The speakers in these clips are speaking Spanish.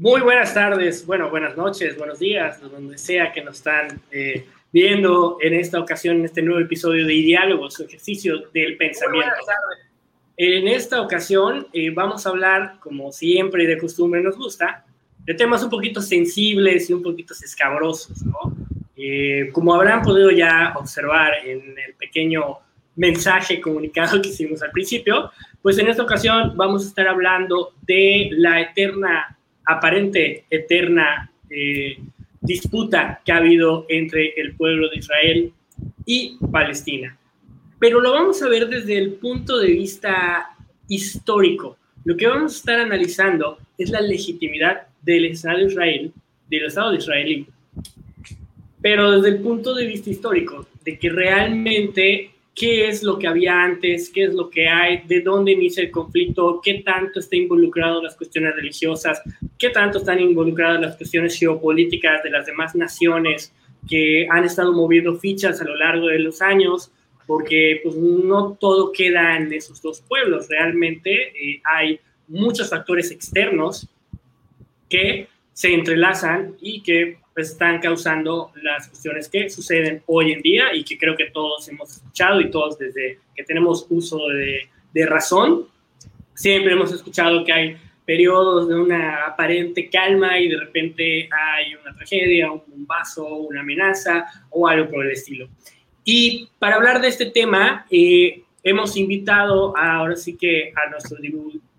Muy buenas tardes, bueno, buenas noches, buenos días, donde sea que nos están eh, viendo en esta ocasión, en este nuevo episodio de Diálogos, ejercicio del pensamiento. En esta ocasión eh, vamos a hablar, como siempre y de costumbre nos gusta, de temas un poquito sensibles y un poquito escabrosos, ¿no? Eh, como habrán podido ya observar en el pequeño mensaje comunicado que hicimos al principio, pues en esta ocasión vamos a estar hablando de la eterna aparente, eterna eh, disputa que ha habido entre el pueblo de Israel y Palestina. Pero lo vamos a ver desde el punto de vista histórico. Lo que vamos a estar analizando es la legitimidad del Estado de Israel, del Estado de Israel, pero desde el punto de vista histórico, de que realmente qué es lo que había antes, qué es lo que hay, de dónde inicia el conflicto, qué tanto está involucrado las cuestiones religiosas, qué tanto están involucradas las cuestiones geopolíticas de las demás naciones que han estado moviendo fichas a lo largo de los años, porque pues no todo queda en esos dos pueblos, realmente eh, hay muchos factores externos que se entrelazan y que pues, están causando las cuestiones que suceden hoy en día y que creo que todos hemos escuchado y todos desde que tenemos uso de, de razón, siempre hemos escuchado que hay periodos de una aparente calma y de repente hay una tragedia, un bombazo, una amenaza o algo por el estilo. Y para hablar de este tema, eh, hemos invitado ahora sí que a nuestro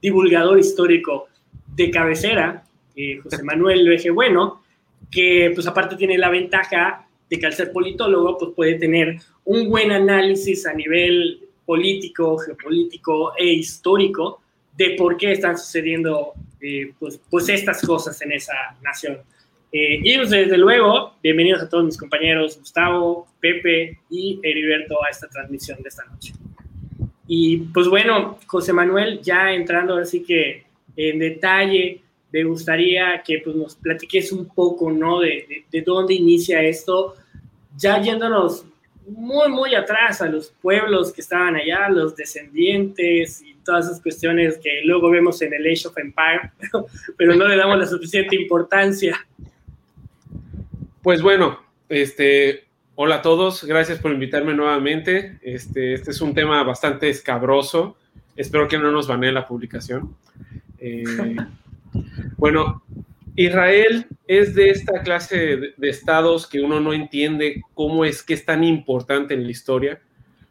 divulgador histórico de cabecera, eh, José Manuel Veje Bueno, que pues aparte tiene la ventaja de que al ser politólogo pues puede tener un buen análisis a nivel político, geopolítico e histórico de por qué están sucediendo eh, pues, pues estas cosas en esa nación. Eh, y pues, desde luego, bienvenidos a todos mis compañeros Gustavo, Pepe y Heriberto a esta transmisión de esta noche. Y pues bueno, José Manuel, ya entrando así que en detalle me gustaría que pues, nos platiques un poco, ¿no? De, de, dónde inicia esto, ya yéndonos muy, muy atrás a los pueblos que estaban allá, los descendientes y todas esas cuestiones que luego vemos en el Age of Empire, pero, no le damos la suficiente importancia. Pues bueno, este, hola a todos, gracias por invitarme nuevamente. Este, este es un tema bastante escabroso, espero que no nos banee la publicación. Eh, bueno, Israel es de esta clase de, estados que uno no entiende cómo es que es tan importante en la historia,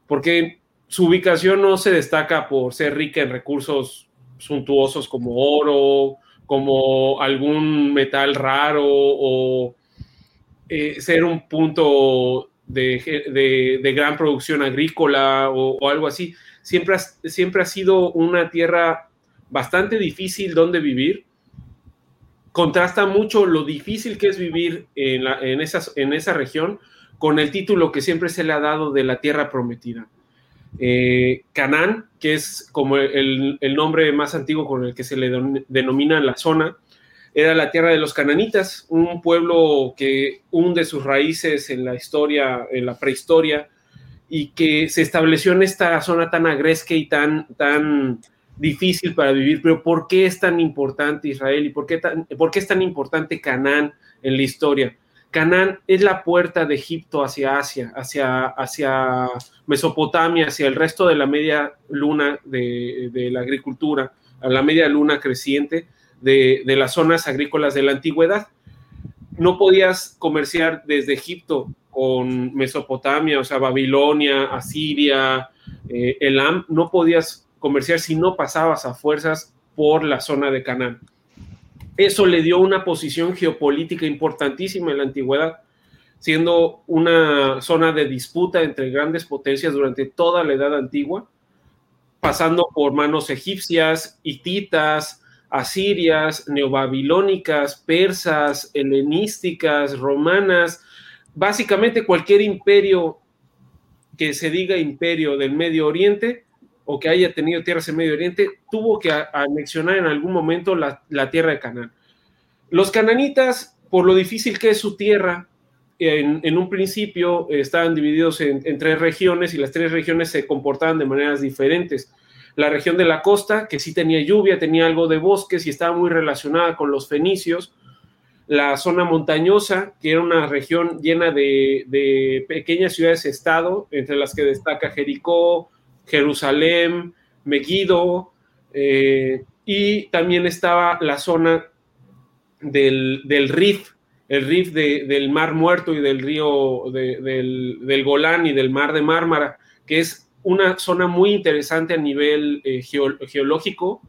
porque su ubicación no se destaca por ser rica en recursos suntuosos como oro, como algún metal raro o eh, ser un punto de, gran producción agrícola o, algo así. Siempre siempre ha sido una tierra bastante difícil donde vivir contrasta mucho lo difícil que es vivir en, esa región con el título que siempre se le ha dado de la tierra prometida. Eh, Canaán, que es como el, nombre más antiguo con el que se le denomina la zona, era la tierra de los cananitas, un pueblo que hunde sus raíces en la historia, en la prehistoria, y que se estableció en esta zona tan agresca y tan, tan difícil para vivir, pero ¿por qué es tan importante Israel y por qué, por qué es tan importante Canaán en la historia? Canaán es la puerta de Egipto hacia Asia, hacia, hacia Mesopotamia, hacia el resto de la media luna de, la agricultura, a la media luna creciente de, de, las zonas agrícolas de la antigüedad. No podías comerciar desde Egipto con Mesopotamia, o sea, Babilonia, Asiria, eh, Elam, no podías comercial si no pasabas a fuerzas por la zona de Canaán. Eso le dio una posición geopolítica importantísima en la antigüedad, siendo una zona de disputa entre grandes potencias durante toda la edad antigua, pasando por manos egipcias, hititas, asirias, neobabilónicas, persas, helenísticas, romanas, básicamente cualquier imperio que se diga imperio del Medio Oriente o que haya tenido tierras en Medio Oriente, tuvo que anexionar en algún momento la, tierra de Canaán. Los cananitas, por lo difícil que es su tierra, en, un principio estaban divididos en, tres regiones y las tres regiones se comportaban de maneras diferentes. la región de la costa, que sí tenía lluvia, tenía algo de bosques y estaba muy relacionada con los fenicios, la zona montañosa, que era una región llena de, pequeñas ciudades-estado, entre las que destaca Jericó, Jerusalén, Megiddo, eh, y también estaba la zona del, del Rif, el Rif del Mar Muerto y del río del, Golán y del Mar de Mármara, que es una zona muy interesante a nivel eh, geológico,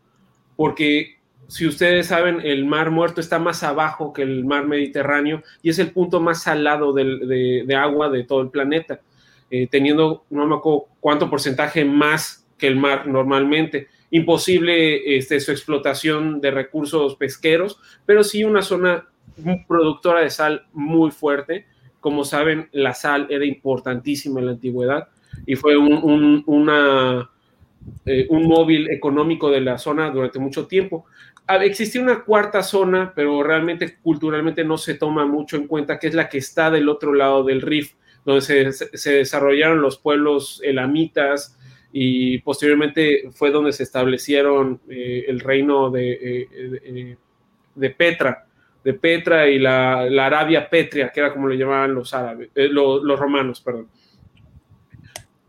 porque si ustedes saben, el Mar Muerto está más abajo que el Mar Mediterráneo y es el punto más salado de, agua de todo el planeta, eh, teniendo no me acuerdo cuánto porcentaje más que el mar normalmente. Imposible este, su explotación de recursos pesqueros, pero sí una zona productora de sal muy fuerte. Como saben, la sal era importantísima en la antigüedad y fue un, una, eh, un móvil económico de la zona durante mucho tiempo. Ah, existía una cuarta zona, pero realmente culturalmente no se toma mucho en cuenta, que es la que está del otro lado del Rif, donde se, desarrollaron los pueblos elamitas y posteriormente fue donde se establecieron eh, el reino de, eh, de, Petra, de Petra y la, Arabia Petria, que era como le llamaban los árabes, los romanos, perdón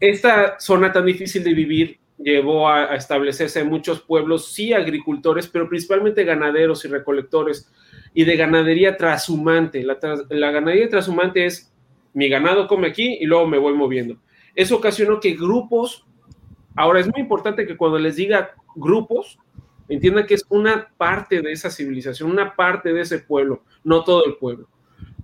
esta zona tan difícil de vivir llevó a, establecerse muchos pueblos, sí agricultores, pero principalmente ganaderos y recolectores, y de ganadería trashumante. La, ganadería trashumante es mi ganado come aquí y luego me voy moviendo. Eso ocasionó que grupos, ahora es muy importante que cuando les diga grupos, entiendan que es una parte de esa civilización, una parte de ese pueblo, no todo el pueblo.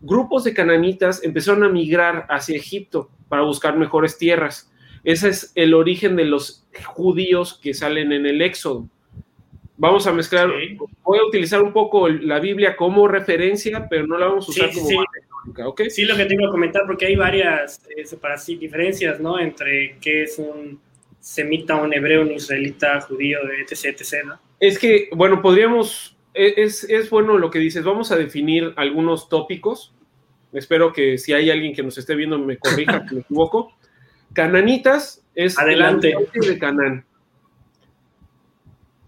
Grupos de cananitas empezaron a migrar hacia Egipto para buscar mejores tierras. Ese es el origen de los judíos que salen en el Éxodo. Vamos a mezclar, voy a utilizar un poco la Biblia como referencia, pero no la vamos a usar como sí. Sí, lo que te iba a comentar, porque hay varias eh, diferencias, ¿no? Entre qué es un semita, un hebreo, un israelita, judío, etc, etc, ¿no? Es que, bueno, podríamos, e, es, es bueno lo que dices, vamos a definir algunos tópicos. Espero que si hay alguien que nos esté viendo me corrija que me equivoco. Cananitas es Adelante. el de Canán.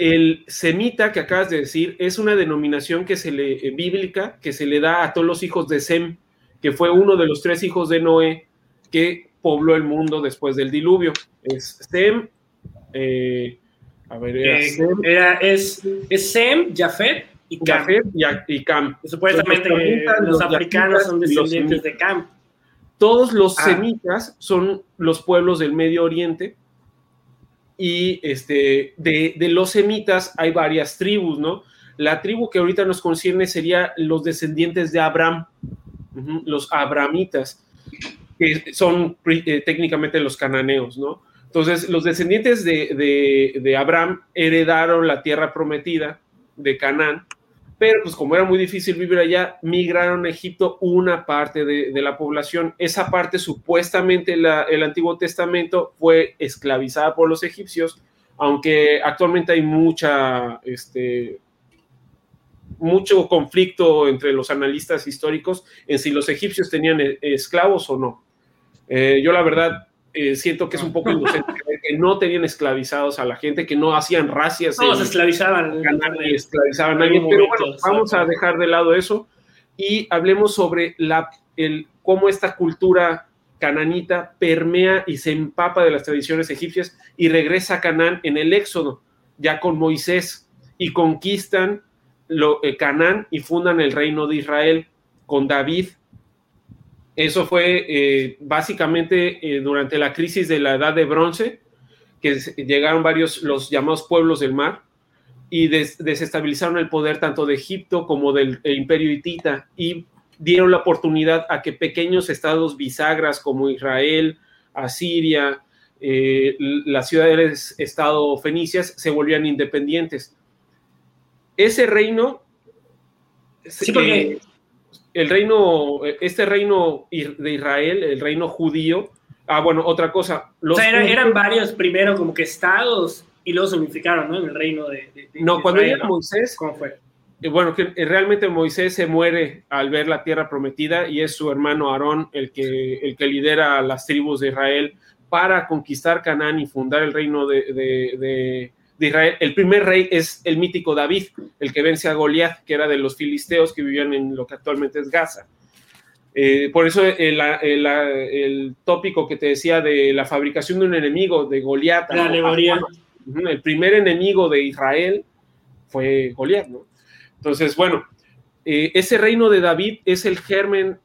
El semita que acabas de decir es una denominación que se le, eh, bíblica que se le da a todos los hijos de Sem, que fue uno de los tres hijos de Noé que pobló el mundo después del diluvio. Es Sem, eh, a ver, era, eh, es, Sem, Jafet y Cam. Jafet y, Cam. Supuestamente los, africanos son descendientes de Cam. Todos los ah. semitas son los pueblos del Medio Oriente y este, de, los semitas hay varias tribus, ¿no? La tribu que ahorita nos concierne sería los descendientes de Abraham, los abramitas, que son eh, técnicamente los cananeos, ¿no? Entonces, los descendientes de, de Abraham heredaron la tierra prometida de Canaán pero pues como era muy difícil vivir allá, migraron a Egipto una parte de, la población. Esa parte supuestamente el Antiguo Testamento fue esclavizada por los egipcios, aunque actualmente hay mucha, este, mucho conflicto entre los analistas históricos en si los egipcios tenían eh, esclavos o no. Eh, yo la verdad eh, siento que es un poco inocente que no tenían esclavizados a la gente, que no hacían racias. No, se esclavizaban. esclavizaban a alguien, pero bueno, vamos a dejar de lado eso y hablemos sobre la, el, cómo esta cultura cananita permea y se empapa de las tradiciones egipcias y regresa a Canaán en el Éxodo, ya con Moisés, y conquistan lo, eh, Canaán y fundan el reino de Israel con David eso fue eh, básicamente eh, durante la crisis de la Edad de Bronce, que llegaron varios, los llamados pueblos del mar, y desestabilizaron el poder tanto de Egipto como del imperio hitita, y dieron la oportunidad a que pequeños estados bisagras como Israel, Asiria, eh, las ciudades estado fenicias se volvían independientes. Ese reino sí, porque, el reino, este reino de Israel, el reino judío, ah, bueno, otra cosa. o sea, eran, varios primero como que estados y luego se unificaron, ¿no? En el reino de, No, cuando llega Moisés. ¿Cómo fue? Eh, bueno, que eh, realmente Moisés se muere al ver la tierra prometida y es su hermano Aarón el que, el que lidera las tribus de Israel para conquistar Canaán y fundar el reino de, Israel. El primer rey es el mítico David, el que vence a Goliat, que era de los filisteos que vivían en lo que actualmente es Gaza. Eh, por eso el, tópico que te decía de la fabricación de un enemigo, de Goliat. El primer enemigo de Israel fue Goliat, ¿no? Entonces, bueno, eh, ese reino de David es el germen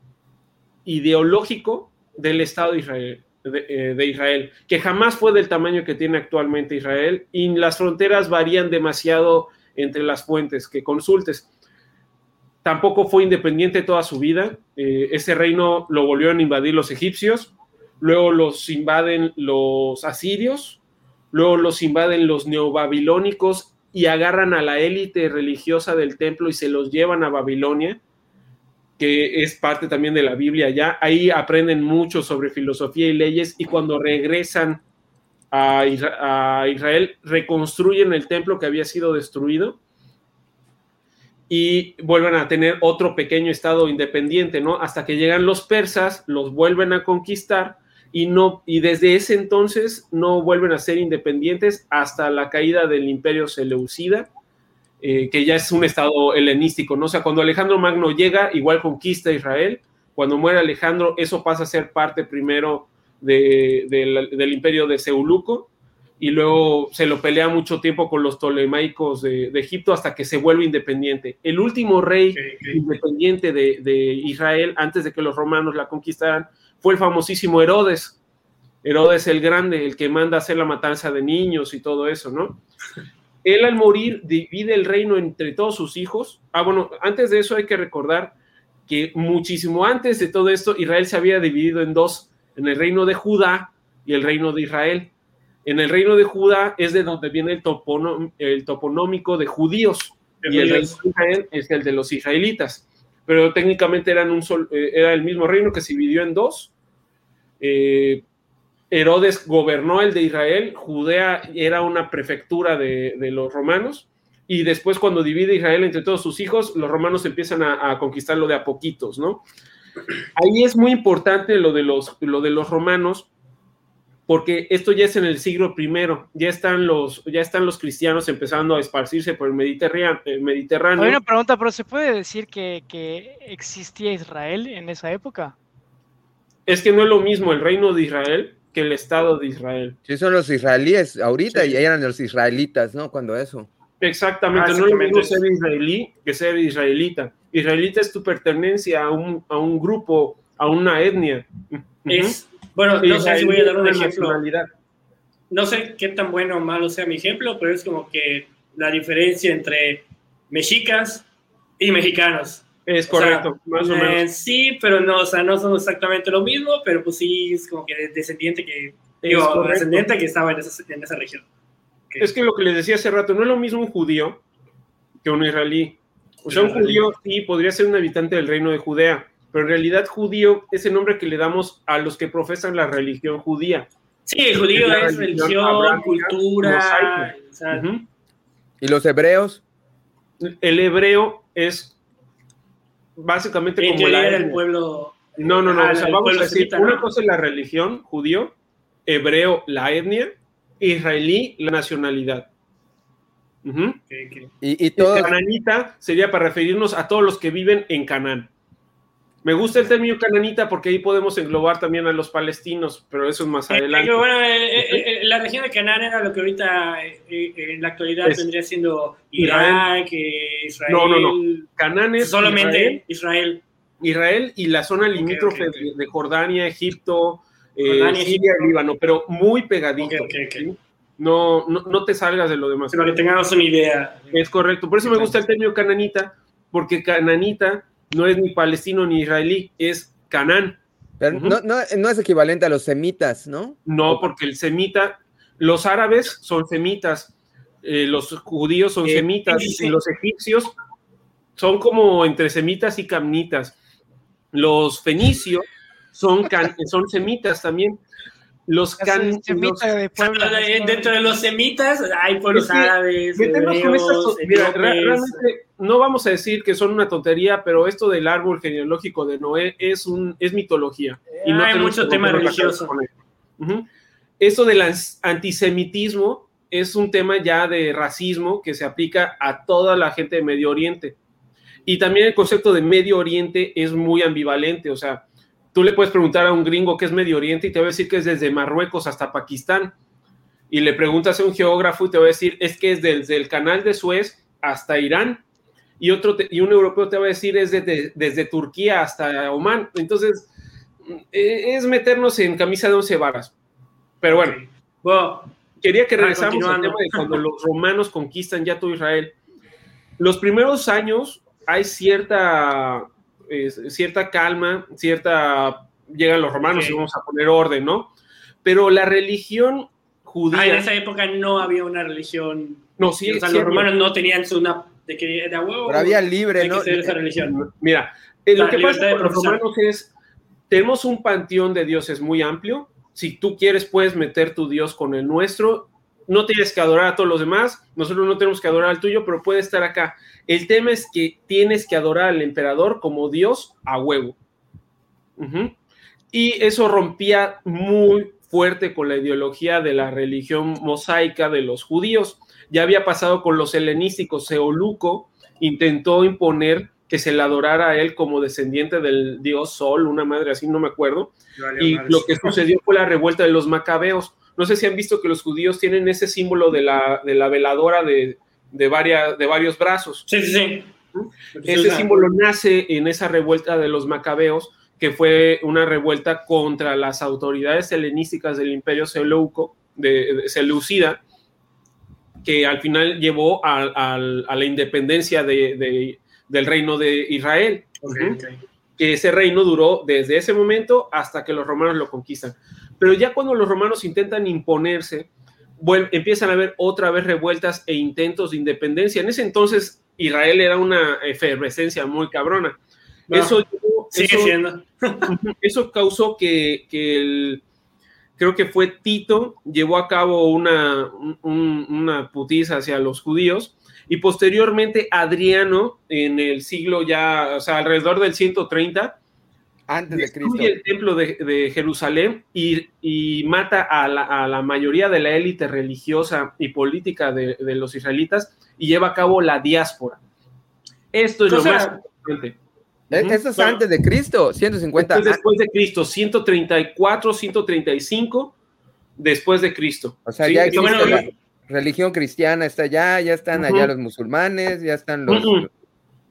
ideológico del Estado de Israel, eh, de, Israel, que jamás fue del tamaño que tiene actualmente Israel y las fronteras varían demasiado entre las fuentes que consultes. Tampoco fue independiente toda su vida. Eh, ese reino lo volvieron a invadir los egipcios, luego los invaden los asirios, luego los invaden los neobabilónicos y agarran a la élite religiosa del templo y se los llevan a Babilonia, que es parte también de la Biblia ya. Ahí aprenden mucho sobre filosofía y leyes y cuando regresan a, Israel reconstruyen el templo que había sido destruido y vuelven a tener otro pequeño estado independiente, ¿no? Hasta que llegan los persas, los vuelven a conquistar y, no, y desde ese entonces no vuelven a ser independientes hasta la caída del imperio seleucida, eh, que ya es un estado helenístico, ¿no? O sea, cuando Alejandro Magno llega, igual conquista Israel, cuando muere Alejandro, eso pasa a ser parte primero del imperio de Seuluco, y luego se lo pelea mucho tiempo con los tolemaicos de, Egipto hasta que se vuelve independiente. El último rey independiente de, de, Israel, antes de que los romanos la conquistaran, fue el famosísimo Herodes. Herodes el Grande, el que manda hacer la matanza de niños y todo eso, ¿no? Él al morir divide el reino entre todos sus hijos. Ah, bueno, antes de eso hay que recordar que muchísimo antes de todo esto, Israel se había dividido en dos, en el reino de Judá y el reino de Israel. En el reino de Judá es de donde viene el, toponómico de judíos y el reino de Israel es el de los israelitas. Pero técnicamente un eh, era el mismo reino que se dividió en dos eh, Herodes gobernó el de Israel, Judea era una prefectura de, los romanos, y después cuando divide Israel entre todos sus hijos, los romanos empiezan a, conquistarlo de a poquitos, ¿no? Ahí es muy importante lo de los, lo de los romanos, porque esto ya es en el siglo I, ya están los, ya están los cristianos empezando a esparcirse por el Mediterráneo. Mediterráneo. Hay una pregunta, pero ¿se puede decir que, que existía Israel en esa época? es que no es lo mismo el reino de Israel que el Estado de Israel. Sí, son los israelíes ahorita y eran los israelitas, ¿no? Cuando eso. Exactamente, no es lo mismo ser israelí que ser israelita. Israelita es tu pertenencia a un, a un grupo, a una etnia. Es, bueno, no sé si voy a dar un ejemplo. No sé qué tan bueno o malo sea mi ejemplo, pero es como que la diferencia entre mexicas y mexicanos. Es correcto, más o menos. Sí, pero no, o sea, no son exactamente lo mismo, pero pues sí es como que descendiente que, digo, descendiente que estaba en esa, en esa región. Es que lo que les decía hace rato, no es lo mismo un judío que un israelí. O sea, un judío sí podría ser un habitante del reino de Judea, pero en realidad judío es el nombre que le damos a los que profesan la religión judía. Sí, el judío es, religión, cultura. ¿Y los hebreos? El hebreo es básicamente como la del pueblo. No, no, no. Ah, o sea, vamos a decir, una cosa es la religión, judío, hebreo, la etnia, israelí, la nacionalidad. Y, y todo... Cananita sería para referirnos a todos los que viven en Canaán. Me gusta el término cananita porque ahí podemos englobar también a los palestinos, pero eso es más eh, adelante. bueno, eh, eh, la región de Canaán era lo que ahorita en la actualidad vendría siendo Irak, Israel. No, no, no. Canaán es solamente Israel. Israel, y la zona limítrofe De, Jordania, Egipto, Siria, Líbano, pero muy pegadito. No, no, no, te salgas de lo demás. Para que tengamos una idea. Es correcto. Por eso me gusta el término cananita, porque cananita no es ni palestino ni israelí, es Canaán. No, es equivalente a los semitas, ¿no? No, porque el semita, los árabes son semitas, eh, los judíos son eh, semitas, y los egipcios son como entre semitas y camnitas. Los fenicios son, son semitas también. Los can, dentro de los semitas hay pueblos árabes. realmente no vamos a decir que son una tontería, pero esto del árbol genealógico de Noé es un es mitología. y no hay mucho tema religioso. eso del antisemitismo es un tema ya de racismo que se aplica a toda la gente de Medio Oriente. Y también el concepto de Medio Oriente es muy ambivalente, o sea, tú le puedes preguntar a un gringo qué es Medio Oriente y te va a decir que es desde Marruecos hasta Pakistán. Y le preguntas a un geógrafo y te va a decir es que es desde el canal de Suez hasta Irán. Y, otro y un europeo te va a decir es desde, desde Turquía hasta Oman. Entonces, e, es meternos en camisa de once varas. Pero bueno, quería que regresamos al tema de cuando los romanos conquistan ya todo Israel. Los primeros años hay cierta, cierta calma, cierta... Llegan los romanos y vamos a poner orden, ¿no? Pero la religión judía... Ah, en esa época no había una religión... No, sí, o sea, los romanos no tenían una... De que era huevo, Pero había libre, ¿no? Esa religión. Mira, eh, lo que pasa con los romanos es, tenemos un panteón de dioses muy amplio, si tú quieres puedes meter tu Dios con el nuestro, no tienes que adorar a todos los demás, nosotros no tenemos que adorar al tuyo, pero puede estar acá. El tema es que tienes que adorar al emperador como Dios a huevo. Y eso rompía muy fuerte con la ideología de la religión mosaica de los judíos. Ya había pasado con los helenísticos, Seoluco intentó imponer que se le adorara a él como descendiente del dios Sol, una madre así, no me acuerdo. y lo que sucedió fue la revuelta de los macabeos. No sé si han visto que los judíos tienen ese símbolo de la, de la veladora de, de, varias, de varios brazos. Sí, sí, sí. Ese símbolo nace en esa revuelta de los macabeos, que fue una revuelta contra las autoridades helenísticas del imperio Seleuco, de, Seleucida, que al final llevó a, a la independencia de, del reino de Israel. Que ese reino duró desde ese momento hasta que los romanos lo conquistan. Pero ya cuando los romanos intentan imponerse, empiezan a haber otra vez revueltas e intentos de independencia. En ese entonces Israel era una efervescencia muy cabrona. eso, sigue siendo. eso causó que, el, creo que fue Tito, llevó a cabo una, una putiza hacia los judíos y posteriormente Adriano en el siglo ya, o sea, alrededor del 130, antes de Cristo. el templo de, Jerusalén y, mata a la, mayoría de la élite religiosa y política de, los israelitas y lleva a cabo la diáspora. Esto es lo más importante. E, esto es antes de Cristo, 150. después de Cristo, 134, 135 después de Cristo. O sea, ya religión cristiana está allá, ya están allá los musulmanes, ya están los...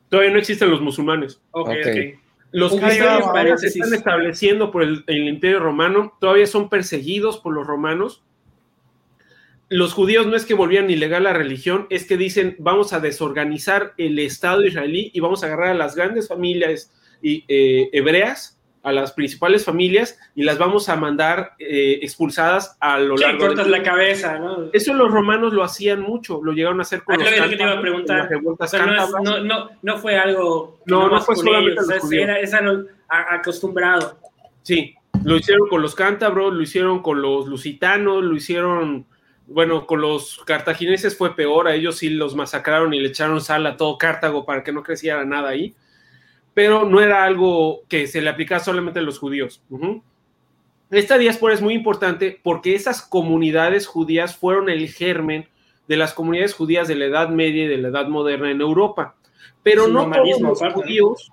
Todavía no existen los musulmanes. Okay, Los cristianos se están estableciendo por el, imperio romano, todavía son perseguidos por los romanos. Los judíos no es que volvieran ilegal la religión, es que dicen vamos a desorganizar el Estado israelí y vamos a agarrar a las grandes familias y, eh, hebreas a las principales familias y las vamos a mandar eh, expulsadas a lo largo de cortas la cabeza, ¿no? Eso los romanos lo hacían mucho, lo llegaron a hacer con ah, los que te iba a preguntar. no, no, no, fue algo No, no fue solamente los era, es acostumbrado. Sí, lo hicieron con los cántabros, lo hicieron con los lusitanos, lo hicieron bueno, con los cartagineses fue peor, a ellos sí los masacraron y le echaron sal a todo Cartago para que no creciera nada ahí pero no era algo que se le aplicaba solamente a los judíos. Esta diáspora es muy importante porque esas comunidades judías fueron el germen de las comunidades judías de la Edad Media y de la Edad Moderna en Europa. Pero no todos los judíos,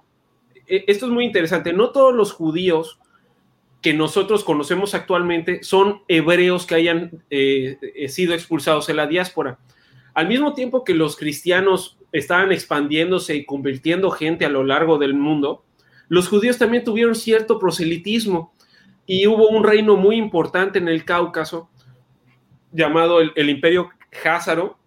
eh, esto es muy interesante, no todos los judíos que nosotros conocemos actualmente son hebreos que hayan eh, sido expulsados en la diáspora. Al mismo tiempo que los cristianos estaban expandiéndose y convirtiendo gente a lo largo del mundo, los judíos también tuvieron cierto proselitismo y hubo un reino muy importante en el Cáucaso llamado el, Imperio Házaro,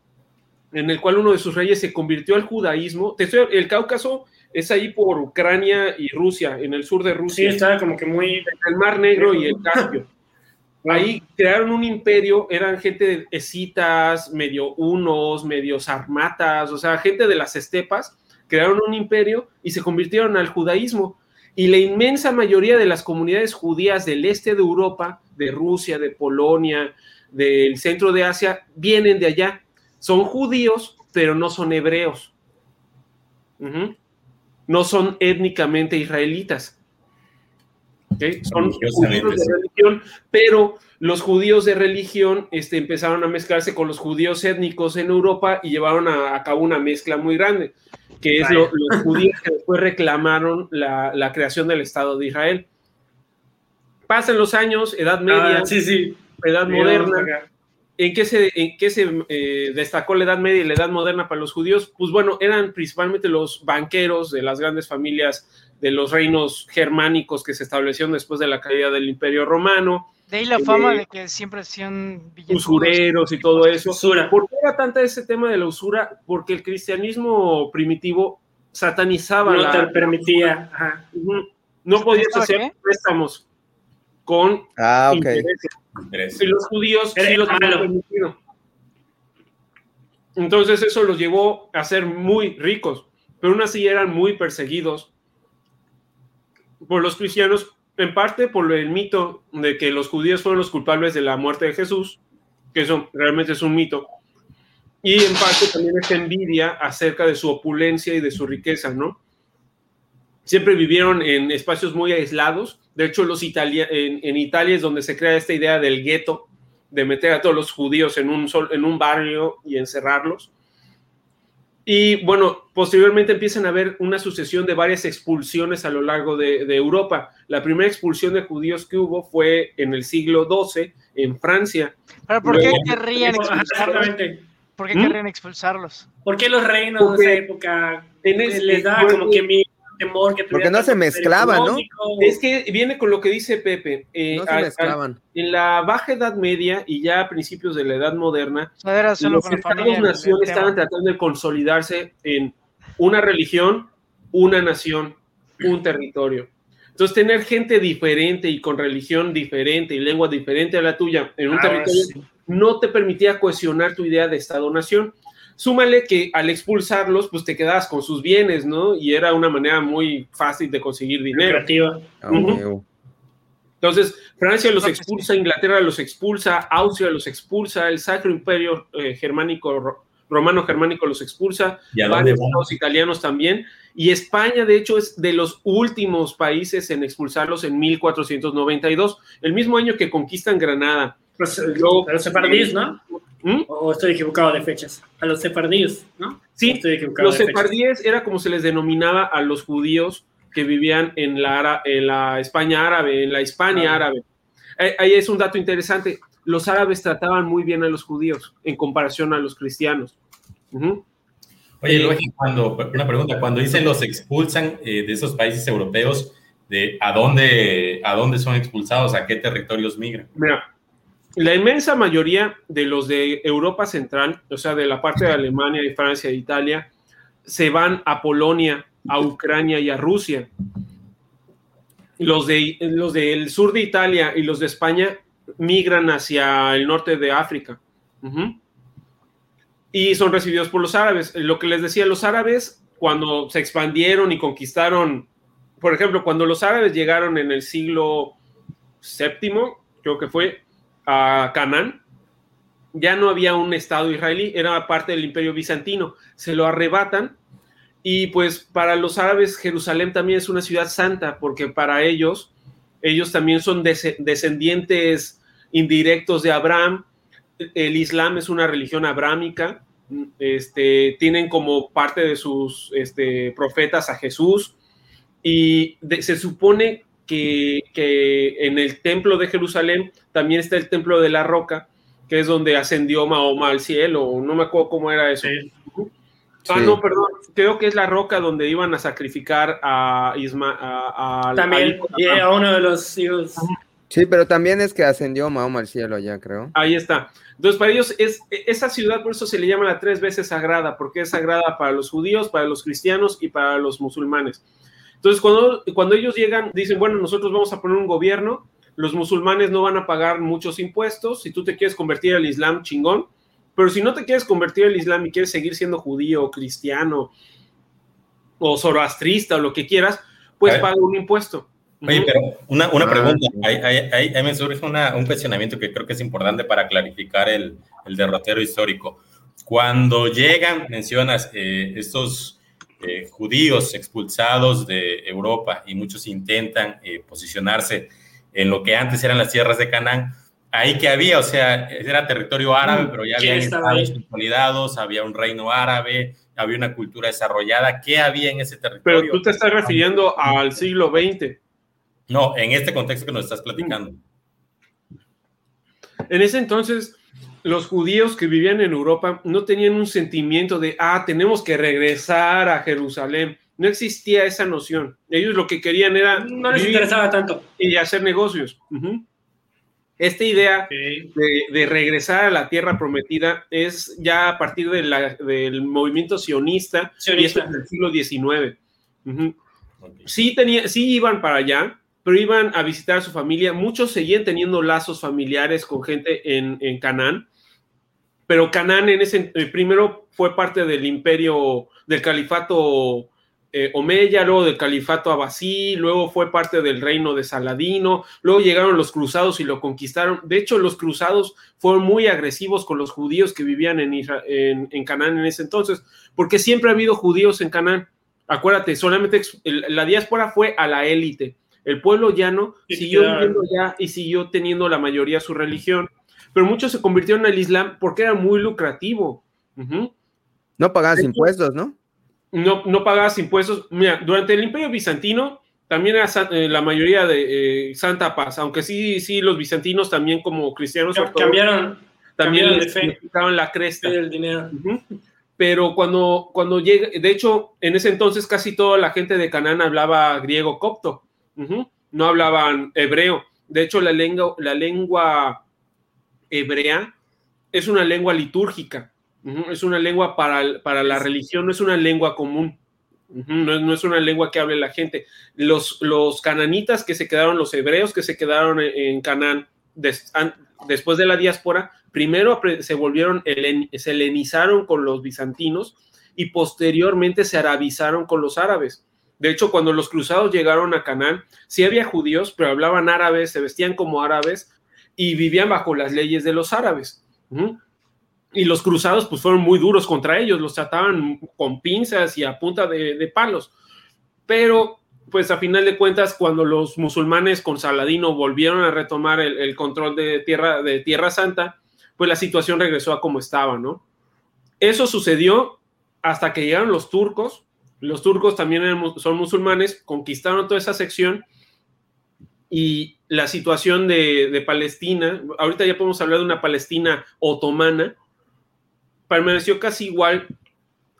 en el cual uno de sus reyes se convirtió al judaísmo. el Cáucaso es ahí por Ucrania y Rusia, en el sur de Rusia. Sí, estaba como que muy... el Mar Negro y el Caspio. Ahí crearon un imperio, eran gente de escitas, medio unos, medio sarmatas, o sea, gente de las estepas, crearon un imperio y se convirtieron al judaísmo. Y la inmensa mayoría de las comunidades judías del este de Europa, de Rusia, de Polonia, del centro de Asia, vienen de allá. Son judíos, pero no son hebreos. No son étnicamente israelitas. Son judíos de religión, pero los judíos de religión este, empezaron a mezclarse con los judíos étnicos en Europa y llevaron a, cabo una mezcla muy grande, que es los judíos que después reclamaron la, creación del Estado de Israel. Pasan los años, Edad Media, ah, sí, sí. Edad Moderna. ¿En qué se, en qué se eh, destacó la Edad Media y la Edad Moderna para los judíos? Pues bueno, eran principalmente los banqueros de las grandes familias de los reinos germánicos que se establecieron después de la caída del Imperio Romano. De ahí la fama eh, de que siempre hacían usureros y todo eso. ¿Por qué era tanta ese tema de la usura? Porque el cristianismo primitivo satanizaba. No te permitía. No podías hacer préstamos con ah, okay. Y los judíos sí los permitido. Entonces eso los llevó a ser muy ricos, pero aún así eran muy perseguidos por los cristianos, en parte por el mito de que los judíos fueron los culpables de la muerte de Jesús, que eso realmente es un mito, y en parte también esta envidia acerca de su opulencia y de su riqueza, ¿no? Siempre vivieron en espacios muy aislados, de hecho los Italia, en, Italia es donde se crea esta idea del gueto, de meter a todos los judíos en un, sol, en un barrio y encerrarlos. Y bueno, posteriormente empiezan a haber una sucesión de varias expulsiones a lo largo de, Europa. La primera expulsión de judíos que hubo fue en el siglo XII en Francia. ¿Pero por qué querrían expulsarlos? ¿Por qué querrían expulsarlos? Porque los reinos de esa época les da como que mi temor que Porque no se mezclaban, ¿no? Es que viene con lo que dice Pepe. Eh, no se mezclaban. en la baja Edad Media y ya a principios de la Edad Moderna, los estados-nación estaban tratando de consolidarse en una religión, una nación, un territorio. Entonces, tener gente diferente y con religión diferente y lengua diferente a la tuya en un ah, territorio no te permitía cohesionar tu idea de Estado-nación. Súmale que al expulsarlos, pues te quedabas con sus bienes, ¿no? Y era una manera muy fácil de conseguir dinero. Ah, Entonces, Francia los expulsa, Inglaterra los expulsa, Austria los expulsa, el Sacro Imperio eh, Germánico, Romano Germánico los expulsa, varios estados italianos también, y España, de hecho, es de los últimos países en expulsarlos en 1492, el mismo año que conquistan Granada. Pues, Luego, los sefardíes, ¿no? ¿Mm? ¿O estoy equivocado de fechas? A los sefardíes, ¿no? Sí, estoy equivocado los sefardíes era como se les denominaba a los judíos que vivían en la, en la España árabe, en la Hispania ah. árabe. Eh, ahí es un dato interesante. Los árabes trataban muy bien a los judíos en comparación a los cristianos. Oye, eh, cuando, una pregunta, cuando dicen los expulsan eh, de esos países europeos, de a dónde, a dónde son expulsados, a qué territorios migran. Mira, la inmensa mayoría de los de Europa Central, o sea, de la parte de Alemania, y Francia e Italia, se van a Polonia, a Ucrania y a Rusia. Los, de, los del sur de Italia y los de España migran hacia el norte de África. Y son recibidos por los árabes. Lo que les decía, los árabes, cuando se expandieron y conquistaron, por ejemplo, cuando los árabes llegaron en el siglo VII, creo que fue, a Canaán, ya no había un Estado israelí, era parte del imperio bizantino. Se lo arrebatan y pues para los árabes Jerusalén también es una ciudad santa porque para ellos, ellos también son descendientes indirectos de Abraham. El Islam es una religión abrámica. Este, tienen como parte de sus este, profetas a Jesús y se supone que, en el templo de Jerusalén también está el templo de la roca, que es donde ascendió Mahoma al cielo, no me acuerdo cómo era eso. Ah, no, perdón, creo que es la roca donde iban a sacrificar a Isma. A, también, a, uno de los hijos. Sí, pero también es que ascendió Mahoma al cielo ya, creo. Ahí está. Entonces, para ellos, es, esa ciudad, por eso se le llama la tres veces sagrada, porque es sagrada para los judíos, para los cristianos y para los musulmanes. Entonces, cuando, cuando ellos llegan, dicen, bueno, nosotros vamos a poner un gobierno, los musulmanes no van a pagar muchos impuestos, si tú te quieres convertir al Islam, chingón, pero si no te quieres convertir al Islam y quieres seguir siendo judío, o cristiano, o zoroastrista, o lo que quieras, pues paga un impuesto. Oye, pero una, una ah, pregunta, ahí, me surge un cuestionamiento que creo que es importante para clarificar el, el derrotero histórico. Cuando llegan, mencionas, eh, estos eh, judíos expulsados de Europa y muchos intentan eh, posicionarse en lo que antes eran las tierras de Canaán, ahí que había, o sea, era territorio árabe, mm, pero ya había estados consolidados, había un reino árabe, había una cultura desarrollada. ¿Qué había en ese territorio? Pero tú te estás refiriendo al siglo XX. No, en este contexto que nos estás platicando. En ese entonces, los judíos que vivían en Europa no tenían un sentimiento de, ah, tenemos que regresar a Jerusalén. No existía esa noción. Ellos lo que querían era... No les interesaba tanto. Y hacer negocios. Esta idea de, regresar a la tierra prometida es ya a partir del movimiento sionista, y eso del siglo XIX. sí, tenía, sí iban para allá, pero iban a visitar a su familia. Muchos seguían teniendo lazos familiares con gente en, en Canaán, pero Canaán en ese eh, primero fue parte del imperio del califato eh, Omeya, luego del califato Abbasí, luego fue parte del reino de Saladino, luego llegaron los cruzados y lo conquistaron. De hecho, los cruzados fueron muy agresivos con los judíos que vivían en, en, Canaán en ese entonces, porque siempre ha habido judíos en Canaán. Acuérdate, solamente la diáspora fue a la élite. El pueblo llano siguió viviendo ya y siguió teniendo la mayoría su religión, pero muchos se convirtieron al Islam porque era muy lucrativo. No pagabas impuestos, ¿no? no, no pagabas impuestos. Mira, durante el Imperio Bizantino también era eh, la mayoría de eh, Santa Paz, aunque sí, sí, los bizantinos también como cristianos cambiaron, también cambiaron la cresta. el dinero. Pero cuando, cuando llega, de hecho, en ese entonces casi toda la gente de Canaán hablaba griego copto, no hablaban hebreo. De hecho, la lengua, la lengua hebrea es una lengua litúrgica es una lengua para, para, la religión, no es una lengua común. no, es una lengua que hable la gente. Los, los cananitas que se quedaron, los hebreos que se quedaron en, Canaán después de la diáspora, primero se volvieron, se helenizaron con los bizantinos y posteriormente se arabizaron con los árabes. De hecho, cuando los cruzados llegaron a Canaán, sí había judíos, pero hablaban árabes, se vestían como árabes y vivían bajo las leyes de los árabes y los cruzados pues fueron muy duros contra ellos, los trataban con pinzas y a punta de, palos. Pero pues a final de cuentas cuando los musulmanes con Saladino volvieron a retomar el, control de tierra, de Tierra Santa, pues la situación regresó a como estaba, ¿no? Eso sucedió hasta que llegaron los turcos, los turcos también son musulmanes, conquistaron toda esa sección y la situación de, de Palestina, ahorita ya podemos hablar de una Palestina otomana, permaneció casi igual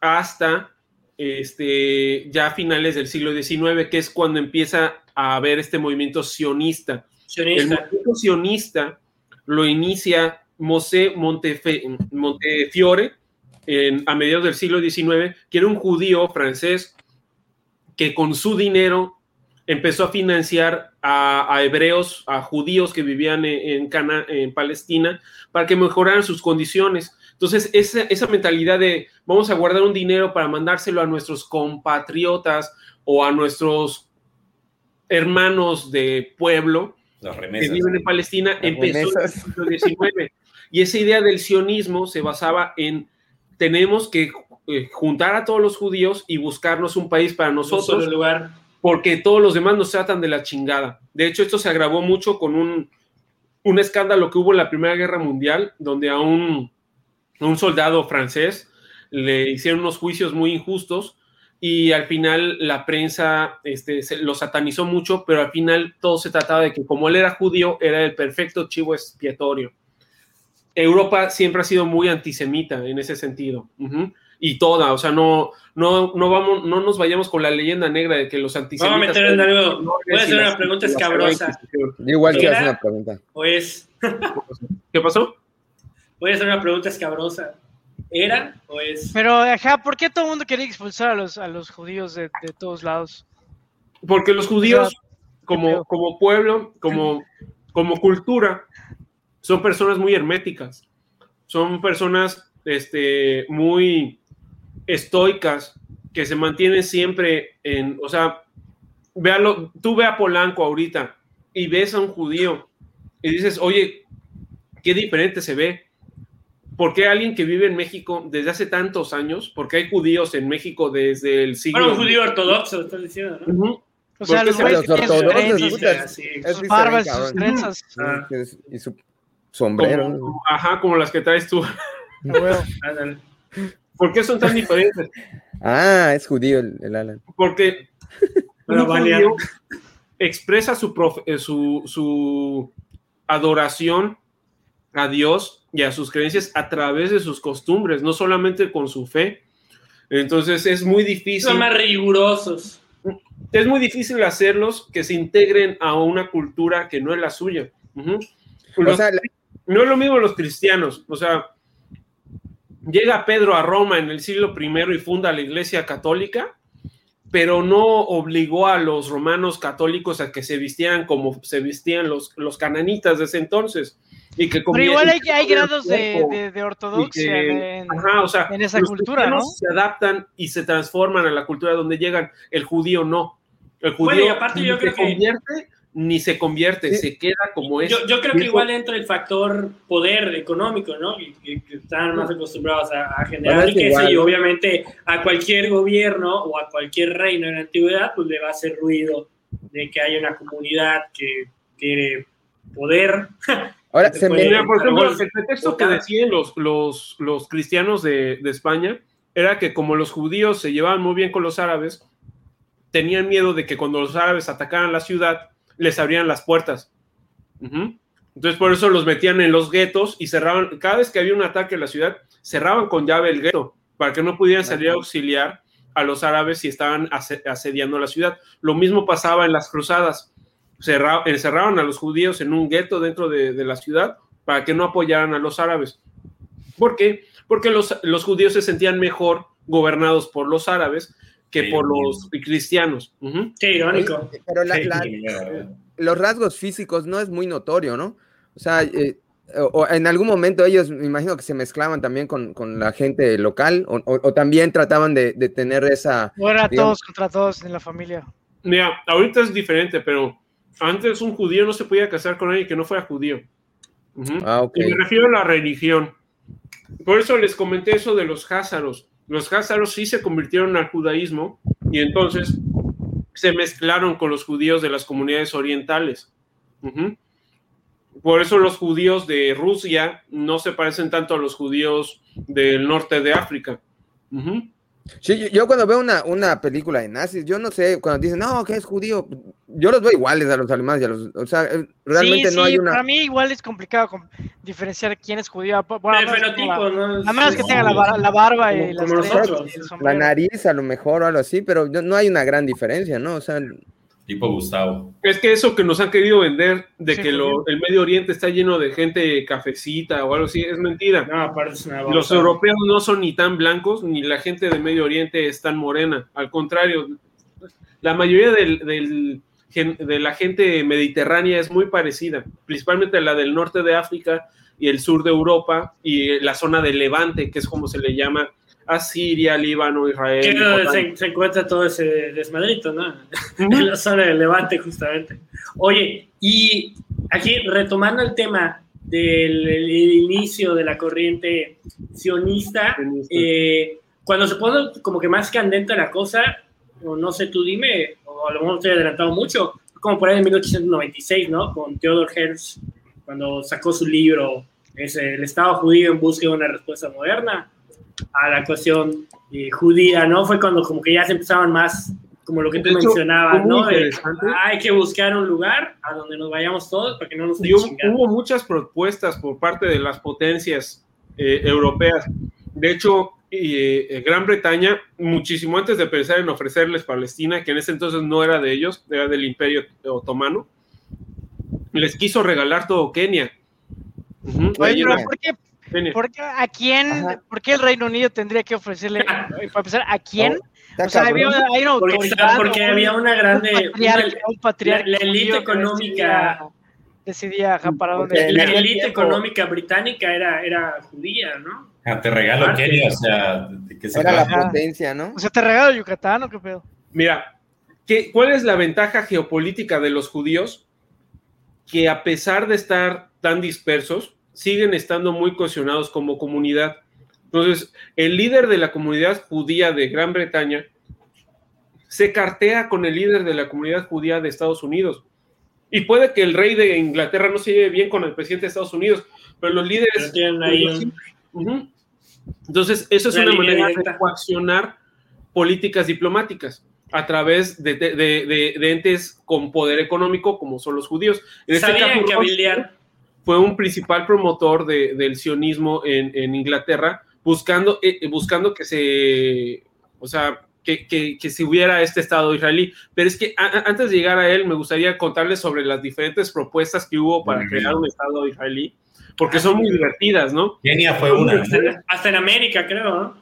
hasta este, ya finales del siglo XIX, que es cuando empieza a haber este movimiento sionista. El movimiento sionista lo inicia Mosé Montefiore a mediados del siglo XIX, que era un judío francés que con su dinero empezó a financiar a, hebreos, a judíos que vivían en, en Palestina, para que mejoraran sus condiciones. Entonces, esa, mentalidad de vamos a guardar un dinero para mandárselo a nuestros compatriotas o a nuestros hermanos de pueblo que viven en Palestina empezó en el siglo XIX. Y esa idea del sionismo se basaba en tenemos que eh, juntar a todos los judíos y buscarnos un país para nosotros, lugar. Porque todos los demás nos tratan de la chingada. De hecho, esto se agravó mucho con un, un escándalo que hubo en la Primera Guerra Mundial, donde a un un soldado francés, le hicieron unos juicios muy injustos y al final la prensa este, lo satanizó mucho, pero al final todo se trataba de que como él era judío, era el perfecto chivo expiatorio. Europa siempre ha sido muy antisemita en ese sentido. Y toda, o sea, no, no, no, vamos, no nos vayamos con la leyenda negra de que los antisemitas. Vamos a meter en algo. Voy a hacer una pregunta escabrosa. Igual quiero hacer una pregunta. ¿O es? ¿Qué pasó? Voy a hacer una pregunta escabrosa. ¿Era o es? Pero, ajá, ¿por qué todo el mundo quería expulsar a los, a los judíos de, todos lados? Porque los judíos, como, como pueblo, como, como cultura, son personas muy herméticas. Son personas este, muy estoicas, que se mantienen siempre en, o sea, véalo, tú ve a Polanco ahorita y ves a un judío y dices, oye, qué diferente se ve ¿por qué alguien que vive en México desde hace tantos años, porque hay judíos en México desde el siglo... Bueno, un judío ortodoxo, estás diciendo, ¿no? O sea, los, los ortodoxos, sus barbas, sus trenzas. Ah. Y su sombrero. Como, ajá, como las que traes tú. ¿Por qué son tan diferentes? Ah, es judío el, el Alan. Porque Pero un judío expresa su, profe- eh, su, su adoración a Dios y a sus creencias a través de sus costumbres, no solamente con su fe. Entonces es muy difícil. Son más rigurosos. es muy difícil hacerlos que se integren a una cultura que no es la suya. Ujú. O Los- sea, la- no es lo mismo los cristianos, o sea, llega Pedro a Roma en el siglo I y funda la iglesia católica, pero no obligó a los romanos católicos a que se vistieran como se vestían los, los cananitas de ese entonces. Y que Pero igual hay, hay grados de, de- ortodoxia que- en, ajá, o sea, en esa los cultura, ¿no? cristianos Se adaptan y se transforman a la cultura donde llegan. El judío no. El judío Bueno, y aparte ni yo se creo que- convierte ni se convierte, Sí. se queda como es. Yo, yo creo que igual entra el factor poder económico, ¿no? Que, que están más acostumbrados a, a generar riqueza igual, y ¿no? obviamente a cualquier gobierno o a cualquier reino en la antigüedad pues le va a hacer ruido de que haya una comunidad que tiene poder. ahora se me, Mira, por ejemplo, el pretexto que decían los, los, los cristianos de, de España era que como los judíos se llevaban muy bien con los árabes, tenían miedo de que cuando los árabes atacaran la ciudad, les abrían las puertas. Entonces, por eso los metían en los guetos y cerraban, cada vez que había un ataque en la ciudad, cerraban con llave el gueto para que no pudieran salir a auxiliar a los árabes si estaban ase- asediando la ciudad. Lo mismo pasaba en las cruzadas. Cerra- encerraban a los judíos en un gueto dentro de, de la ciudad para que no apoyaran a los árabes. ¿Por qué? Porque los, los judíos se sentían mejor gobernados por los árabes que Sí, por los cristianos. Qué irónico. pero la- la- los rasgos físicos no es muy notorio, ¿no? O sea, eh, o, o en algún momento ellos, me imagino que se mezclaban también con, con la gente local, o, o- o también trataban de, de tener esa... O era digamos- todos contra todos en la familia. Mira, ahorita es diferente, pero antes un judío no se podía casar con alguien que no fuera judío. Ah. Y me refiero a la religión. Por eso les comenté eso de los házaros. Los házaros sí se convirtieron al judaísmo y entonces se mezclaron con los judíos de las comunidades orientales. Por eso los judíos de Rusia no se parecen tanto a los judíos del norte de África. Sí, yo, yo cuando veo una, una película de nazis, yo no sé, cuando dicen, no, que es judío, yo los veo iguales a los alemanes y a los... O sea, eh, realmente sí, no sí, hay una... para mí igual es complicado com- diferenciar quién es judío. Bueno, a el menos que tenga fenotipo, la- ¿no? a menos que tenga la, la barba y Como- las como y el La nariz a lo mejor o algo así, pero no hay una gran diferencia, ¿no? O sea, Tipo Gustavo. Es que eso que nos han querido vender de Sí, que lo- judío. el Medio Oriente está lleno de gente cafecita o algo así, es mentira. No, aparte es una Los europeos no son ni tan blancos, ni la gente de Medio Oriente es tan morena. Al contrario, la mayoría del, del de la gente mediterránea es muy parecida, principalmente la del norte de África y el sur de Europa y la zona de Levante, que es como se le llama a Siria, Líbano, Israel. se, se encuentra todo ese desmadrito, ¿no? en la zona del Levante, justamente. Oye, y aquí retomando el tema del el inicio de la corriente sionista, Sionista. eh, cuando se pone como que más candente la cosa, o no sé, tú dime, o a lo mejor estoy adelantado mucho, como por ahí en 1896, ¿no? Con Theodor Herzl, cuando sacó su libro, es El Estado judío en busca de una respuesta moderna a la cuestión eh, judía, ¿no? Fue cuando como que ya se empezaban más, como lo que tú hecho, mencionabas, ¿no? Interesante. hay que buscar un lugar a donde nos vayamos todos para que no nos Y hubo, muchas propuestas por parte de las potencias eh, europeas. De hecho, eh, eh, Gran Bretaña, muchísimo antes de pensar en ofrecerles Palestina, que en ese entonces no era de ellos, era del Imperio Otomano, les quiso regalar todo Kenia. Oye, ahí pero en ¿por qué, Kenia. Por qué- a quién, Ajá. por qué el Reino Unido tendría que ofrecerle, eh, para empezar, a quién? o sea, había, hay una Porque, autoridad. porque un- había una grande... un patriarca, un patriarca la- que económica- decidía, ajá, para dónde la élite económica británica era, era judía, ¿no? Ah, te regalo Ah, Kenia, o sea, ¿de qué se Era la potencia, ¿no? O sea, te regalo Yucatán o qué pedo. Mira, ¿qué, ¿cuál es la ventaja geopolítica de los judíos? Que a pesar de estar tan dispersos, siguen estando muy cohesionados como comunidad. Entonces, el líder de la comunidad judía de Gran Bretaña se cartea con el líder de la comunidad judía de Estados Unidos. Y puede que el rey de Inglaterra no se lleve bien con el presidente de Estados Unidos, pero los líderes... Entonces, eso es una manera de coaccionar políticas diplomáticas a través de, entes con poder económico como son los judíos. En este caso, fue un principal promotor del sionismo en, Inglaterra, buscando, eh, buscando que se, o sea, que, que, si hubiera este Estado israelí. Pero es que antes de llegar a él, me gustaría contarles sobre las diferentes propuestas que hubo para crear un Estado israelí, porque son muy divertidas, ¿no? Kenia fue una. Hasta en América, creo, ¿no?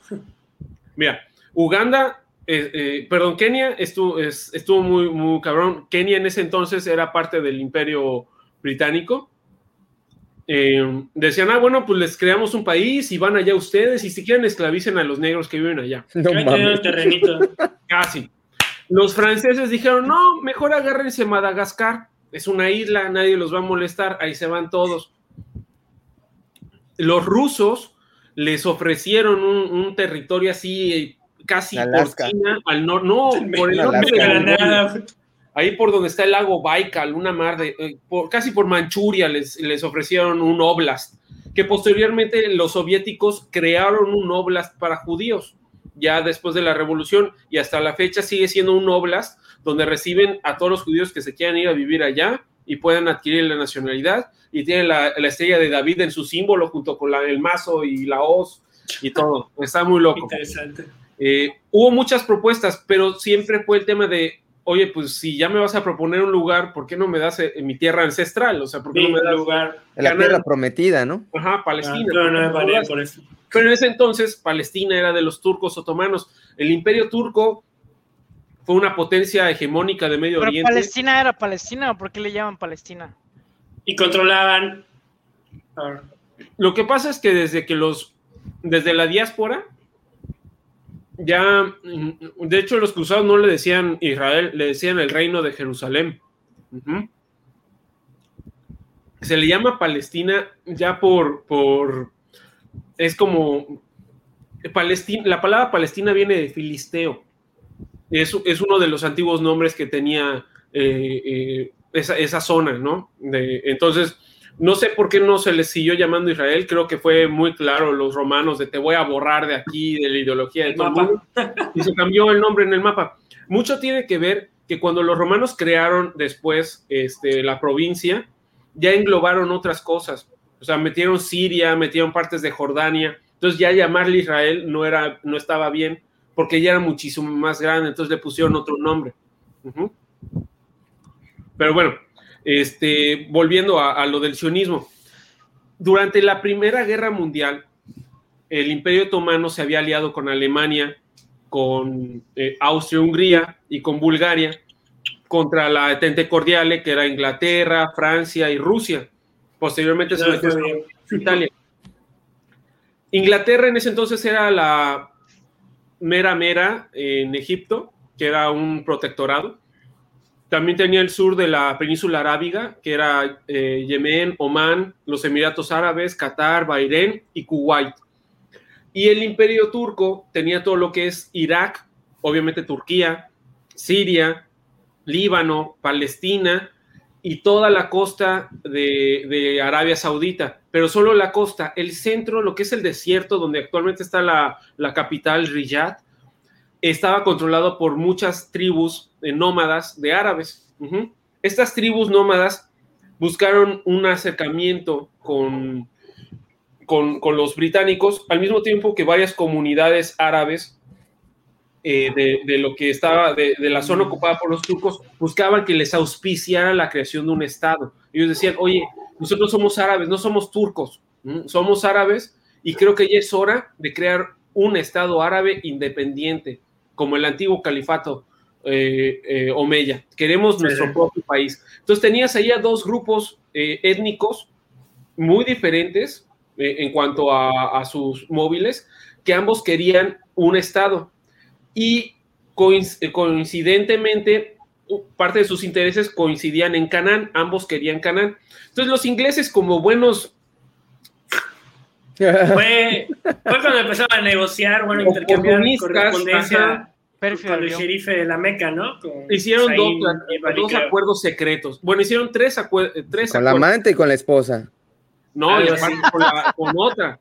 Mira, Uganda eh, eh, perdón, Kenia estuvo, estuvo muy, muy cabrón. Kenia en ese entonces era parte del imperio británico. Eh, decían, ah, bueno, pues les creamos un país y van allá ustedes y si quieren esclavicen a los negros que viven allá. Casi. Los franceses dijeron, no, mejor agárrense Madagascar. Es una isla, nadie los va a molestar, ahí se van todos. Los rusos les ofrecieron un territorio así casi por China, al norte, no, por el norte de ahí por donde está el lago Baikal, una mar de, eh, casi por Manchuria les, les ofrecieron un oblast, que posteriormente los soviéticos crearon un oblast para judíos, ya después de la revolución, y hasta la fecha sigue siendo un oblast donde reciben a todos los judíos que se quieran ir a vivir allá y puedan adquirir la nacionalidad, y tienen la, estrella de David en su símbolo junto con la, el mazo y la hoz y todo. Está muy loco. Interesante. Eh, hubo muchas propuestas, pero siempre fue el tema de, oye, pues si ya me vas a proponer un lugar, ¿por qué no me das en eh, mi tierra ancestral? O sea, ¿por qué no me das lugar? En la tierra prometida, ¿no? Ajá, Palestina. Ah, no, no, por eso. Pero en ese entonces, Palestina era de los turcos otomanos. El imperio turco fue una potencia hegemónica de Medio Oriente. Palestina era Palestina, ¿por qué le llaman Palestina? Y controlaban. Lo que pasa es que desde que los, desde la diáspora, ya, mm, de hecho, los cruzados no le decían Israel, le decían el reino de Jerusalén. Se le llama Palestina ya por, por, es como, Palestina, la palabra Palestina viene de Filisteo. Es, es uno de los antiguos nombres que tenía eh, eh, esa, esa, zona, ¿no? De, entonces, no sé por qué no se les siguió llamando Israel, creo que fue muy claro los romanos de te voy a borrar de aquí, de la ideología de todo el mundo, y se cambió el nombre en el mapa. Mucho tiene que ver que cuando los romanos crearon después este, la provincia, ya englobaron otras cosas, o sea, metieron Siria, metieron partes de Jordania, entonces ya llamarle Israel no, era, no estaba bien, porque ya era muchísimo más grande, entonces le pusieron otro nombre. Pero bueno, este, volviendo a, lo del sionismo. Durante la Primera Guerra Mundial, el Imperio Otomano se había aliado con Alemania, con eh, Austria-Hungría y con Bulgaria contra la Tente Cordiale, que era Inglaterra, Francia y Rusia. Posteriormente se metió Italia. Inglaterra en ese entonces era la mera mera en Egipto, que era un protectorado. También tenía el sur de la península arábiga, que era eh, Yemen, Omán, los Emiratos Árabes, Qatar, Bahrein y Kuwait. Y el imperio turco tenía todo lo que es Irak, obviamente Turquía, Siria, Líbano, Palestina y toda la costa de, Arabia Saudita, pero solo la costa, el centro, lo que es el desierto donde actualmente está la, la capital Riyadh, estaba controlado por muchas tribus nómadas de árabes. Estas tribus nómadas buscaron un acercamiento con, con, los británicos, al mismo tiempo que varias comunidades árabes eh, de, lo que estaba, de, la zona ocupada por los turcos, buscaban que les auspiciara la creación de un Estado. Ellos decían, oye, nosotros somos árabes, no somos turcos, somos árabes y creo que ya es hora de crear un Estado árabe independiente como el antiguo califato eh, eh, Omeya. Queremos nuestro propio país. Entonces tenías ahí a dos grupos eh, étnicos muy diferentes en cuanto a, sus móviles, que ambos querían un Estado. Y coincidentemente, parte de sus intereses coincidían en Canaán, ambos querían Canaán. Entonces los ingleses, como buenos Fue, fue cuando empezaron a negociar, bueno, intercambiar correspondencia con el sherife de la Meca, ¿no? hicieron dos, dos, acuerdos secretos. Bueno, hicieron tres, acuerdos. tres con la amante y con la esposa. No, y con, otra.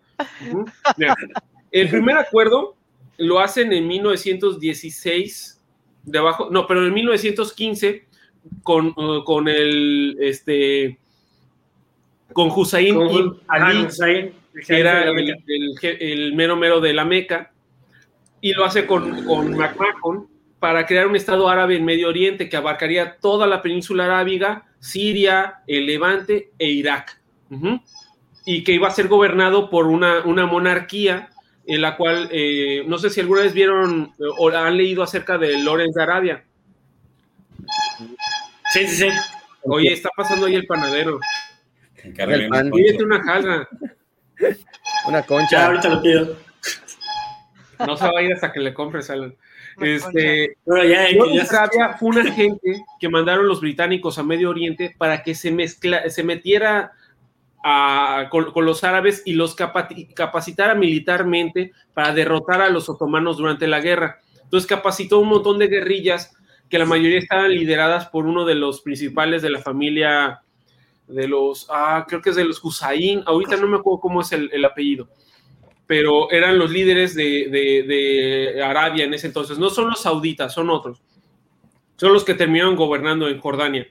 el primer acuerdo lo hacen en 1916, debajo, no, pero en 1915 con, uh, con el, este, con Hussein Ali, que era el, mero mero de la Meca, y lo hace con, con McMahon para crear un Estado árabe en Medio Oriente que abarcaría toda la península arábiga, Siria, el Levante e Irak. Y que iba a ser gobernado por una, una monarquía en la cual, eh, no sé si alguna vez vieron o han leído acerca de Lorenz de Arabia. Sí, sí, sí. Oye, está pasando ahí el panadero. Pan. una jarra. Una concha. Ya, ahorita lo pido. No se va a ir hasta que le compres, Alan. Este, bueno, ya, ya. fue una gente que mandaron los británicos a Medio Oriente para que se mezcla, se metiera con, los árabes y los capacitara militarmente para derrotar a los otomanos durante la guerra. Entonces capacitó un montón de guerrillas que la mayoría estaban lideradas por uno de los principales de la familia de los, ah, creo que es de los Husayn, ahorita no me acuerdo cómo es el, apellido, pero eran los líderes de, de, Arabia en ese entonces. No son los sauditas, son otros. Son los que terminaron gobernando en Jordania.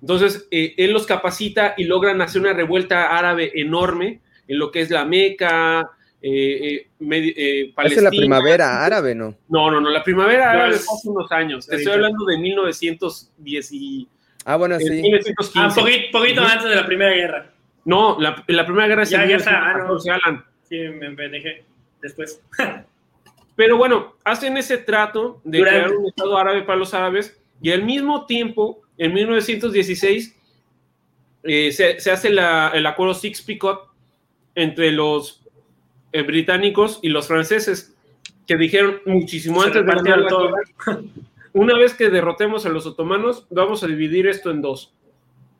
Entonces, eh, él los capacita y logran hacer una revuelta árabe enorme en lo que es la Meca, eh, eh, Palestina. Es la primavera árabe, ¿no? No, no, no, la primavera árabe fue hace unos años. Te estoy hablando de 1910 y... Ah, bueno, sí. 1915. Ah, poquito, poquito antes de la Primera Guerra. No, la, la Primera Guerra ya, ya está. Ah, no. Alan. Sí, me dejé después. Pero bueno, hacen ese trato de crear un Estado árabe para los árabes y al mismo tiempo en 1916 eh, se, hace el acuerdo Six-Picot entre los eh, británicos y los franceses, que dijeron muchísimo antes de todo. una vez que derrotemos a los otomanos, vamos a dividir esto en dos.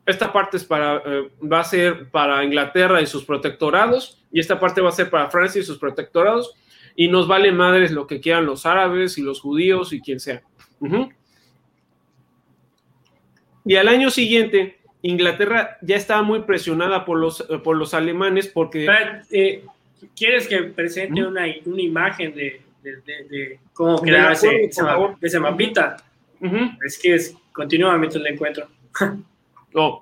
Esta parte es para, eh, va a ser para Inglaterra y sus protectorados, y esta parte va a ser para Francia y sus protectorados, y nos vale madres lo que quieran los árabes y los judíos y quien sea. Y al año siguiente, Inglaterra ya estaba muy presionada por los, por los alemanes porque... Eh, ¿Quieres que presente una, una, imagen de, de, cómo quedaba ese, ese, mapita? Es que es, continúa mientras encuentro. oh.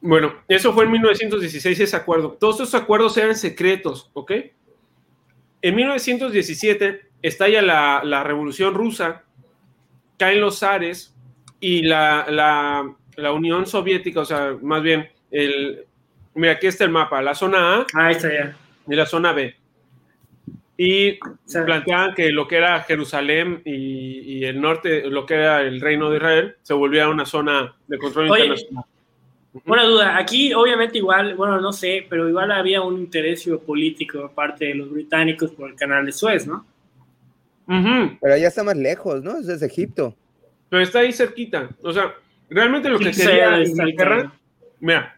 Bueno, eso fue en 1916 ese acuerdo. Todos esos acuerdos eran secretos, ¿ok? En 1917 estalla la, la revolución rusa, caen los zares, y la, la, la, Unión Soviética, o sea, más bien, el, mira, aquí está el mapa, la zona A ah, está ya. y la zona B. Y se planteaban que lo que era Jerusalén y, y, el norte, lo que era el reino de Israel, se volvía una zona de control internacional. Una duda, aquí obviamente igual, bueno, no sé, pero igual había un interés político aparte de los británicos por el canal de Suez, ¿no? Pero allá está más lejos, ¿no? Es desde Egipto pero está ahí cerquita. O sea, realmente lo que quería Inglaterra, mira,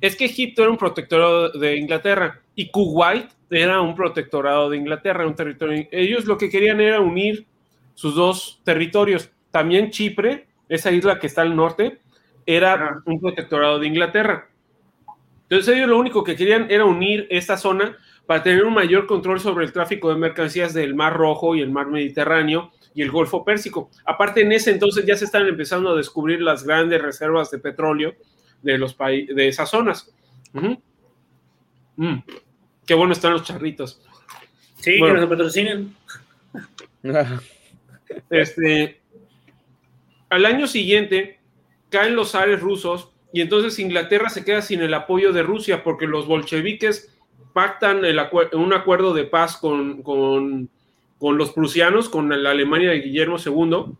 es que Egipto era un protectorado de Inglaterra y Kuwait era un protectorado de Inglaterra, un territorio. Ellos lo que querían era unir sus dos territorios. También Chipre, esa isla que está al norte, era un protectorado de Inglaterra. Entonces ellos lo único que querían era unir esta zona para tener un mayor control sobre el tráfico de mercancías del Mar Rojo y el Mar Mediterráneo y el Golfo Pérsico. Aparte, en ese entonces ya se están empezando a descubrir las grandes reservas de petróleo de, los de esas zonas. Mm. Qué bueno están los charritos. Sí, que nos patrocinen. este, al año siguiente caen los zares rusos y entonces Inglaterra se queda sin el apoyo de Rusia porque los bolcheviques pactan un acuerdo de paz con, con con los prusianos, con la Alemania de Guillermo II.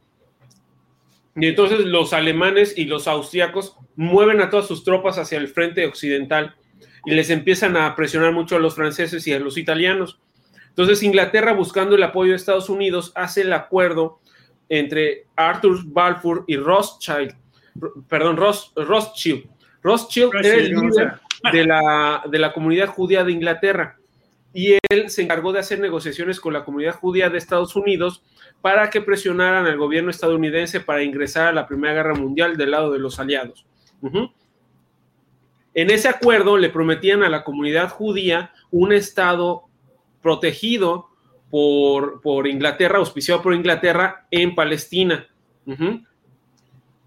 Y entonces los alemanes y los austriacos mueven a todas sus tropas hacia el frente occidental y les empiezan a presionar mucho a los franceses y a los italianos. Entonces Inglaterra, buscando el apoyo de Estados Unidos, hace el acuerdo entre Arthur Balfour y Rothschild, perdón, Rothschild. Rothschild era el líder de la, de la comunidad judía de Inglaterra. Y él se encargó de hacer negociaciones con la comunidad judía de Estados Unidos para que presionaran al gobierno estadounidense para ingresar a la Primera Guerra Mundial del lado de los aliados. En ese acuerdo le prometían a la comunidad judía un estado protegido por, por Inglaterra, auspiciado por Inglaterra en Palestina,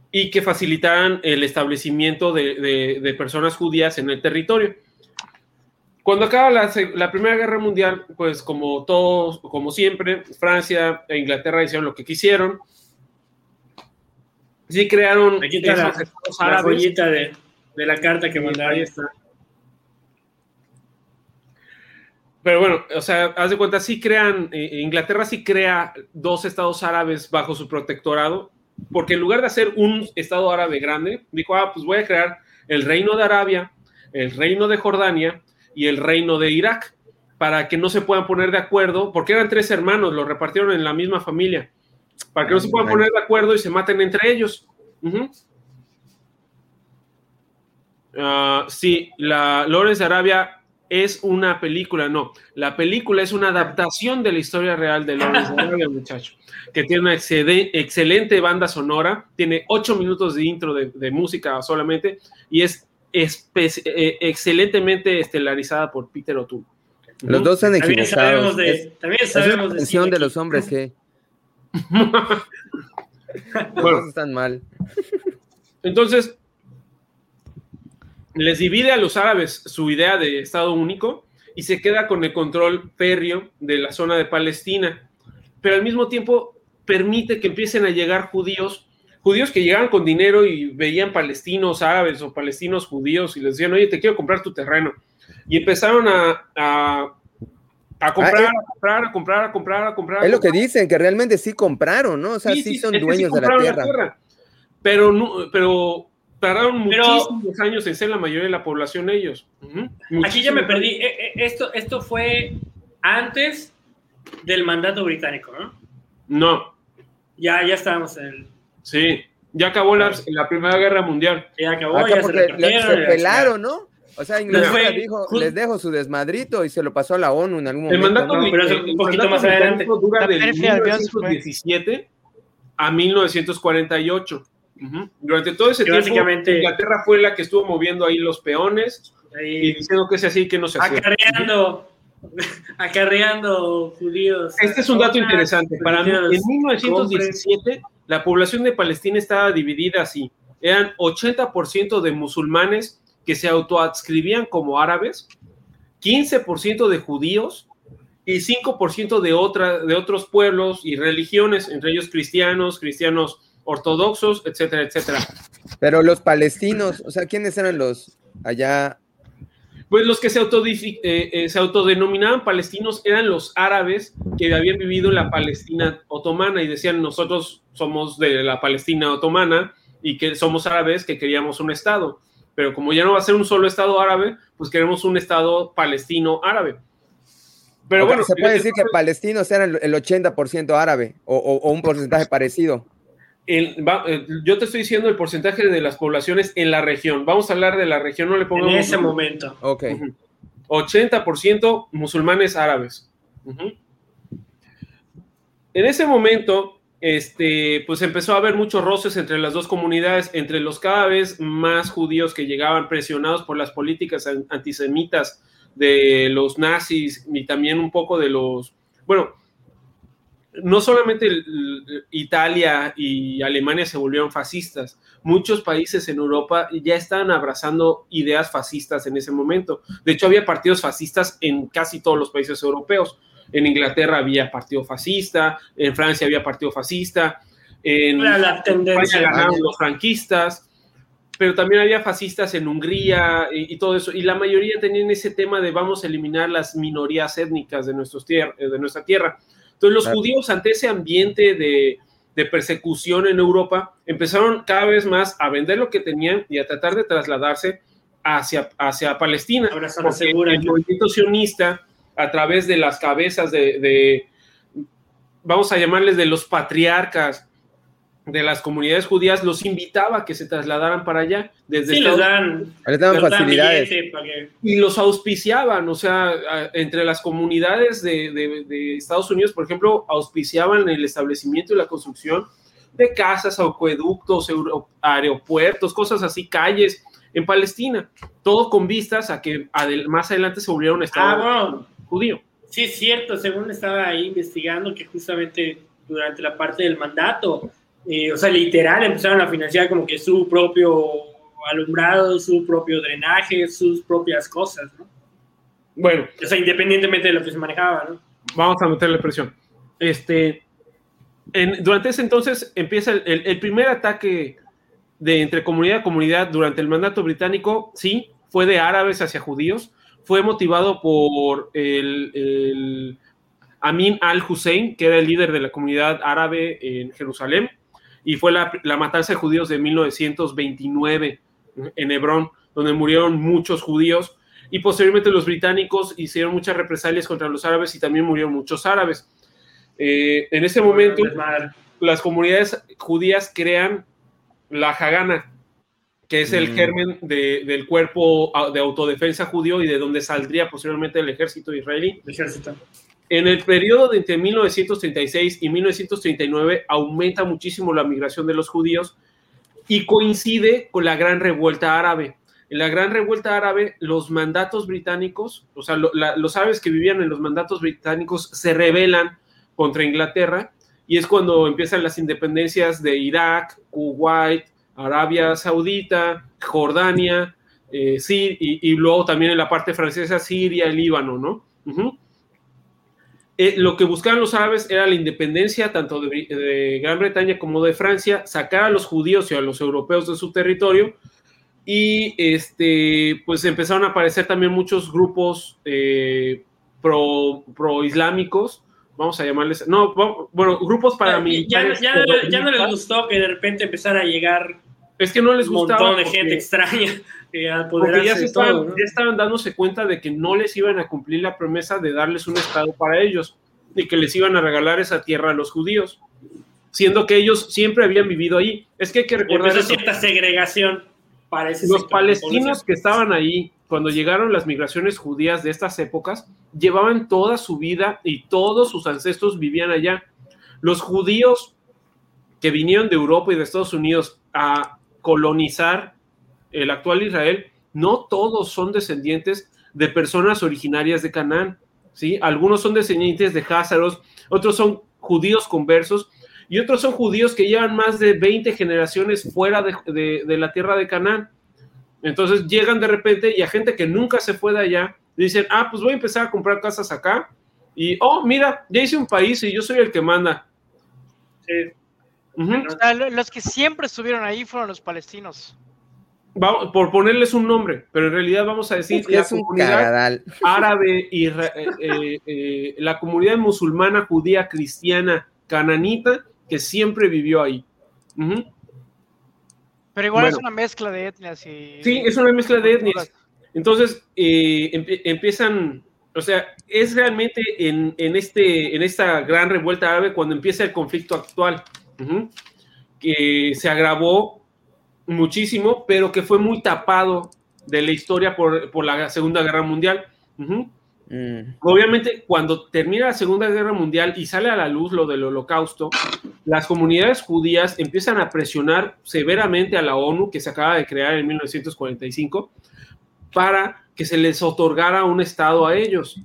y que facilitaran el establecimiento de, personas judías en el territorio. Cuando acaba la, Primera Guerra Mundial, pues como todos, como siempre, Francia e Inglaterra hicieron lo que quisieron. Sí crearon Aquí está la, de, de, la carta que mandaron. Ahí está. Pero bueno, o sea, haz de cuenta, sí crean, eh, Inglaterra sí crea dos estados árabes bajo su protectorado, porque en lugar de hacer un estado árabe grande, dijo, ah, pues voy a crear el reino de Arabia, el reino de Jordania y el reino de Irak, para que no se puedan poner de acuerdo, porque eran tres hermanos, los repartieron en la misma familia, para que no se puedan poner de acuerdo y se maten entre ellos. Ah, sí, la Lores de Arabia es una película, no. La película es una adaptación de la historia real de Lawrence de muchacho, que tiene una excelente banda sonora, tiene ocho minutos de intro de, música solamente y es eh, excelentemente estelarizada por Peter O'Toole. Los dos han equivocados. También sabemos de, de, de los hombres que. bueno, están mal. Entonces, les divide a los árabes su idea de Estado único y se queda con el control férreo de la zona de Palestina, pero al mismo tiempo permite que empiecen a llegar judíos, judíos que llegaban con dinero y veían palestinos árabes o palestinos judíos y les decían, oye, te quiero comprar tu terreno. Y empezaron a, a, comprar, ah, a comprar, a comprar, a comprar, a comprar. Es lo que dicen, que realmente sí compraron, ¿no? O sea, sí, son dueños de la tierra. Pero, no, pero tardaron muchísimos años en ser la mayoría de la población ellos. Aquí ya me perdí. Eh, eh, esto, esto fue antes del mandato británico, ¿no? No. Ya, ya estábamos en el... Sí, ya acabó la, la Primera Guerra Mundial. Ya acabó, ya se, pelaron, ¿no? O sea, Inglaterra dijo, les dejo su desmadrito y se lo pasó a la ONU en algún momento. El mandato, ¿no? pero un poquito más adelante. dura del 1917 a 1948. Durante todo ese tiempo, Inglaterra fue la que estuvo moviendo ahí los peones y diciendo que es así que no se hace. Acarreando, acarreando judíos. Este es un dato interesante. Para mí, en 1917, la población de Palestina estaba dividida así. Eran 80% de musulmanes que se autoadscribían como árabes, 15% de judíos y 5% de, otra, de otros pueblos y religiones, entre ellos cristianos, cristianos ortodoxos, etcétera, etcétera. Pero los palestinos, o sea, ¿quiénes eran los allá? Pues los que se, eh, eh, se autodenominaban palestinos eran los árabes que habían vivido en la Palestina otomana y decían nosotros somos de la Palestina otomana y que somos árabes que queríamos un estado. Pero como ya no va a ser un solo estado árabe, pues queremos un estado palestino árabe. Pero bueno, se puede decir que palestinos eran el 80% árabe o un porcentaje parecido. Eh, yo te estoy diciendo el porcentaje de las poblaciones en la región. Vamos a hablar de la región, no le pongo. En ese momento. Ok. 80% musulmanes árabes. En ese momento, este, pues empezó a haber muchos roces entre las dos comunidades, entre los cada vez más judíos que llegaban presionados por las políticas antisemitas de los nazis y también un poco de los, bueno, no solamente Italia y Alemania se volvieron fascistas, muchos países en Europa ya estaban abrazando ideas fascistas en ese momento. De hecho, había partidos fascistas en casi todos los países europeos. En Inglaterra había partido fascista, en Francia había partido fascista, en España ganaron los franquistas, pero también había fascistas en Hungría y, todo eso. Y la mayoría tenían ese tema de vamos a eliminar las minorías étnicas de, nuestros de nuestra tierra. Entonces los judíos ante ese ambiente de, persecución en Europa empezaron cada vez más a vender lo que tenían y a tratar de trasladarse hacia, hacia Palestina. Porque el movimiento sionista, a través de las cabezas de, vamos a llamarles de los patriarcas de las comunidades judías los invitaba a que se trasladaran para allá. Desde sí, les dan, les daban facilidades. Y los auspiciaban, o sea, entre las comunidades de, de, Estados Unidos, por ejemplo, auspiciaban el establecimiento y la construcción de casas, acueductos, aeropuertos, cosas así, calles en Palestina, todo con vistas a que más adelante se volviera un estado ah, judío. Sí, es cierto, según estaba ahí investigando que justamente durante la parte del mandato, eh, o sea, literal, empezaron a financiar como que su propio alumbrado, su propio drenaje, sus propias cosas, ¿no? Bueno. O sea, independientemente de lo que se manejaba, ¿no? Vamos a meterle presión. Este, durante ese entonces empieza el, primer ataque de entre comunidad a comunidad durante el mandato británico, sí, fue de árabes hacia judíos, fue motivado por el Amin al-Hussein, que era el líder de la comunidad árabe en Jerusalén, y fue la, matanza de judíos de 1929 en Hebrón, donde murieron muchos judíos, y posteriormente los británicos hicieron muchas represalias contra los árabes y también murieron muchos árabes. Eh, en ese momento, las comunidades judías crean la Hagana, que es el mm. germen del cuerpo de autodefensa judío y de donde saldría posteriormente el ejército israelí. Ejército. En el periodo entre 1936 y 1939 aumenta muchísimo la migración de los judíos y coincide con la gran revuelta árabe. En la gran revuelta árabe, los mandatos británicos, o sea, los árabes que vivían en los mandatos británicos se rebelan contra Inglaterra y es cuando empiezan las independencias de Irak, Kuwait, Arabia Saudita, Jordania, eh, y, luego también en la parte francesa, Siria, Líbano, ¿no? Eh, lo que buscaban los árabes era la independencia tanto de, Gran Bretaña como de Francia, sacar a los judíos y a los europeos de su territorio y este, pues empezaron a aparecer también muchos grupos eh, pro, pro, islámicos, vamos a llamarles, no, bueno, grupos paramilitares. Ya, ya, ya, no les gustó que de repente empezara a llegar es que no les gustaba. Un montón de gente extraña. porque ya, estaban, ya estaban dándose cuenta de que no les iban a cumplir la promesa de darles un estado para ellos y que les iban a regalar esa tierra a los judíos, siendo que ellos siempre habían vivido ahí. Es que hay que recordar. Eso. cierta segregación. Parece los palestinos que estaban ahí cuando llegaron las migraciones judías de estas épocas, llevaban toda su vida y todos sus ancestros vivían allá. Los judíos que vinieron de Europa y de Estados Unidos a colonizar el actual Israel, no todos son descendientes de personas originarias de Canaán, ¿sí? Algunos son descendientes de Házaros, otros son judíos conversos y otros son judíos que llevan más de 20 generaciones fuera de, la tierra de Canaán. Entonces llegan de repente y a gente que nunca se fue de allá, dicen, ah, pues voy a empezar a comprar casas acá y, oh, mira, ya hice un país y yo soy el que manda. Los que siempre estuvieron ahí fueron los palestinos. por ponerles un nombre, pero en realidad vamos a decir que la comunidad árabe y eh, eh, eh, la comunidad musulmana, judía, cristiana, cananita, que siempre vivió ahí. Pero igual es una mezcla de etnias. Y, sí, es una mezcla de etnias. Entonces empiezan, o sea, es realmente en, en, este, en esta gran revuelta árabe cuando empieza el conflicto actual que se agravó muchísimo, pero que fue muy tapado de la historia por, la Segunda Guerra Mundial. Mm. Obviamente, cuando termina la Segunda Guerra Mundial y sale a la luz lo del holocausto, las comunidades judías empiezan a presionar severamente a la ONU, que se acaba de crear en 1945, para que se les otorgara un Estado a ellos.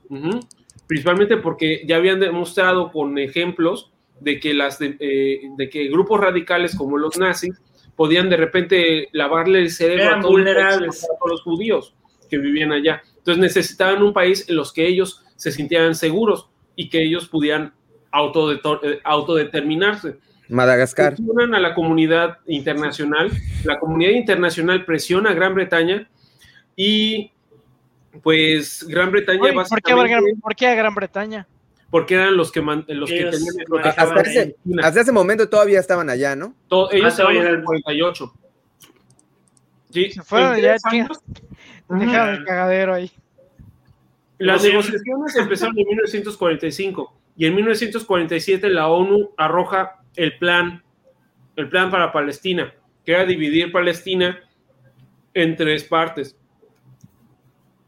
Principalmente porque ya habían demostrado con ejemplos de que, las eh, de, que grupos radicales como los nazis podían de repente lavarle el cerebro a todos, los judíos que vivían allá. Entonces necesitaban un país en los que ellos se sintieran seguros y que ellos pudieran eh, autodeterminarse. Madagascar. Presionan a la comunidad internacional, la comunidad internacional presiona a Gran Bretaña y pues Gran Bretaña ¿por, qué, a Gran Bretaña? Porque eran los que, los que tenían hasta ese, hasta ese momento todavía estaban allá, ¿no? ellos estaban en el 48. Sí, se fueron ya, dejaron el cagadero ahí. Las negociaciones empezaron en 1945 y en 1947 la ONU arroja el plan el plan para Palestina, que era dividir Palestina en tres partes.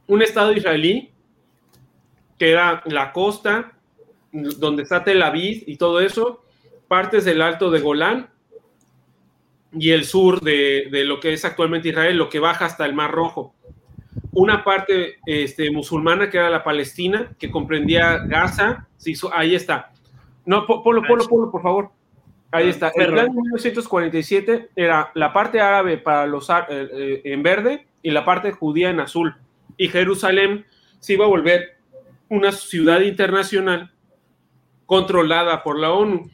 Un Estado israelí, que era la costa, donde está Tel Aviv y todo eso, partes del Alto de Golán y el sur de, lo que es actualmente Israel, lo que baja hasta el Mar Rojo. Una parte este, musulmana que era la Palestina, que comprendía Gaza, ahí está. No, Polo, Polo, Polo, por favor. Ahí está. El plan de 1947 era la parte árabe para los eh, eh, en verde y la parte judía en azul. Y Jerusalén se iba a volver una ciudad internacional controlada por la ONU.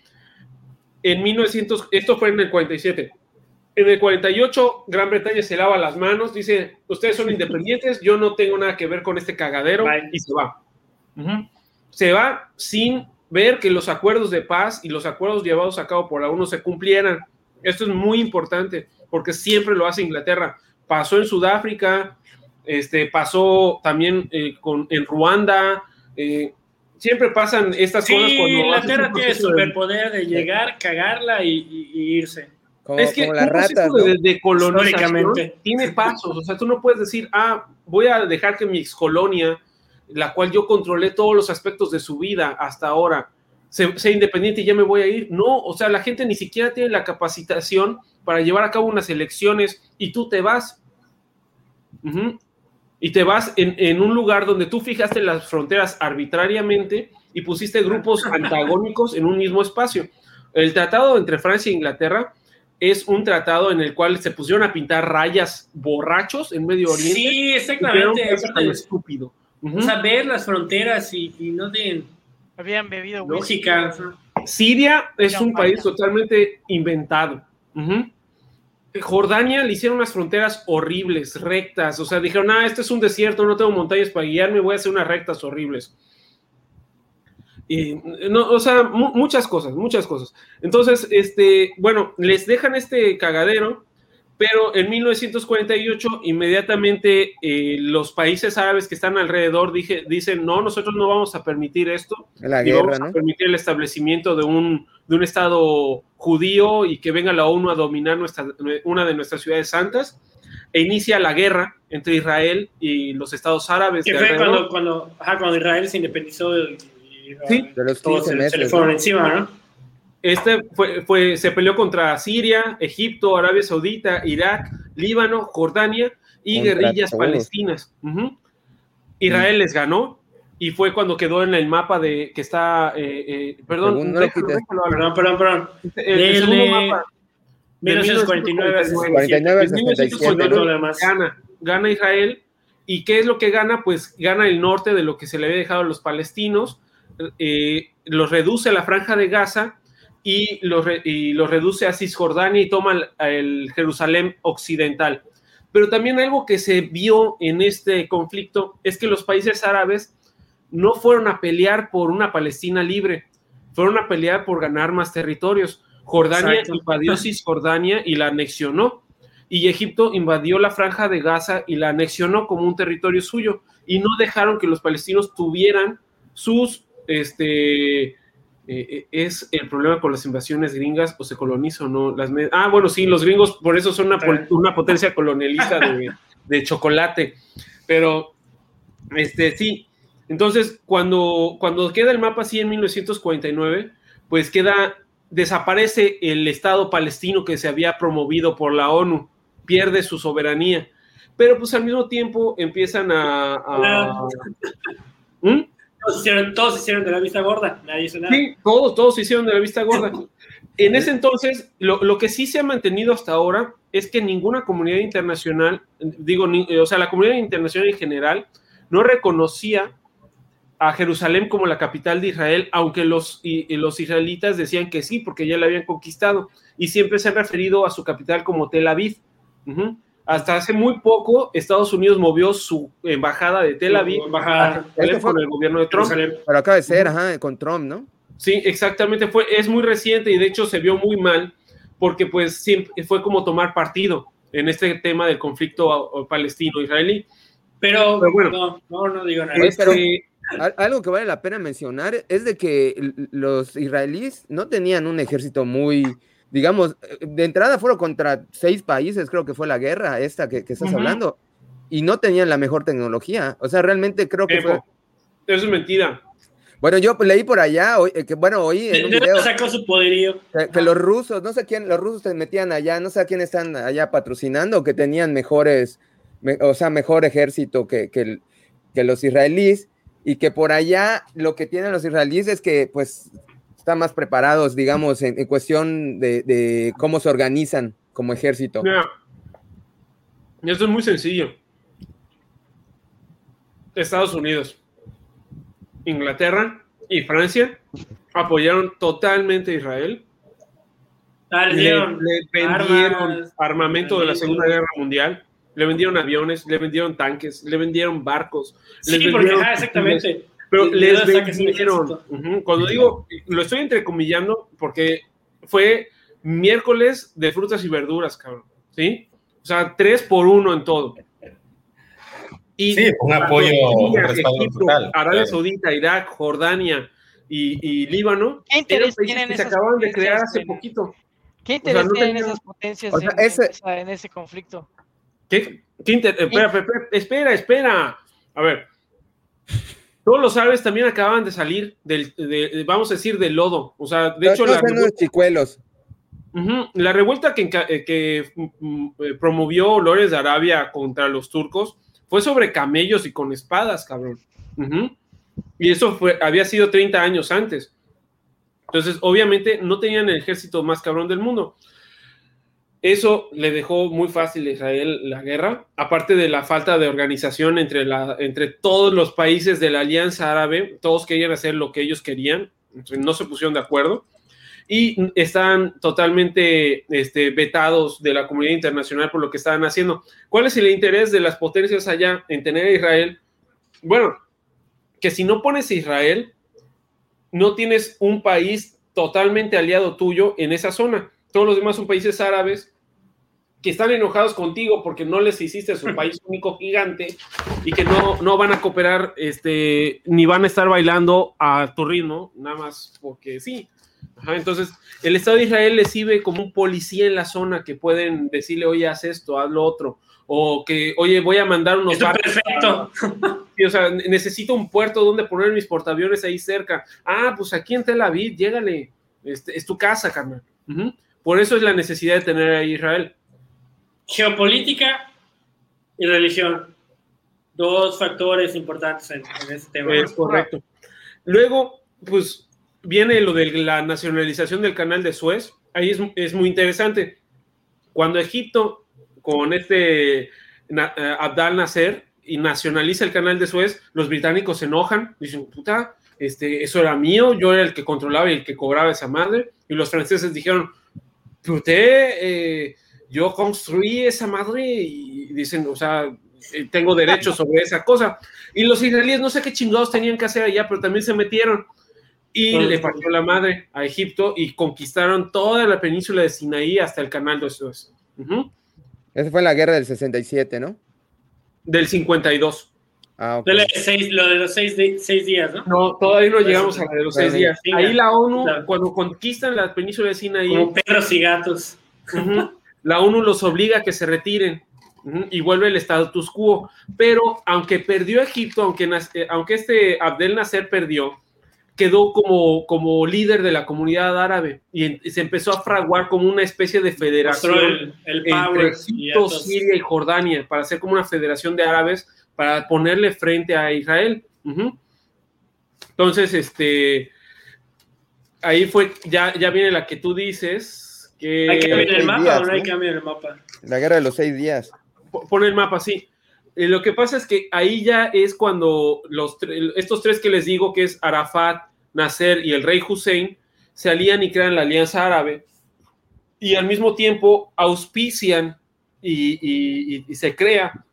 En 1900, esto fue en el 47. En el 48, Gran Bretaña se lava las manos, dice, ustedes son independientes, yo no tengo nada que ver con este cagadero, y se va. Se va sin ver que los acuerdos de paz y los acuerdos llevados a cabo por la ONU se cumplieran. Esto es muy importante, porque siempre lo hace Inglaterra. Pasó en Sudáfrica, este, pasó también eh, con, en Ruanda, eh, siempre pasan estas cosas cuando Inglaterra tiene el superpoder de llegar, cagarla y irse. Es que como de, colonización tiene pasos, o sea, tú no puedes decir, ah, voy a dejar que mi excolonia, la cual yo controlé todos los aspectos de su vida hasta ahora, sea, independiente y ya me voy a ir. No, o sea, la gente ni siquiera tiene la capacitación para llevar a cabo unas elecciones y tú te vas. Y te vas en, en un lugar donde tú fijaste las fronteras arbitrariamente y pusiste grupos antagónicos en un mismo espacio. El tratado entre Francia e Inglaterra es un tratado en el cual se pusieron a pintar rayas borrachos en Medio Oriente. Sí, exactamente. Es estúpido. O sea, ver las fronteras y, no de... Habían bebido lógica. Siria es un país totalmente inventado. Jordania le hicieron unas fronteras horribles, rectas. O sea, dijeron, ah, este es un desierto, no tengo montañas para guiarme, voy a hacer unas rectas horribles. Y, no, o sea, muchas cosas, muchas cosas. Entonces, este, bueno, les dejan este cagadero, pero en 1948 inmediatamente eh, los países árabes que están alrededor dije, dicen, no, nosotros no vamos a permitir esto, La guerra, vamos a permitir el establecimiento de un, de un Estado judío y que venga la ONU a dominar nuestra, una de nuestras ciudades santas. E inicia la guerra entre Israel y los estados árabes. Que fue cuando, cuando, cuando Israel se independizó Sí, de los 15 meses. Se encima, ¿no? Este fue, fue, se peleó contra Siria, Egipto, Arabia Saudita, Irak, Líbano, Jordania y guerrillas palestinas. Israel les ganó y fue cuando quedó en el mapa de que está, eh, eh, perdón, perdón, perdón, perdón, el, segundo mapa. 1949 gana, gana Israel. Y qué es lo que gana, pues gana el norte de lo que se le había dejado a los palestinos eh, los reduce a la franja de Gaza y los, reduce a Cisjordania y toma el, Jerusalén occidental. Pero también algo que se vio en este conflicto es que los países árabes no fueron a pelear por una Palestina libre, fueron a pelear por ganar más territorios. Jordania invadió Cisjordania y la anexionó. Y Egipto invadió la franja de Gaza y la anexionó como un territorio suyo. Y no dejaron que los palestinos tuvieran sus este, eh, eh, es el problema con las invasiones gringas o se coloniza o no. Las ah, bueno, sí, los gringos por eso son una, potencia colonialista de, chocolate. Pero, este, sí. Entonces, cuando, cuando queda el mapa así en 1949, pues queda, desaparece el Estado palestino que se había promovido por la ONU, pierde su soberanía. Pero pues al mismo tiempo empiezan a... Todos hicieron, hicieron de la vista gorda, nadie hizo nada. Sí, todos, todos hicieron de la vista gorda. En ese entonces, lo, lo, que sí se ha mantenido hasta ahora es que ninguna comunidad internacional, digo, o sea, la comunidad internacional en general, no reconocía a Jerusalén como la capital de Israel, aunque los, y, los israelitas decían que sí, porque ya la habían conquistado, y siempre se han referido a su capital como Tel Aviv. Hasta hace muy poco, Estados Unidos movió su embajada de Tel Aviv embajada. con el gobierno de Trump. Pero acaba de ser, ajá, con Trump, ¿no? Sí, exactamente. Fue, es muy reciente y de hecho se vio muy mal porque pues siempre fue como tomar partido en este tema del conflicto palestino-israelí. Pero, bueno, no, no, digo nada. Este, algo que vale la pena mencionar es de que los israelíes no tenían un ejército muy digamos, de entrada fueron contra seis países, creo que fue la guerra esta que, estás hablando, y no tenían la mejor tecnología. O sea, realmente creo que fue... Eso es mentira. Bueno, yo leí por allá, eh, que bueno, oí en un video sacó su poderío? Que, los rusos, no sé quién, los rusos se metían allá, no sé a quién están allá patrocinando, que tenían mejores, o sea, mejor ejército que, que, que los israelíes, y que por allá lo que tienen los israelíes es que pues están más preparados, digamos, en, cuestión de, cómo se organizan como ejército. Mira, esto es muy sencillo. Estados Unidos, Inglaterra y Francia apoyaron totalmente a Israel. Le, vendieron armamento de la Segunda Guerra Mundial, le vendieron aviones, le vendieron tanques, le vendieron barcos. Sí, porque, exactamente. Pero les vendieron. Cuando digo, lo estoy entrecomillando porque fue miércoles de frutas y verduras, cabrón. ¿Sí? O sea, tres por uno en todo. Y sí, un apoyo, Egipto, Arabia Saudita, Irak, Jordania y, Líbano. ¿Qué interés tienen que se acaban de crear hace poquito. ¿Qué interés tienen esas potencias en, ese... conflicto? ¿Qué, qué espera, espera, espera. A ver, todos los árabes también acaban de salir del, vamos a decir, del lodo. O sea, de hecho, la revuelta, chicuelos. la revuelta que, que mm, eh, promovió Lores de Arabia contra los turcos fue sobre camellos y con espadas, cabrón. Y eso fue, había sido 30 años antes. Entonces, obviamente, no tenían el ejército más cabrón del mundo. Eso le dejó muy fácil a Israel la guerra, aparte de la falta de organización entre, entre todos los países de la Alianza Árabe, todos querían hacer lo que ellos querían, no se pusieron de acuerdo y están totalmente este, vetados de la comunidad internacional por lo que estaban haciendo. ¿Cuál es el interés de las potencias allá en tener a Israel? Bueno, que si no pones a Israel, no tienes un país totalmente aliado tuyo en esa zona. Todos los demás son países árabes que están enojados contigo porque no les hiciste su país único gigante y que no, no van a cooperar este, ni van a estar bailando a tu ritmo, nada más porque sí. entonces, el Estado de Israel les sirve como un policía en la zona que pueden decirle, oye, haz esto, haz lo otro, o que, oye, voy a mandar unos barcos. Perfecto. o sea, necesito un puerto donde poner mis portaaviones ahí cerca. Ah, pues aquí en Tel Aviv, llégale, este, es tu casa, carnal. Por eso es la necesidad de tener a Israel geopolítica y religión. Dos factores importantes en, este tema. Es correcto. Luego, pues viene lo de la nacionalización del canal de Suez. Ahí es, muy interesante. Cuando Egipto, con este eh, Abdal Nasser, y nacionaliza el canal de Suez, los británicos se enojan, dicen, puta, este, eso era mío, yo era el que controlaba y el que cobraba esa madre, y los franceses dijeron, usted eh, yo construí esa madre y dicen, o sea, eh, tengo derecho sobre esa cosa. Y los israelíes no sé qué chingados tenían que hacer allá, pero también se metieron y le partió la madre a Egipto y conquistaron toda la península de Sinaí hasta el canal de Suez. Esa fue la guerra del 67, ¿no? Del 52. Ah, okay. lo de los seis, días, ¿no? No, todavía no llegamos a la de los seis días. Ahí la ONU, cuando conquistan la península de Sinaí. Como perros y gatos la ONU los obliga a que se retiren y vuelve el status quo. Pero aunque perdió Egipto, aunque, eh, aunque este Abdel Nasser perdió, quedó como, como líder de la comunidad árabe y, se empezó a fraguar como una especie de federación entre Egipto, Siria y Jordania para hacer como una federación de árabes para ponerle frente a Israel. Entonces, este, ahí fue, ya, ya viene la que tú dices, ¿Hay cambio en el mapa o no hay cambio en el mapa? La guerra de los seis días. Pon el mapa, sí. Eh, lo que pasa es que ahí ya es cuando los estos tres que les digo, que es Arafat, Nasser y el rey Hussein, se alían y crean la Alianza Árabe y al mismo tiempo auspician y, y, se crea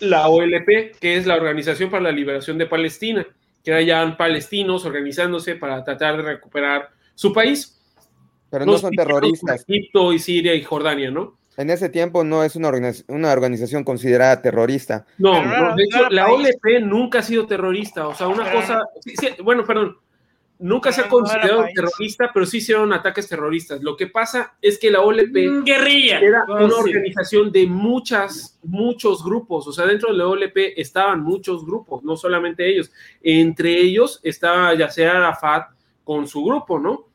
la OLP, que es la Organización para la Liberación de Palestina, que eran palestinos organizándose para tratar de recuperar su país. Pero no son terroristas. Egipto y Siria y Jordania, ¿no? En ese tiempo no es una, organización, considerada terrorista. No, de hecho, la OLP nunca ha sido terrorista. O sea, una cosa. bueno, perdón. nunca se ha considerado terrorista, pero sí hicieron ataques terroristas. Lo que pasa es que la OLP mm, guerrilla era una organización de muchas, muchos grupos. O sea, dentro de la OLP estaban muchos grupos, no solamente ellos. Entre ellos estaba ya sea Arafat con su grupo, ¿no?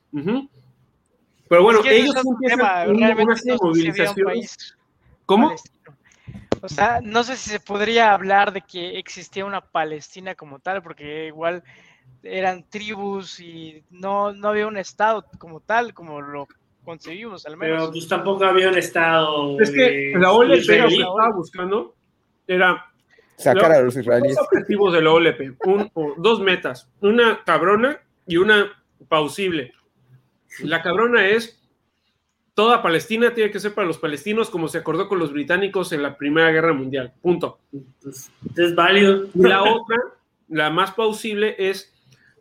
Pero bueno, ellos empiezan una, movilizaciones. ¿Cómo? O sea, no sé si se podría hablar de que existía una Palestina como tal, porque igual eran tribus y no, no había un estado como tal, como lo concebimos al menos. Pero pues tampoco había un estado. Es que la OLP lo que estaba buscando era sacar a los israelíes. Dos objetivos de la OLP, un, dos metas, una cabrona y una pausible. La cabrona es toda Palestina tiene que ser para los palestinos como se acordó con los británicos en la Primera Guerra Mundial. Punto. Es válido. La otra, la más plausible, es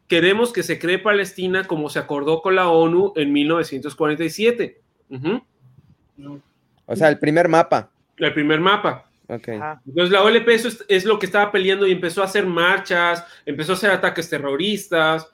queremos que se cree Palestina como se acordó con la ONU en 1947. O sea, el primer mapa. El primer mapa. Okay. Entonces la OLP eso es, lo que estaba peleando y empezó a hacer marchas, empezó a hacer ataques terroristas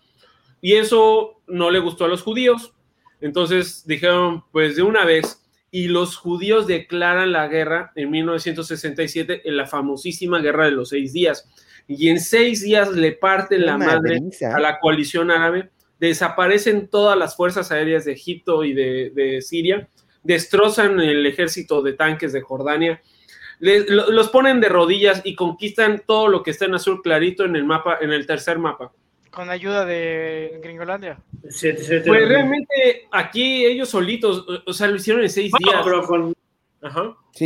y eso no le gustó a los judíos. Entonces dijeron, pues de una vez, y los judíos declaran la guerra en 1967 en la famosísima Guerra de los Seis Días y en seis días le parten la madre a la coalición árabe, desaparecen todas las fuerzas aéreas de Egipto y de, Siria, destrozan el ejército de tanques de Jordania, los ponen de rodillas y conquistan todo lo que está en azul clarito en el mapa, en el tercer mapa. Con ayuda de Gringolandia. pues realmente aquí ellos solitos, o sea, lo hicieron en seis días. Pero con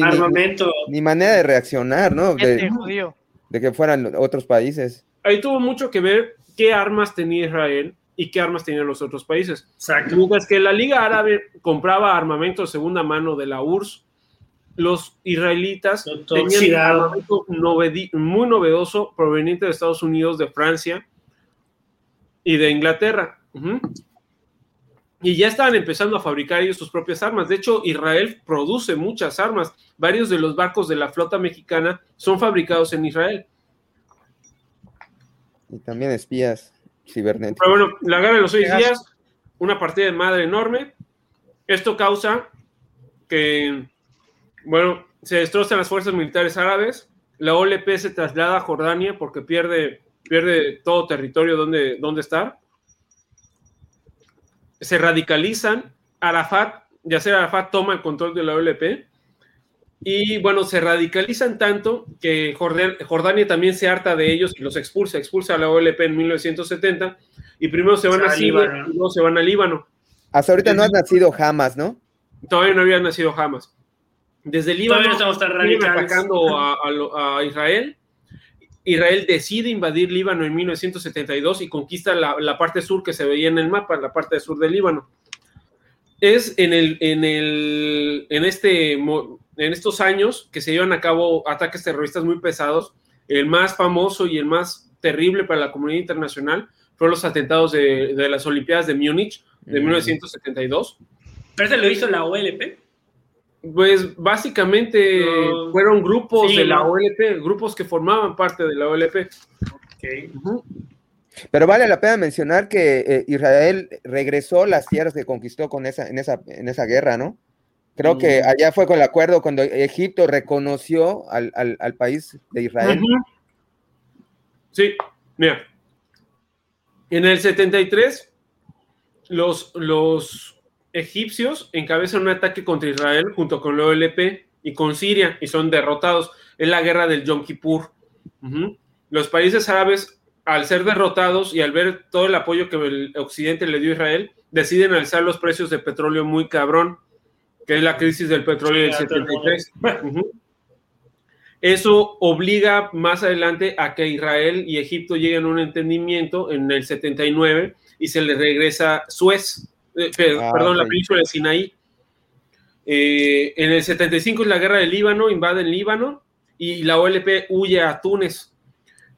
armamento. Ni, manera de reaccionar, ¿no? De, judío de que fueran otros países. Ahí tuvo mucho que ver qué armas tenía Israel y qué armas tenían los otros países. Exacto. Mientras que la Liga Árabe compraba armamento de segunda mano de la URSS, los israelitas tenían armamento muy novedoso proveniente de Estados Unidos, de Francia y de Inglaterra. Y ya estaban empezando a fabricar ellos sus propias armas. De hecho, Israel produce muchas armas. Varios de los barcos de la flota mexicana son fabricados en Israel. Y también espías cibernéticos. Pero bueno, la guerra de los seis días, una partida de madre enorme. Esto causa que, bueno, se destrozan las fuerzas militares árabes. La OLP se traslada a Jordania porque pierde, pierde todo territorio donde, donde estar se radicalizan, Arafat, ya sea Arafat toma el control de la OLP, y bueno, se radicalizan tanto que Jordania también se harta de ellos y los expulsa, expulsa a la OLP en 1970, y primero se van a Siria y luego se van a Líbano. Hasta ahorita no ha nacido Hamas, ¿no? Todavía no había nacido Hamas. Desde Líbano estamos atacando a, a Israel Israel decide invadir Líbano en 1972 y conquista la, parte sur que se veía en el mapa, la parte sur del Líbano. Es en, el, en, el, en, este, en estos años que se llevan a cabo ataques terroristas muy pesados. El más famoso y el más terrible para la comunidad internacional fueron los atentados de, las Olimpiadas de Múnich de 1972. ¿Pero se lo hizo la OLP? Pues básicamente fueron grupos de la OLP, grupos que formaban parte de la OLP. Pero vale la pena mencionar que eh, Israel regresó las tierras que conquistó con esa, en, esa, en esa guerra, ¿no? Creo que mm. allá fue con el acuerdo cuando Egipto reconoció al, país de Israel. Sí, mira. En el 73, los, los egipcios encabezan un ataque contra Israel junto con la OLP y con Siria y son derrotados. Es la guerra del Yom Kippur. Los países árabes, al ser derrotados y al ver todo el apoyo que el occidente le dio a Israel, deciden alzar los precios de petróleo muy cabrón, que es la crisis del petróleo del 73. Eso obliga más adelante a que Israel y Egipto lleguen a un entendimiento en el 79 y se les regresa Suez eh, ah, perdón, la península de Sinaí. Eh, en el 75 es la guerra del Líbano, invaden Líbano y la OLP huye a Túnez.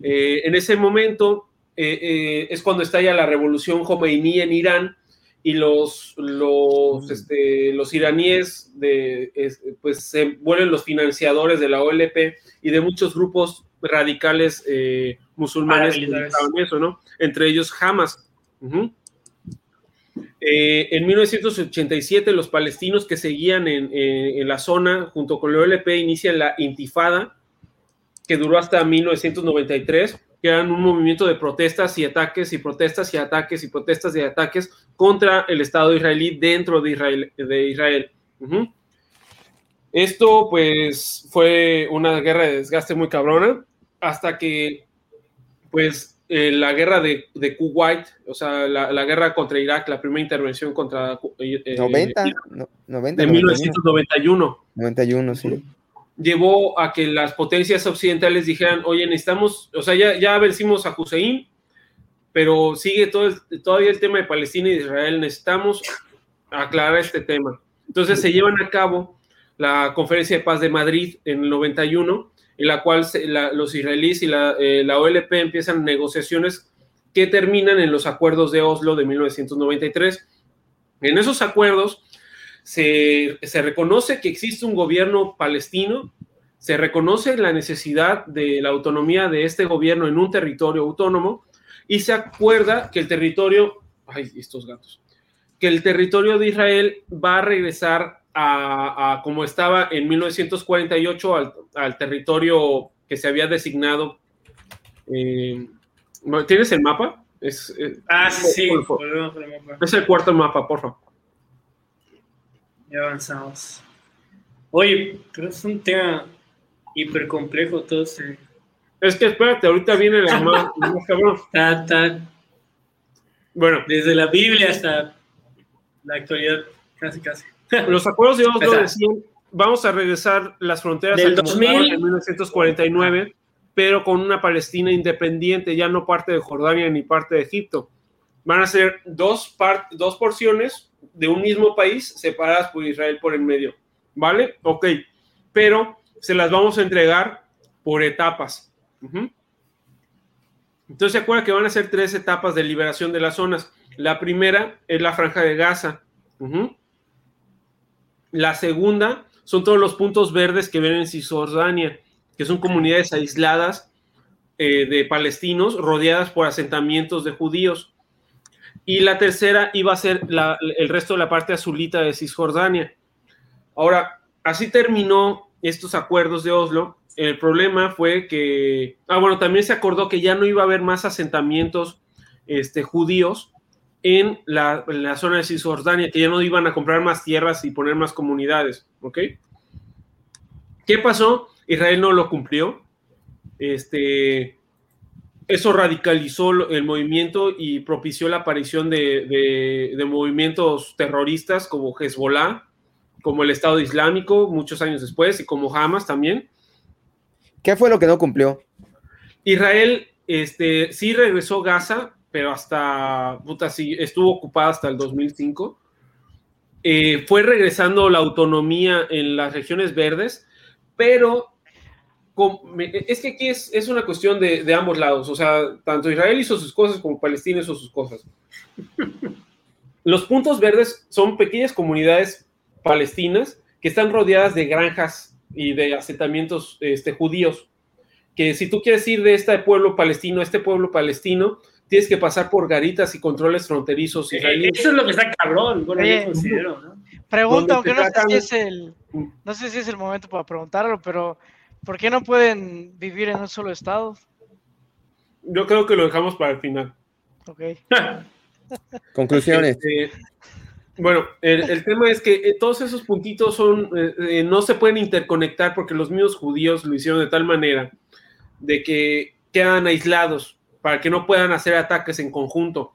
Eh, en ese momento es cuando estalla la revolución Khomeini en Irán y los, los, mm. este, los iraníes de, pues, se vuelven los financiadores de la OLP y de muchos grupos radicales musulmanes, eso, ¿no? entre ellos Hamas. Eh, en 1987 los palestinos que seguían en, la zona junto con la OLP inician la intifada que duró hasta 1993, que eran un movimiento de protestas y ataques y protestas y ataques y protestas y ataques contra el Estado israelí dentro. De Israel. Esto pues fue una guerra de desgaste muy cabrona hasta que pues eh, la guerra de, de, Kuwait, o sea, la, guerra contra Irak, la primera intervención contra... Eh, 90, no, 90, de 1991. 91, sí. Llevó a que las potencias occidentales dijeran, oye, necesitamos, o sea, ya, ya vencimos a Hussein, pero sigue todo todavía el tema de Palestina y de Israel, necesitamos aclarar este tema. Entonces se llevan a cabo la conferencia de paz de Madrid en el 91 en la cual los israelíes y la, eh, OLP empiezan negociaciones que terminan en los acuerdos de Oslo de 1993. En esos acuerdos se, se reconoce que existe un gobierno palestino, se reconoce la necesidad de la autonomía de este gobierno en un territorio autónomo y se acuerda que el territorio, ay, estos gatos, que el territorio de Israel va a regresar a, como estaba en 1948 al, territorio que se había designado. Eh, ¿Tienes el mapa? Es, eh, ah, sí, Es el cuarto mapa, por favor. Ya avanzamos. Oye, pero es un tema hiper complejo todo Es que espérate, ahorita viene la más, cabrón. Bueno. Desde la Biblia hasta la actualidad, casi, casi. Los acuerdos de Oslo decían, vamos a regresar las fronteras del 2000 en 1949, pero con una Palestina independiente, ya no parte de Jordania ni parte de Egipto. Van a ser dos, dos porciones de un mismo país separadas por Israel por el medio. ¿Vale? Ok. Pero se las vamos a entregar por etapas. Entonces se acuerda que van a ser tres etapas de liberación de las zonas. La primera es la franja de Gaza. La segunda son todos los puntos verdes que ven en Cisjordania, que son comunidades aisladas eh, de palestinos rodeadas por asentamientos de judíos. Y la tercera iba a ser el resto de la parte azulita de Cisjordania. Ahora, así terminó estos acuerdos de Oslo. El problema fue que, ah, bueno, también se acordó que ya no iba a haber más asentamientos este, judíos en la, zona de Cisjordania, que ya no iban a comprar más tierras y poner más comunidades, ¿ok? ¿Qué pasó? Israel no lo cumplió. Este, eso radicalizó el movimiento y propició la aparición de, de, movimientos terroristas como Hezbollah, como el Estado Islámico muchos años después y como Hamas también. ¿Qué fue lo que no cumplió? Israel este, sí regresó Gaza, pero hasta, puta, sí, estuvo ocupada hasta el 2005. Eh, fue regresando la autonomía en las regiones verdes, pero es que aquí es, es una cuestión de, de, ambos lados, o sea, tanto Israel hizo sus cosas como Palestina hizo sus cosas. Los puntos verdes son pequeñas comunidades palestinas que están rodeadas de granjas y de asentamientos este, judíos, que si tú quieres ir de este pueblo palestino a este pueblo palestino, tienes que pasar por garitas y controles fronterizos israelíes. Eso es lo que está cabrón, bueno, yo considero, ¿no? Pregunta, aunque no sé, si es el, no sé si es el momento para preguntarlo, pero ¿por qué no pueden vivir en un solo estado? Yo creo que lo dejamos para el final. Ok. Conclusiones. Este, bueno, el, tema es que eh, todos esos puntitos son, eh, eh, no se pueden interconectar porque los mismos judíos lo hicieron de tal manera de que quedan aislados para que no puedan hacer ataques en conjunto.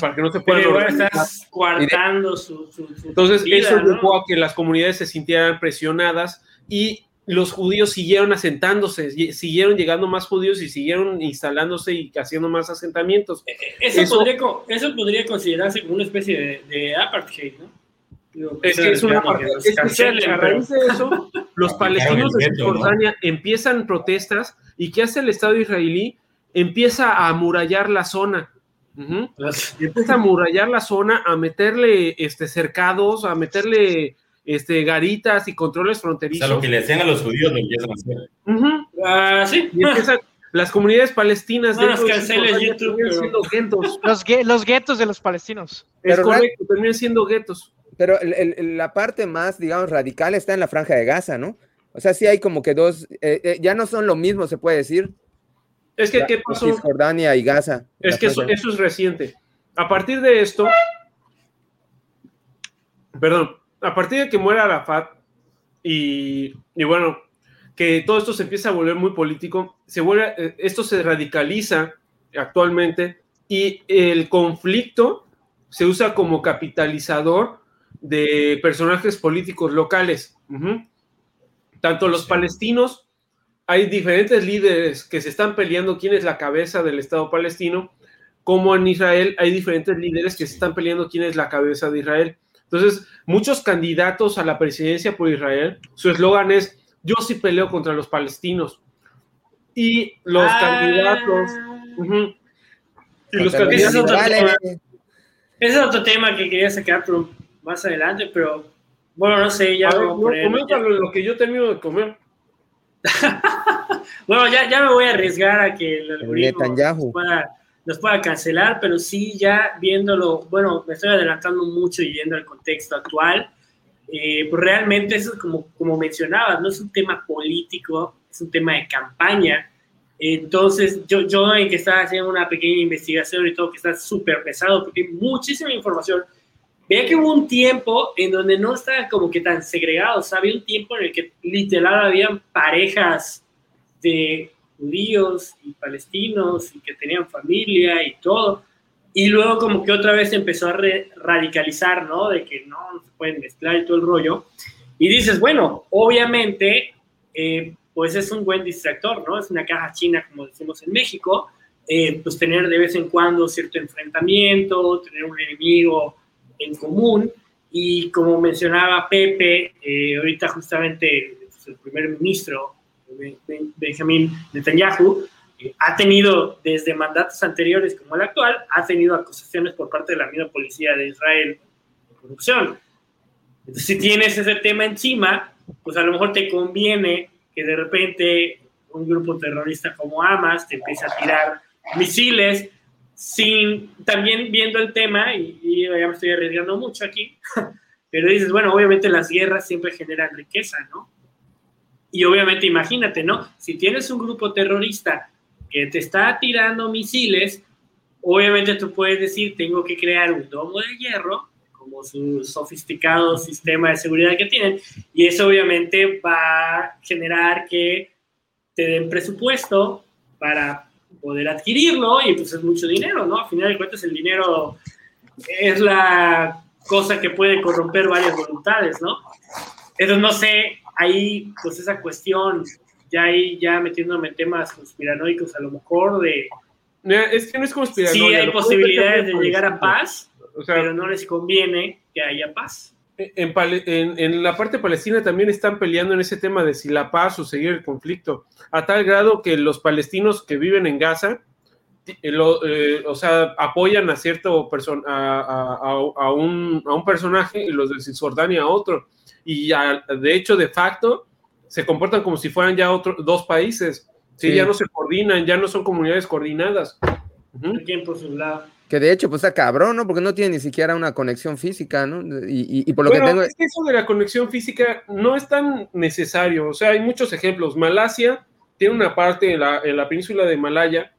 para que no se puedan. Pero estás coartando su, Entonces, eso llevó a que las comunidades se sintieran presionadas y los judíos siguieron asentándose, siguieron llegando más judíos y siguieron instalándose y haciendo más asentamientos. E, e, eso, eso, podría, considerarse como una especie de, apartheid, ¿no? es que es una es que a raíz de eso, los palestinos de Jordania empiezan protestas y ¿qué hace el Estado israelí? Empieza a amurallar la zona. empieza a amurallar la zona, a meterle este, cercados, a meterle este, garitas y controles fronterizos. O sea, lo que le hacían a los judíos lo empiezan a hacer. Ah, sí. Y las comunidades palestinas no de YouTube, siendo guetos. Los, los guetos de los palestinos. Es correcto, terminan siendo guetos. Pero la parte más, digamos, radical está en la franja de Gaza, ¿no? O sea, sí hay como que dos, eh, eh, ya no son lo mismo, se puede decir. Es que, ¿qué pasó? Cisjordania y Gaza. Es que eso, es reciente. A partir de esto, perdón, a partir de que muera Arafat y, y bueno, que todo esto se empieza a volver muy político, se vuelve, eh, esto se radicaliza actualmente y el conflicto se usa como capitalizador de personajes políticos locales. Tanto los palestinos, hay diferentes líderes que se están peleando quién es la cabeza del Estado palestino, como en Israel hay diferentes líderes que se están peleando quién es la cabeza de Israel. Entonces, muchos candidatos a la presidencia por Israel, su eslogan es, yo sí peleo contra los palestinos. Y los ah. candidatos... y los candidatos... Ese es otro tema que quería sacar más adelante, pero bueno, no sé, ya... lo que yo termino de comer. bueno, ya, ya me voy a arriesgar a que el algoritmo nos pueda, nos pueda, cancelar, pero sí ya viéndolo, bueno, me estoy adelantando mucho y viendo el contexto actual, eh, pues realmente eso es como, como mencionabas, no es un tema político, es un tema de campaña. Entonces, yo, yo en que estaba haciendo una pequeña investigación y todo, que está súper pesado, porque hay muchísima información, Veía que hubo un tiempo en donde no estaban como que tan segregados. Había un tiempo en el que literal habían parejas de judíos y palestinos y que tenían familia y todo. Y luego como que otra vez empezó a radicalizar, ¿no? De que no, se pueden mezclar y todo el rollo. Y dices, bueno, obviamente, eh, pues es un buen distractor, ¿no? Es una caja china, como decimos en México. Eh, pues tener de vez en cuando cierto enfrentamiento, tener un enemigo en común. Y como mencionaba Pepe, eh, ahorita justamente pues, el primer ministro, Benjamin Netanyahu, eh, ha tenido desde mandatos anteriores como el actual, ha tenido acusaciones por parte de la misma policía de Israel de corrupción. Entonces, si tienes ese tema encima, pues a lo mejor te conviene que de repente un grupo terrorista como Hamas te empiece a tirar misiles sin también viendo el tema, y, ya me estoy arriesgando mucho aquí, pero dices, bueno, obviamente las guerras siempre generan riqueza, ¿no? Y obviamente imagínate, ¿no? Si tienes un grupo terrorista que te está tirando misiles, obviamente tú puedes decir, tengo que crear un domo de hierro, como su sofisticado sistema de seguridad que tienen, y eso obviamente va a generar que te den presupuesto para poder adquirirlo y pues es mucho dinero, ¿no? A final de cuentas el dinero es la cosa que puede corromper varias voluntades, ¿no? Entonces no sé, ahí pues esa cuestión, ya ahí ya metiéndome en temas conspiranoicos a lo mejor de... Es que no es conspiranoico. Sí hay posibilidades de llegar a paz, pero no les conviene que haya paz. En, en, la parte palestina también están peleando en ese tema de si la paz o seguir el conflicto, a tal grado que los palestinos que viven en Gaza, eh, eh, o sea, apoyan a cierto persona, a, un, personaje y los de Cisjordania a otro. Y de hecho, de facto, se comportan como si fueran ya otros dos países. ¿sí? Ya no se coordinan, ya no son comunidades coordinadas. ¿Quién por su lado? Que de hecho, pues está cabrón, ¿no? Porque no tiene ni siquiera una conexión física, ¿no? Y, por lo que tengo. Es que eso de la conexión física no es tan necesario. O sea, hay muchos ejemplos. Malasia tiene una parte en la, península de Malaya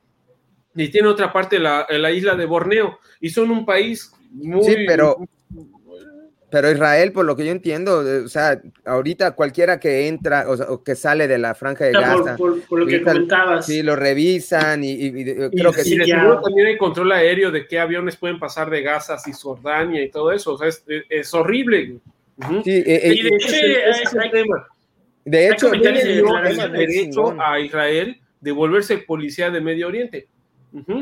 y tiene otra parte en la, en la isla de Borneo. Y son un país muy. Sí, pero pero Israel, por lo que yo entiendo, eh, o sea, ahorita cualquiera que entra o, que sale de la franja de Gaza, por, lo que comentabas. Sí, lo revisan y, creo que sí. también hay control aéreo de qué aviones pueden pasar de Gaza a Cisjordania y todo eso. O sea, es, horrible. Sí, eh, eh, y de hecho, es el tema. De hecho, el derecho a Israel de volverse policía de Medio Oriente.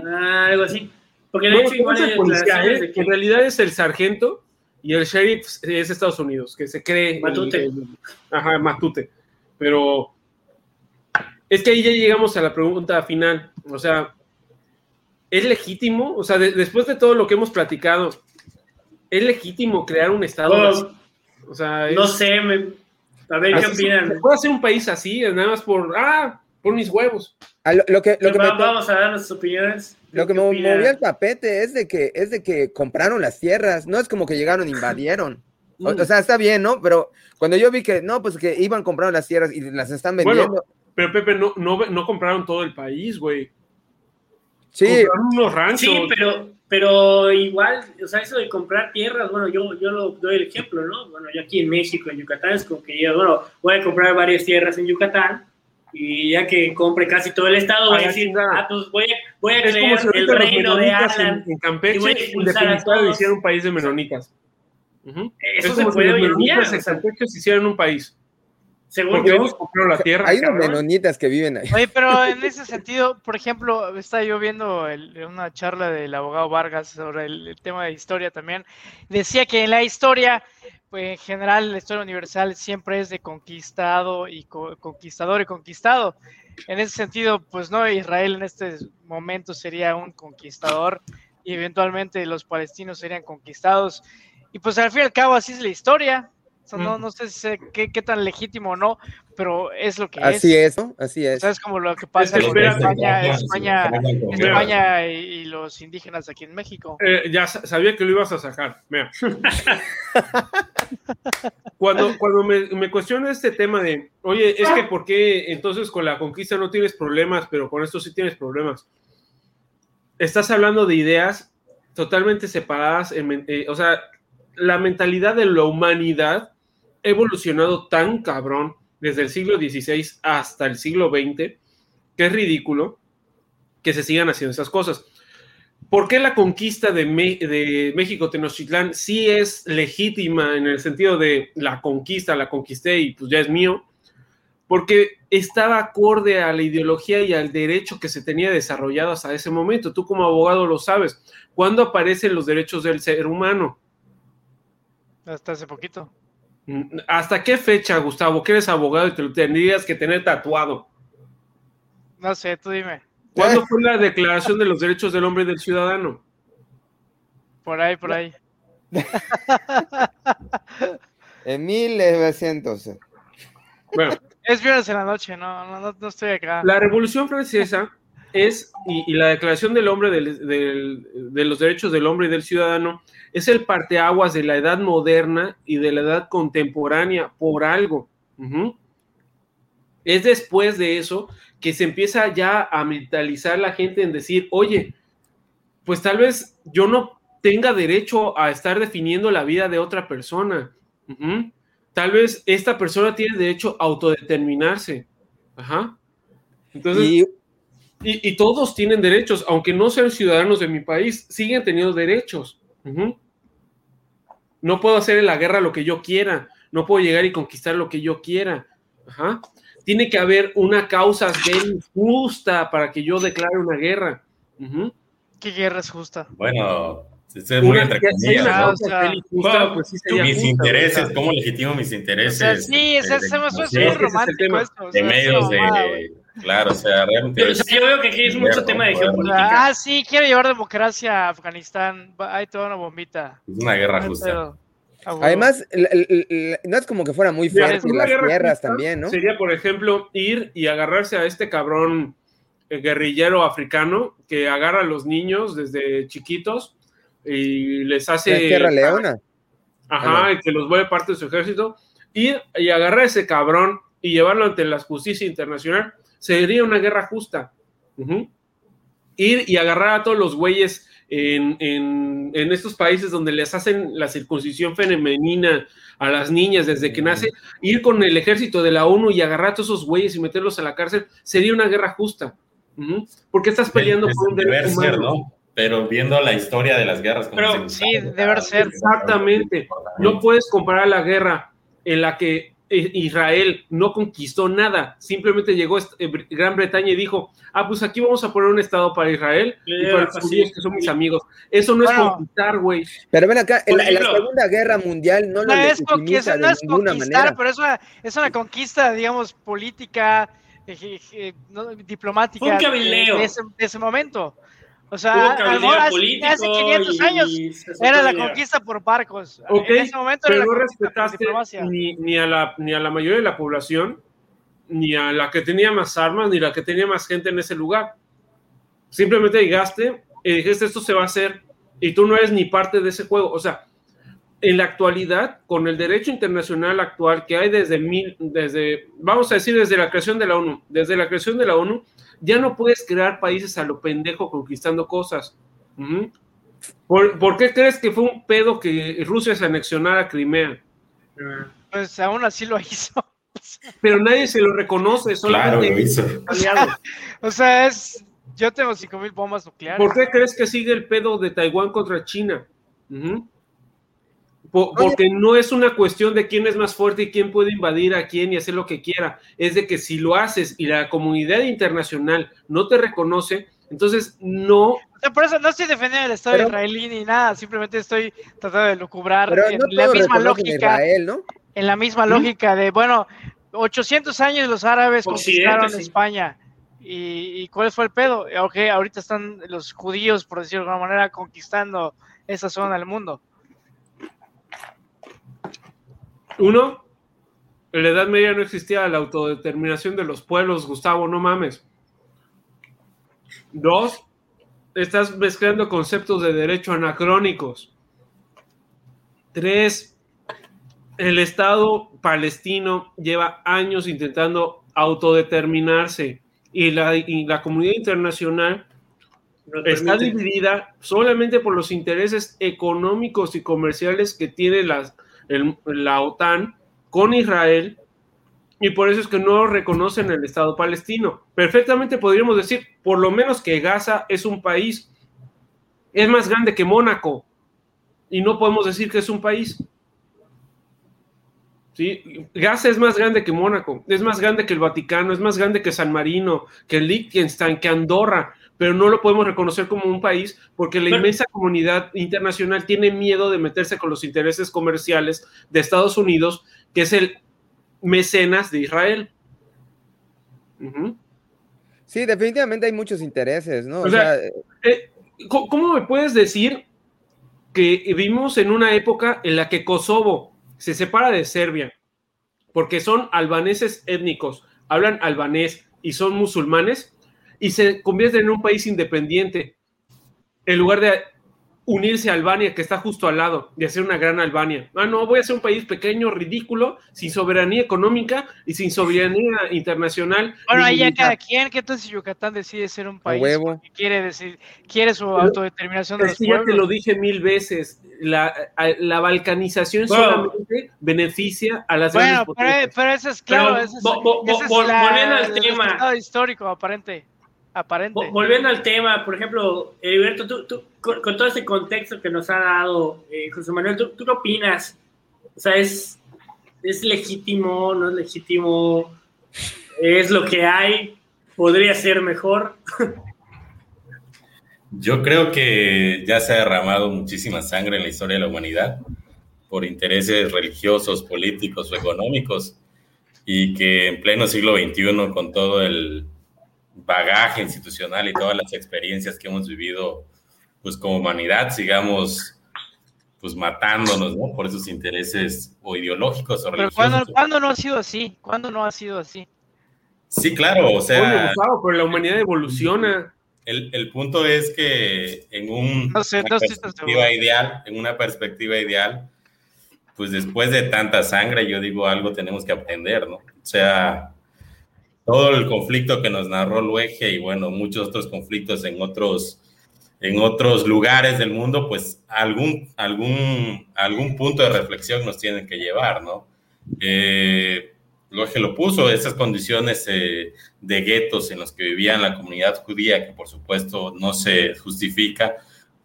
ah, algo así. Porque de hecho, igual es policía, en realidad es el sargento y el sheriff es Estados Unidos, que se cree. Matute. ajá, Matute. Pero es que ahí ya llegamos a la pregunta final. O sea, ¿es legítimo? O sea, después de todo lo que hemos platicado, ¿es legítimo crear un Estado O sea, no sé, a ver qué opinan. ¿Se puede hacer un país así, nada más por, ah, por mis huevos. lo, que, lo que vamos a dar nuestras opiniones. Lo que me movió el tapete es de que es de que compraron las tierras, no es como que llegaron e invadieron. O, mm. sea, está bien, ¿no? Pero cuando yo vi que no, pues que iban comprando las tierras y las están vendiendo. pero Pepe, no, no, no compraron todo el país, güey. Sí. Compraron unos ranchos. Sí, pero, pero igual, o sea, eso de comprar tierras, bueno, yo, yo lo doy el ejemplo, ¿no? Bueno, yo aquí en México, en Yucatán, es como que yo, bueno, voy a comprar varias tierras en Yucatán y ya que compre casi todo el estado, voy a decir, ah, pues voy a, voy a crear el reino de Alan. En, Campeche, y voy a expulsar a todos. hicieron un país de menonitas. Eso se puede hoy en día. En Campeche se hicieron un país. Según yo, la tierra. Hay unos menonitas que viven ahí. Oye, pero en ese sentido, por ejemplo, estaba yo viendo una charla del abogado Vargas sobre el, tema de historia también. Decía que en la historia, pues en general, la historia universal siempre es de conquistado y conquistador y conquistado. En ese sentido, pues no, Israel en este momento sería un conquistador y eventualmente los palestinos serían conquistados. Y pues al fin y al cabo así es la historia no, no sé qué, tan legítimo o no, pero es lo que es. Así es, ¿no? Así es. es como lo que pasa en España, España, España y, los indígenas aquí en México. Eh, ya sabía que lo ibas a sacar. Mira. cuando cuando me, me cuestiona este tema de, oye, es que ¿por qué entonces con la conquista no tienes problemas, pero con esto sí tienes problemas? Estás hablando de ideas totalmente separadas, eh, o sea, la mentalidad de la humanidad evolucionado tan cabrón desde el siglo XVI hasta el siglo XX que es ridículo que se sigan haciendo esas cosas. ¿Por qué la conquista de, México Tenochtitlán sí es legítima en el sentido de la conquista, la conquisté y pues ya es mío? Porque estaba acorde a la ideología y al derecho que se tenía desarrollado hasta ese momento. Tú como abogado lo sabes. ¿Cuándo aparecen los derechos del ser humano? Hasta hace poquito. ¿Hasta qué fecha, Gustavo, que eres abogado y te lo tendrías que tener tatuado? No sé, tú dime. ¿Cuándo fue la declaración de los derechos del hombre y del ciudadano? Por ahí, por ahí. en 1900. Bueno. Es viernes en la noche, no, no, no estoy acá. La Revolución Francesa es, y, la Declaración del Hombre, de los Derechos del Hombre y del Ciudadano, es el parteaguas de la edad moderna y de la edad contemporánea por algo. Es después de eso que se empieza ya a mentalizar la gente en decir, oye, pues tal vez yo no tenga derecho a estar definiendo la vida de otra persona. Tal vez esta persona tiene derecho a autodeterminarse. Ajá. Entonces, todos tienen derechos, aunque no sean ciudadanos de mi país, siguen teniendo derechos. No puedo hacer en la guerra lo que yo quiera, no puedo llegar y conquistar lo que yo quiera. Tiene que haber una causa justa para que yo declare una guerra. ¿Qué guerra es justa? Bueno, es muy entre comillas, pues mis intereses, ¿cómo legitimo mis intereses? sí, es, es, es, muy romántico esto. De medios de Claro, o sea, realmente. yo veo que aquí es mucho tema de geopolítica. Ah, sí, quiero llevar democracia a Afganistán. Hay toda una bombita. Es una guerra justa. Además, no es como que fuera muy fácil las guerras también, ¿no? Sería, por ejemplo, ir y agarrarse a este cabrón eh, guerrillero africano que agarra a los niños desde chiquitos y les hace. Tierra Leona. Ajá, y que los vuelve parte de su ejército. Ir y agarrar a ese cabrón y llevarlo ante la justicia internacional sería una guerra justa. Ir y agarrar a todos los güeyes en, estos países donde les hacen la circuncisión femenina a las niñas desde que nace, ir con el ejército de la ONU y agarrar a todos esos güeyes y meterlos a la cárcel, sería una guerra justa. Porque estás peleando por un derecho humano. Pero viendo la historia de las guerras. Pero, sí, debe ser. Exactamente. No puedes comparar la guerra en la que Israel no conquistó nada, simplemente llegó eh, Gran Bretaña y dijo, ah, pues aquí vamos a poner un estado para Israel y para los judíos que son mis amigos. Eso no es conquistar, güey. Pero ven acá, en la, Segunda Guerra Mundial no, lo es conquistar, no es conquistar, pero es una, es una conquista, digamos, política, eh, eh, diplomática de, ese, momento. O sea, hace, hace 500 años era la conquista por barcos. en ese momento pero no respetaste ni, ni, a la, ni a la mayoría de la población, ni a la que tenía más armas, ni la que tenía más gente en ese lugar. Simplemente llegaste y dijiste, esto se va a hacer, y tú no eres ni parte de ese juego. O sea, en la actualidad, con el derecho internacional actual que hay desde mil, desde, vamos a decir, desde la creación de la ONU, desde la creación de la ONU, ya no puedes crear países a lo pendejo conquistando cosas. ¿Por, qué crees que fue un pedo que Rusia se anexionara a Crimea? Pues aún así lo hizo. Pero nadie se lo reconoce, Claro, lo hizo. O sea, es. Yo tengo 5.000 bombas nucleares. ¿Por qué crees que sigue el pedo de Taiwán contra China? Porque no es una cuestión de quién es más fuerte y quién puede invadir a quién y hacer lo que quiera. Es de que si lo haces y la comunidad internacional no te reconoce, entonces no. por eso no estoy defendiendo el Estado israelí ni nada, simplemente estoy tratando de lucubrar en la misma lógica. En la misma lógica de, bueno, 800 años los árabes conquistaron España. ¿Y, cuál fue el pedo? Ok, ahorita están los judíos, por decirlo de alguna manera, conquistando esa zona del mundo. Uno, en la Edad Media no existía la autodeterminación de los pueblos, Gustavo, no mames. Dos, estás mezclando conceptos de derecho anacrónicos. Tres, el Estado palestino lleva años intentando autodeterminarse y la, la comunidad internacional está dividida solamente por los intereses económicos y comerciales que tiene las, la OTAN con Israel y por eso es que no reconocen el Estado palestino. Perfectamente podríamos decir, por lo menos que Gaza es un país, es más grande que Mónaco y no podemos decir que es un país. ¿Sí? Gaza es más grande que Mónaco, es más grande que el Vaticano, es más grande que San Marino, que Liechtenstein, que Andorra pero no lo podemos reconocer como un país porque la inmensa comunidad internacional tiene miedo de meterse con los intereses comerciales de Estados Unidos, que es el mecenas de Israel. Sí, definitivamente hay muchos intereses, ¿no? Eh, ¿Cómo me puedes decir que vivimos en una época en la que Kosovo se separa de Serbia porque son albaneses étnicos, hablan albanés y son musulmanes? Y se convierte en un país independiente, en lugar de unirse a Albania, que está justo al lado, y hacer una gran Albania. Ah, no, voy a ser un país pequeño, ridículo, sin soberanía económica y sin soberanía internacional. Bueno, ahí ya cada quien, que entonces Yucatán decide ser un país que quiere decir, quiere su autodeterminación de los Ya te lo dije mil veces, la, la balcanización solamente beneficia a las bueno, pero, pero, eso es claro, eso es, volviendo al tema. histórico aparente aparente. Volviendo al tema, por ejemplo, Heriberto, tú, con, todo este contexto que nos ha dado eh, José Manuel, ¿tú, qué opinas? O sea, ¿es, ¿es legítimo, no es legítimo? ¿Es lo que hay? ¿Podría ser mejor? Yo creo que ya se ha derramado muchísima sangre en la historia de la humanidad por intereses religiosos, políticos o económicos y que en pleno siglo XXI, con todo el bagaje institucional y todas las experiencias que hemos vivido, pues como humanidad, sigamos pues matándonos, ¿no? Por esos intereses o ideológicos o religiosos. Pero ¿cuándo, no ha sido así? ¿Cuándo no ha sido así? Sí, claro, o sea... pero la humanidad evoluciona. El, el punto es que en un, una perspectiva ideal, en una perspectiva ideal, pues después de tanta sangre, yo digo, algo tenemos que aprender, ¿no? O sea, todo el conflicto que nos narró Luege y bueno, muchos otros conflictos en otros, en otros lugares del mundo, pues algún, algún, algún punto de reflexión nos tienen que llevar, ¿no? Eh, Luege lo puso, esas condiciones eh, de guetos en los que vivía la comunidad judía, que por supuesto no se justifica,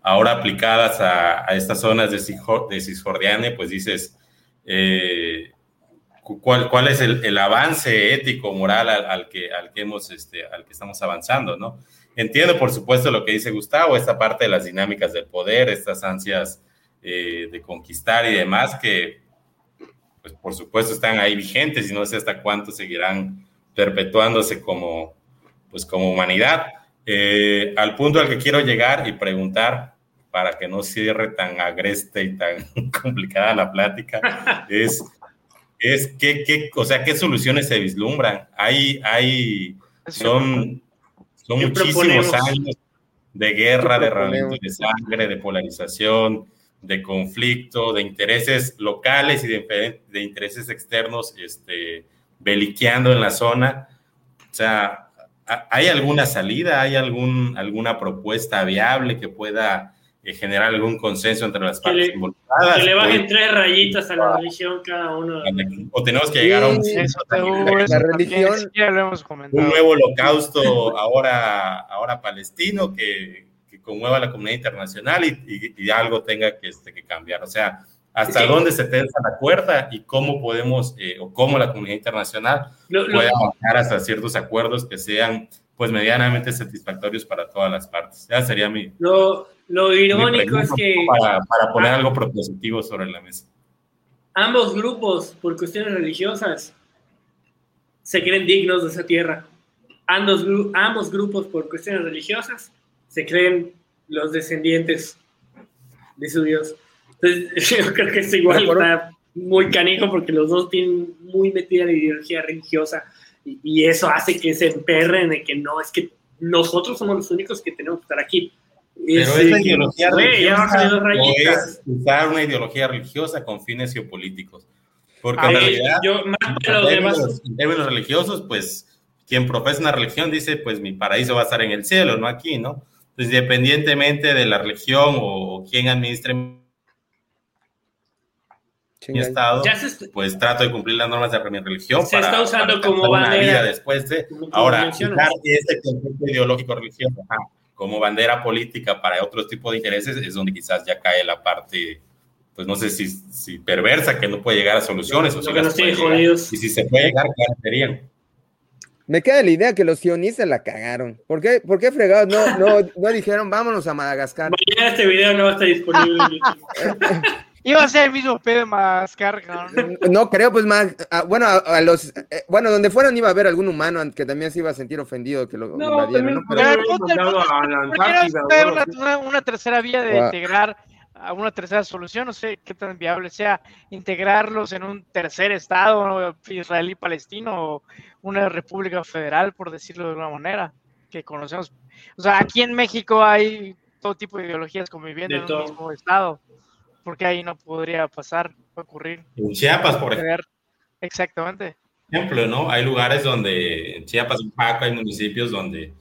ahora aplicadas a, estas zonas de, Cisjordania, pues dices, eh, cuál, cuál es el, avance ético, moral al, que, al, que hemos, este, al que estamos avanzando, ¿no? Entiendo, por supuesto, lo que dice Gustavo, esta parte de las dinámicas del poder, estas ansias eh, de conquistar y demás, que, pues, por supuesto, están ahí vigentes y no sé hasta cuánto seguirán perpetuándose como, pues, como humanidad. Eh, al punto al que quiero llegar y preguntar, para que no cierre tan agreste y tan complicada la plática, es es qué, qué, o sea, qué soluciones se vislumbran. Hay, hay, son, son muchísimos años de guerra, de de sangre, de polarización, de conflicto, de intereses locales y de, de intereses externos, este, beliqueando en la zona. O sea, ¿hay alguna salida? ¿Hay algún, alguna propuesta viable que pueda generar algún consenso entre las partes involucradas. Que le bajen tres rayitas a la religión cada uno. O tenemos que llegar a un consenso La religión. Un nuevo holocausto ahora, ahora palestino que, que conmueva a la comunidad internacional y, y, algo tenga que, este, que cambiar. O sea, hasta dónde se tensa la cuerda y cómo podemos, eh, o cómo la comunidad internacional puede avanzar hasta ciertos acuerdos que sean pues medianamente satisfactorios para todas las partes. Ya sería mi... Lo, lo irónico es que... Para, para poner algo propositivo sobre la mesa. Ambos grupos, por cuestiones religiosas, se creen dignos de esa tierra. Ambos, ambos grupos, por cuestiones religiosas, se creen los descendientes de su Dios. Entonces, yo creo que es igual está muy canijo porque los dos tienen muy metida la ideología religiosa y, eso hace que se emperren de que no, es que nosotros somos los únicos que tenemos que estar aquí. Pero es, la ideología religiosa es usar una ideología religiosa con fines geopolíticos. Porque en realidad, yo, en, términos, religiosos, pues quien profesa una religión dice, pues mi paraíso va a estar en el cielo, no aquí, ¿no? Entonces, independientemente de la religión o, o quién administre mi estado, pues trato de cumplir las normas de mi religión. Se para, está usando como bandera. después de, ahora, este concepto ideológico religioso como bandera política para otro tipo de intereses es donde quizás ya cae la parte, pues no sé si, si perversa, que no puede llegar a soluciones, o si las y si se puede llegar, ¿qué serían? Me queda la idea que los sionistas la cagaron. ¿Por qué, ¿Por qué fregados no, no, no dijeron vámonos a Madagascar? Mañana este video no va a estar disponible Iba a ser el mismo pedo más carga. ¿no? creo, pues más. Ah, bueno, a, los. Eh, bueno, donde fueron iba a haber algún humano que también se iba a sentir ofendido que lo no. ¿no? Pero, una, tercera vía de integrar a una tercera solución, no sé qué tan viable sea integrarlos en un tercer estado israelí-palestino o una república federal, por decirlo de alguna manera, que conocemos. O sea, aquí en México hay todo tipo de ideologías conviviendo en el mismo estado porque ahí no podría pasar, ocurrir. En Chiapas, por ejemplo. Exactamente. Ejemplo, ¿no? Hay lugares donde, en Chiapas, un Paco, hay municipios donde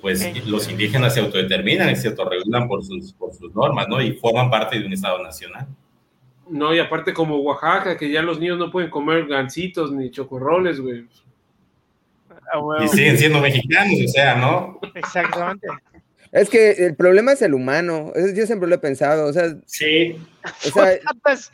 pues los indígenas se autodeterminan y se autorregulan por sus, por sus normas, ¿no? Y forman parte de un Estado nacional. No, y aparte como Oaxaca, que ya los niños no pueden comer gancitos ni chocorroles, güey. Ah, y siguen siendo mexicanos, o sea, ¿no? Exactamente. Es que el problema es el humano. Yo siempre lo he pensado. O sea, sí. O sea, pues,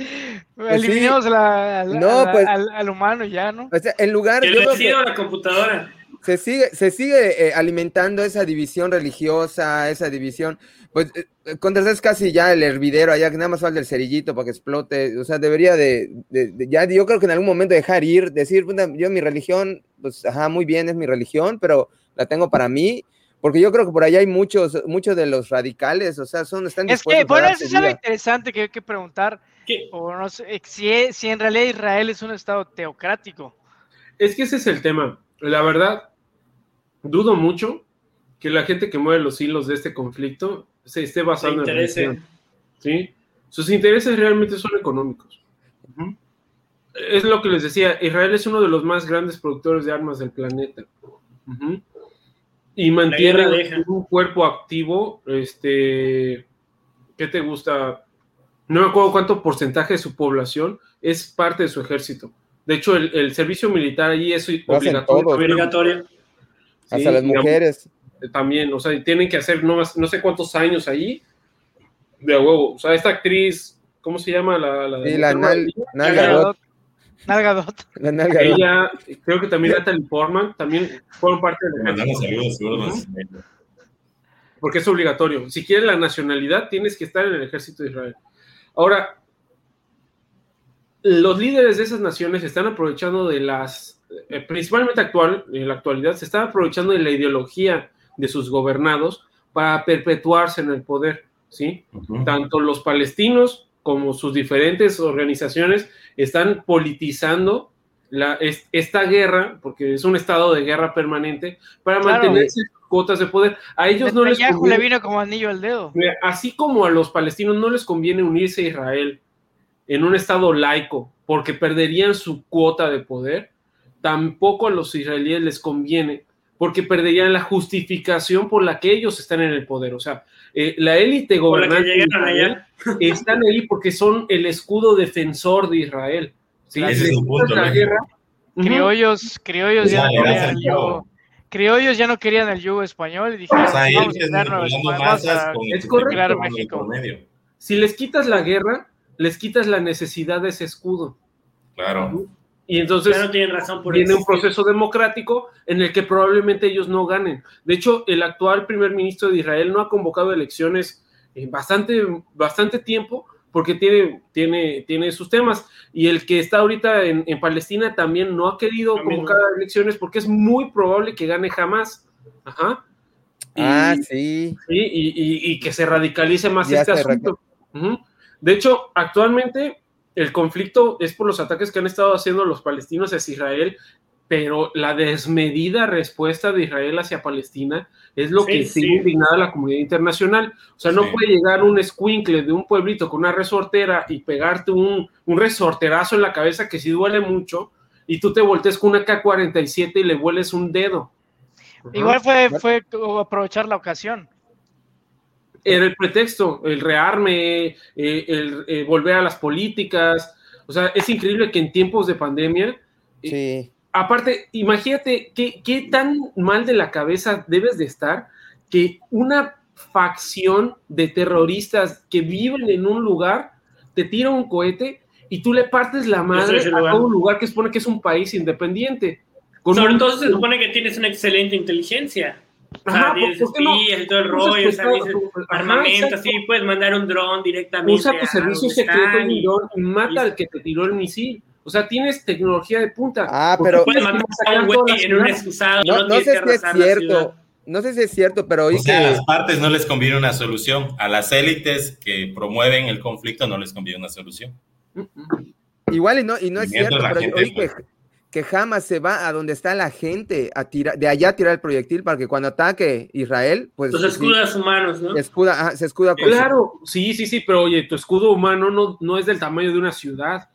pues eliminamos la, no, pues, al, humano ya, ¿no? O sea, en lugar de. la computadora. Se sigue, se sigue eh, alimentando esa división religiosa, esa división. Pues eh, eh es casi ya el hervidero allá, que nada más falta el cerillito para que explote. O sea, debería de, de, ya, yo creo que en algún momento dejar ir, decir, yo mi religión, pues, ajá, muy bien, es mi religión, pero la tengo para mí porque yo creo que por allá hay muchos, muchos de los radicales, o sea, son, están Es que, bueno, eso es algo interesante que hay que preguntar, o no sé, si, si en realidad Israel es un estado teocrático. Es que ese es el tema. La verdad, dudo mucho que la gente que mueve los hilos de este conflicto se esté basando en la ¿sí? Sus intereses realmente son económicos. Es lo que les decía, Israel es uno de los más grandes productores de armas del planeta. Y mantiene un cuerpo activo, este, ¿qué te gusta? No me acuerdo cuánto porcentaje de su población es parte de su ejército. De hecho, el, servicio militar allí es obligatorio. Hasta las mujeres. También, o sea, tienen que hacer no, no sé cuántos años allí de huevo. O sea, esta actriz, ¿cómo se llama? La, la, la, Nalgadot. La Nalgadot. Ella, creo que también Natalie Portman, también fueron parte de Mandamos saludos, Porque es obligatorio. Si quieres la nacionalidad, tienes que estar en el ejército de Israel. Ahora, los líderes de esas naciones están aprovechando de las, eh, principalmente actual, en la actualidad, se están aprovechando de la ideología de sus gobernados para perpetuarse en el poder, ¿sí? Tanto los palestinos como sus diferentes organizaciones están politizando la, esta guerra, porque es un estado de guerra permanente, para mantener sus cuotas de poder. A ellos no les conviene, le vino como anillo al dedo. Así como a los palestinos no les conviene unirse a Israel en un estado laico, porque perderían su cuota de poder, tampoco a los israelíes les conviene, porque perderían la justificación por la que ellos están en el poder. O sea, eh, la élite gobernante están ahí porque son el escudo defensor de Israel. ¿sí? Ese es punto, la guerra, criollos, criollos ya, no querían el yugo, criollos ya no querían el yugo español y dijeron, vamos a es correcto, México. Si les quitas la guerra, les quitas la necesidad de ese escudo. Claro. Y entonces viene un proceso democrático en el que probablemente ellos no ganen. De hecho, el actual primer ministro de Israel no ha convocado elecciones en bastante, bastante tiempo porque tiene, tiene, tiene sus temas. Y el que está ahorita en, Palestina también no ha querido convocar elecciones porque es muy probable que gane jamás. Ajá. ah, sí. y, que se radicalice más este asunto. De hecho, actualmente el conflicto es por los ataques que han estado haciendo los palestinos hacia Israel, pero la desmedida respuesta de Israel hacia Palestina es lo que sigue indignada a la comunidad internacional. O sea, no puede llegar un escuincle de un pueblito con una resortera y pegarte un, un resorterazo en la cabeza que sí duele mucho, y tú te voltees con una K-47 y le vueles un dedo. Igual fue, fue aprovechar la ocasión era el pretexto, el rearme, eh, el eh, volver a las políticas. O sea, es increíble que en tiempos de pandemia. Eh, sí. aparte, imagínate qué, qué tan mal de la cabeza debes de estar que una facción de terroristas que viven en un lugar te tira un cohete y tú le partes la madre a todo un lugar que supone que es un país independiente. Con Sobre todo se supone que tienes una excelente inteligencia. Ajá, y todo el rollo, armamento, así, puedes mandar un dron directamente. Usa tu servicio secreto y, y mata al que te tiró el misil. O sea, tienes tecnología de punta. Ah, pero. Puedes mandar a un güey en un excusado. No, no, sé si es cierto. No sé si es cierto, pero o sea, a las partes no les conviene una solución. A las élites que promueven el conflicto no les conviene una solución. Igual y no, y no es cierto, pero oí que, que jamás se va a donde está la gente a tirar, de allá a tirar el proyectil para que cuando ataque Israel, pues. Los escudos humanos, ¿no? Escuda, se escuda con Claro, sí, sí, sí, pero oye, tu escudo humano no, no es del tamaño de una ciudad.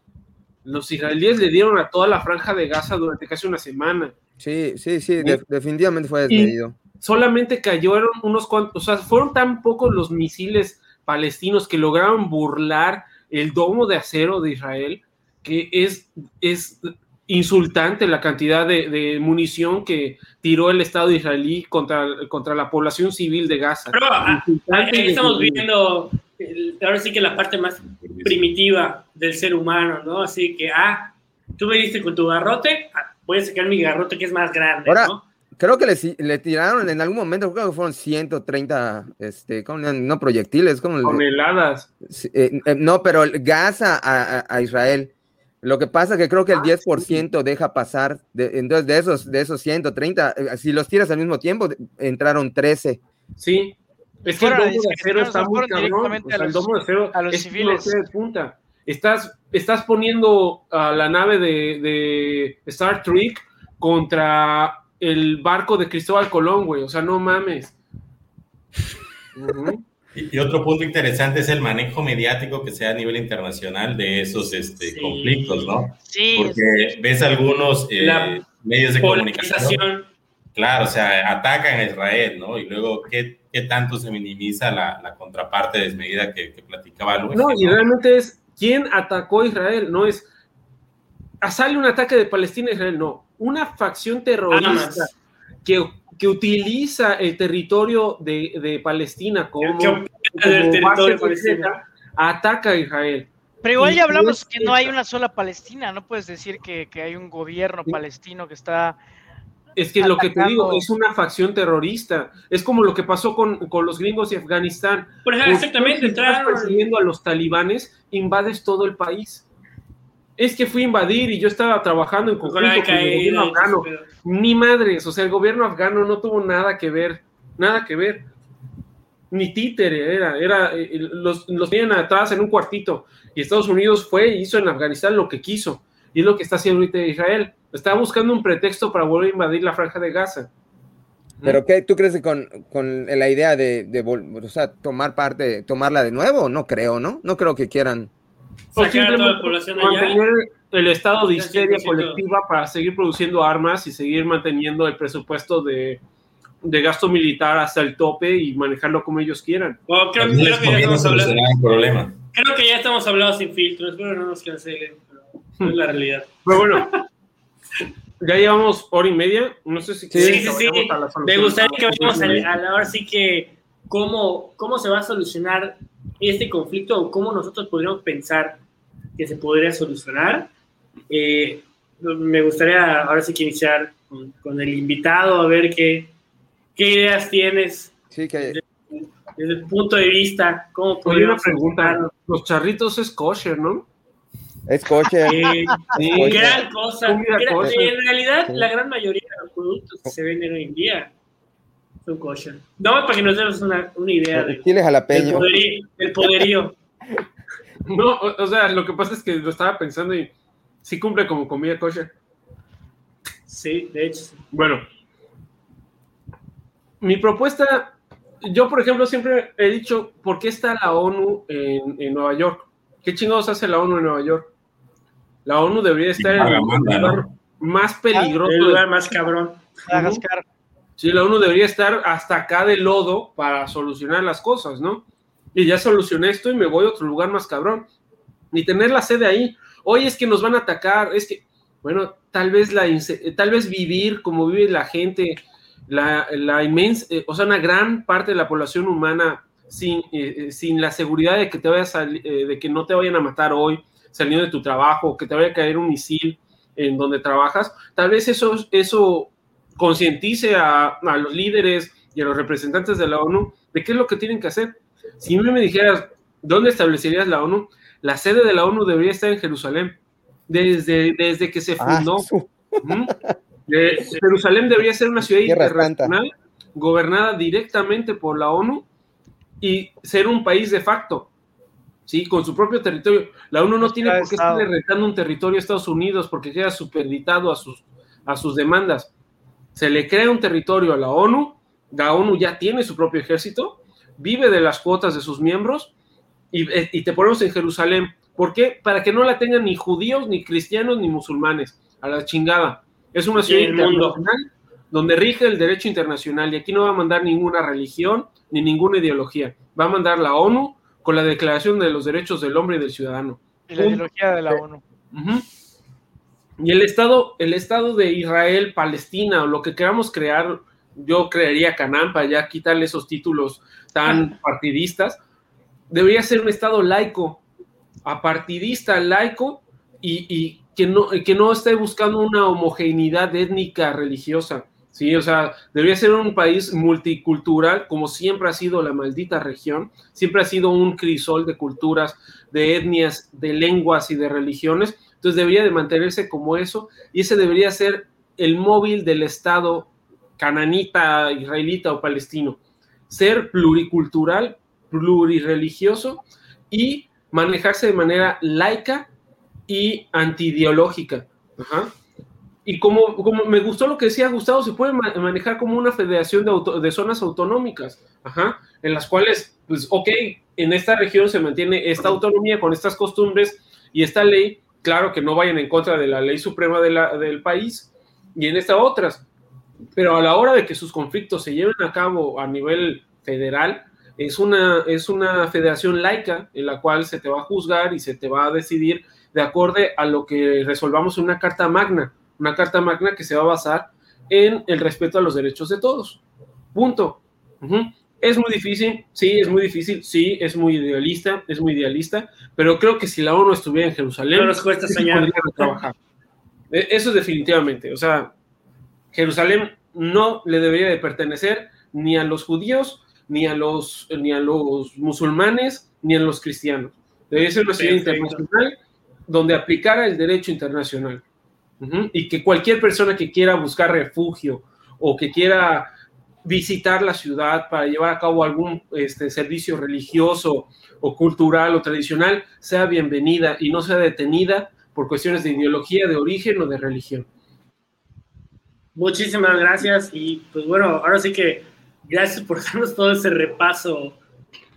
Los israelíes le dieron a toda la franja de Gaza durante casi una semana. Sí, sí, sí, definitivamente fue desmedido. solamente cayeron unos cuantos, o sea, fueron tan pocos los misiles palestinos que lograron burlar el domo de acero de Israel que es, es insultante la cantidad de, munición que tiró el Estado israelí contra, contra la población civil de Gaza. Pero ah, ahí estamos viendo, ahora sí que la parte más primitiva del ser humano, ¿no? Así que, ah, tú me diste con tu garrote, ah, voy a sacar mi garrote que es más grande, ahora, ¿no? Creo que le, le, tiraron en algún momento, creo que fueron 130, este, no proyectiles, como... Toneladas. Eh, eh, no, pero gas a, a Israel. Lo que pasa es que creo que el 10% ah, deja pasar, de, entonces de esos, de esos 130, eh, si los tiras al mismo tiempo, entraron 13. Sí, es que el domo de acero está muy cabrón, el domo de acero a los es civiles. de punta. Estás, estás poniendo a la nave de, de Star Trek contra el barco de Cristóbal Colón, güey, o sea, no mames. Y, otro punto interesante es el manejo mediático que sea a nivel internacional de esos este, conflictos, ¿no? Sí. Porque ves algunos eh, medios de comunicación. Claro, o sea, atacan a Israel, ¿no? Y luego, ¿qué, qué tanto se minimiza la, la contraparte desmedida que, que platicaba Luis? No, y realmente es, ¿quién atacó a Israel? No es, sale un ataque de Palestina a Israel, no. Una facción terrorista que que utiliza el territorio de, de Palestina como, ataca a Israel. Pero igual ya hablamos que no hay una sola Palestina, no puedes decir que, que hay un gobierno palestino que está... Es que lo que te digo es una facción terrorista. Es como lo que pasó con, con los gringos de Afganistán. Por ejemplo, exactamente, estás persiguiendo a los talibanes, invades todo el país es que fui a invadir y yo estaba trabajando en conjunto con el gobierno afgano. Ni madres, o sea, el gobierno afgano no tuvo nada que ver, nada que ver. ni títere era, era eh, los, los tenían atrás en un cuartito y Estados Unidos fue y hizo en Afganistán lo que quiso y es lo que está haciendo ahorita Israel. Estaba buscando un pretexto para volver a invadir la franja de Gaza. ¿Pero qué? ¿Tú crees que con, con la idea de, de o sea, tomar parte, tomarla de nuevo? No creo, ¿no? No creo que quieran. O mantener el estado de histeria colectiva para seguir produciendo armas y seguir manteniendo el presupuesto de, de gasto militar hasta el tope y manejarlo como ellos quieran. creo, que ya estamos hablando, creo que ya estamos hablando sin filtros, pero no nos cancelen, pero es la realidad. Pero bueno, ya llevamos hora y media. No sé si. Sí, sí, sí. Me gustaría que vayamos a, la hora sí que cómo, cómo se va a solucionar este conflicto o cómo nosotros podríamos pensar que se podría solucionar. Eh, me gustaría ahora sí que iniciar con, el invitado a ver qué, qué ideas tienes sí, que... desde, el punto de vista, cómo podríamos preguntar. Los charritos es kosher, ¿no? Es coche. Sí, gran cosa. En realidad, la gran mayoría de los productos que se venden hoy en día kosher. No, para que nos demos una, una idea de, el poderío. El poderío. no, o, sea, lo que pasa es que lo estaba pensando y sí cumple como comida kosher. Sí, de hecho. Bueno, mi propuesta, yo por ejemplo siempre he dicho, ¿por qué está la ONU en, en Nueva York? ¿Qué chingados hace la ONU en Nueva York? La ONU debería estar en el lugar más peligroso. El lugar más cabrón. Sí, la ONU debería estar hasta acá de lodo para solucionar las cosas, ¿no? Y ya solucioné esto y me voy a otro lugar más cabrón. Ni tener la sede ahí. Hoy es que nos van a atacar, es que, bueno, tal vez, la, tal vez vivir como vive la gente, la, la inmensa, eh, o sea, una gran parte de la población humana sin, eh, eh, sin la seguridad de que, te vayas de que no te vayan a matar hoy, saliendo de tu trabajo, que te vaya a caer un misil en donde trabajas, tal vez eso, eso concientice a, a, los líderes y a los representantes de la ONU de qué es lo que tienen que hacer. Si me dijeras, ¿dónde establecerías la ONU? La sede de la ONU debería estar en Jerusalén, desde, desde que se ah, fundó. Jerusalén debería ser una ciudad internacional gobernada directamente por la ONU y ser un país de facto. ¿sí? Con su propio territorio. La ONU no tiene por qué estar rentando un territorio a Estados Unidos porque queda superditado a sus, a sus demandas. Se le crea un territorio a la ONU, la ONU ya tiene su propio ejército, vive de las cuotas de sus miembros y, eh, te ponemos en Jerusalén. ¿Por qué? Para que no la tengan ni judíos, ni cristianos, ni musulmanes. A la chingada. Es una ciudad internacional donde rige el derecho internacional y aquí no va a mandar ninguna religión ni ninguna ideología. Va a mandar la ONU con la Declaración de los Derechos del Hombre y del Ciudadano. Y la ideología de la ONU. Y el Estado, el Estado de Israel, Palestina, o lo que queramos crear, yo crearía Canaán para ya quitarle esos títulos tan partidistas, debería ser un Estado laico, apartidista, laico, y, y que, no, que no esté buscando una homogeneidad étnica religiosa. Sí, o sea, debería ser un país multicultural, como siempre ha sido la maldita región, siempre ha sido un crisol de culturas, de etnias, de lenguas y de religiones, entonces debería de mantenerse como eso, y ese debería ser el móvil del Estado cananita, israelita o palestino, ser pluricultural, plurireligioso y manejarse de manera laica y antiideológica. Ajá. Y como, como me gustó lo que decía Gustavo, se puede manejar como una federación de, de zonas autonómicas, en las cuales, pues, ok, en esta región se mantiene esta autonomía con estas costumbres y esta ley, claro que no vayan en contra de la ley suprema del país, y en esta otras. Pero a la hora de que sus conflictos se lleven a cabo a nivel federal, es una, es una federación laica en la cual se te va a juzgar y se te va a decidir de acuerdo a lo que resolvamos en una carta magna una carta magna que se va a basar en el respeto a los derechos de todos. Punto. Es muy difícil, sí, es muy difícil, sí, es muy idealista, es muy idealista, pero creo que si la ONU estuviera en Jerusalén, no nos cuesta soñar. trabajar. E, eso definitivamente, o sea, Jerusalén no le debería de pertenecer ni a los judíos, ni a los, ni a los musulmanes, ni a los cristianos. Debería ser una ciudad internacional donde aplicara el derecho internacional y que cualquier persona que quiera buscar refugio o que quiera visitar la ciudad para llevar a cabo algún este, servicio religioso o cultural o tradicional, sea bienvenida y no sea detenida por cuestiones de ideología, de origen o de religión. Muchísimas gracias y pues bueno, ahora sí que gracias por darnos todo ese repaso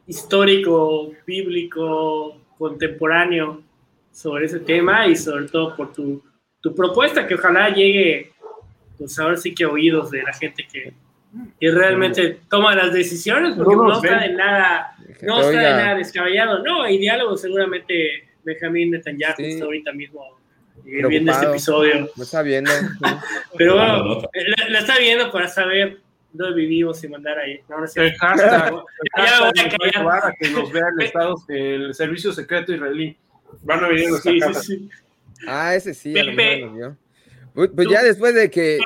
histórico, bíblico, contemporáneo sobre ese tema y sobre todo por tu, tu propuesta que ojalá llegue pues ahora sí que oídos de la gente que, que realmente toma las decisiones porque no, está de nada no está de nada descabellado. No hay diálogo seguramente Benjamín Netanyahu está ahorita mismo eh, viendo este episodio. Lo está viendo pero bueno la, está viendo para saber dónde vivimos y mandar ahí. No, no sé. el hashtag, el que nos vea el estado el servicio secreto israelí. Van a venir a sí. Sí, sí. ah ese sí Pepe, pues, pues ya después de que.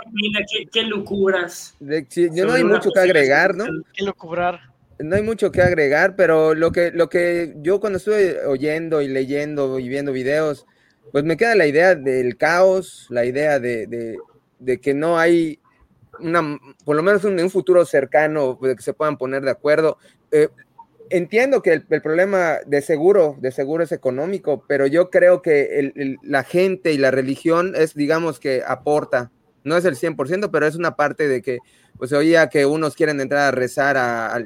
¿Qué, qué locuras? yo no hay mucho que agregar, ¿no? Qué locubrar. No hay mucho que agregar, pero lo que, lo que yo cuando estuve oyendo y leyendo y viendo videos, pues me queda la idea del caos, la idea de, de, de que no hay una, por lo menos un, un futuro cercano de que se puedan poner de acuerdo. Eh, entiendo que el, problema de seguro, de seguro es económico, pero yo creo que la gente y la religión es, digamos, que aporta. No es el 100%, pero es una parte de que, pues oía que unos quieren entrar a rezar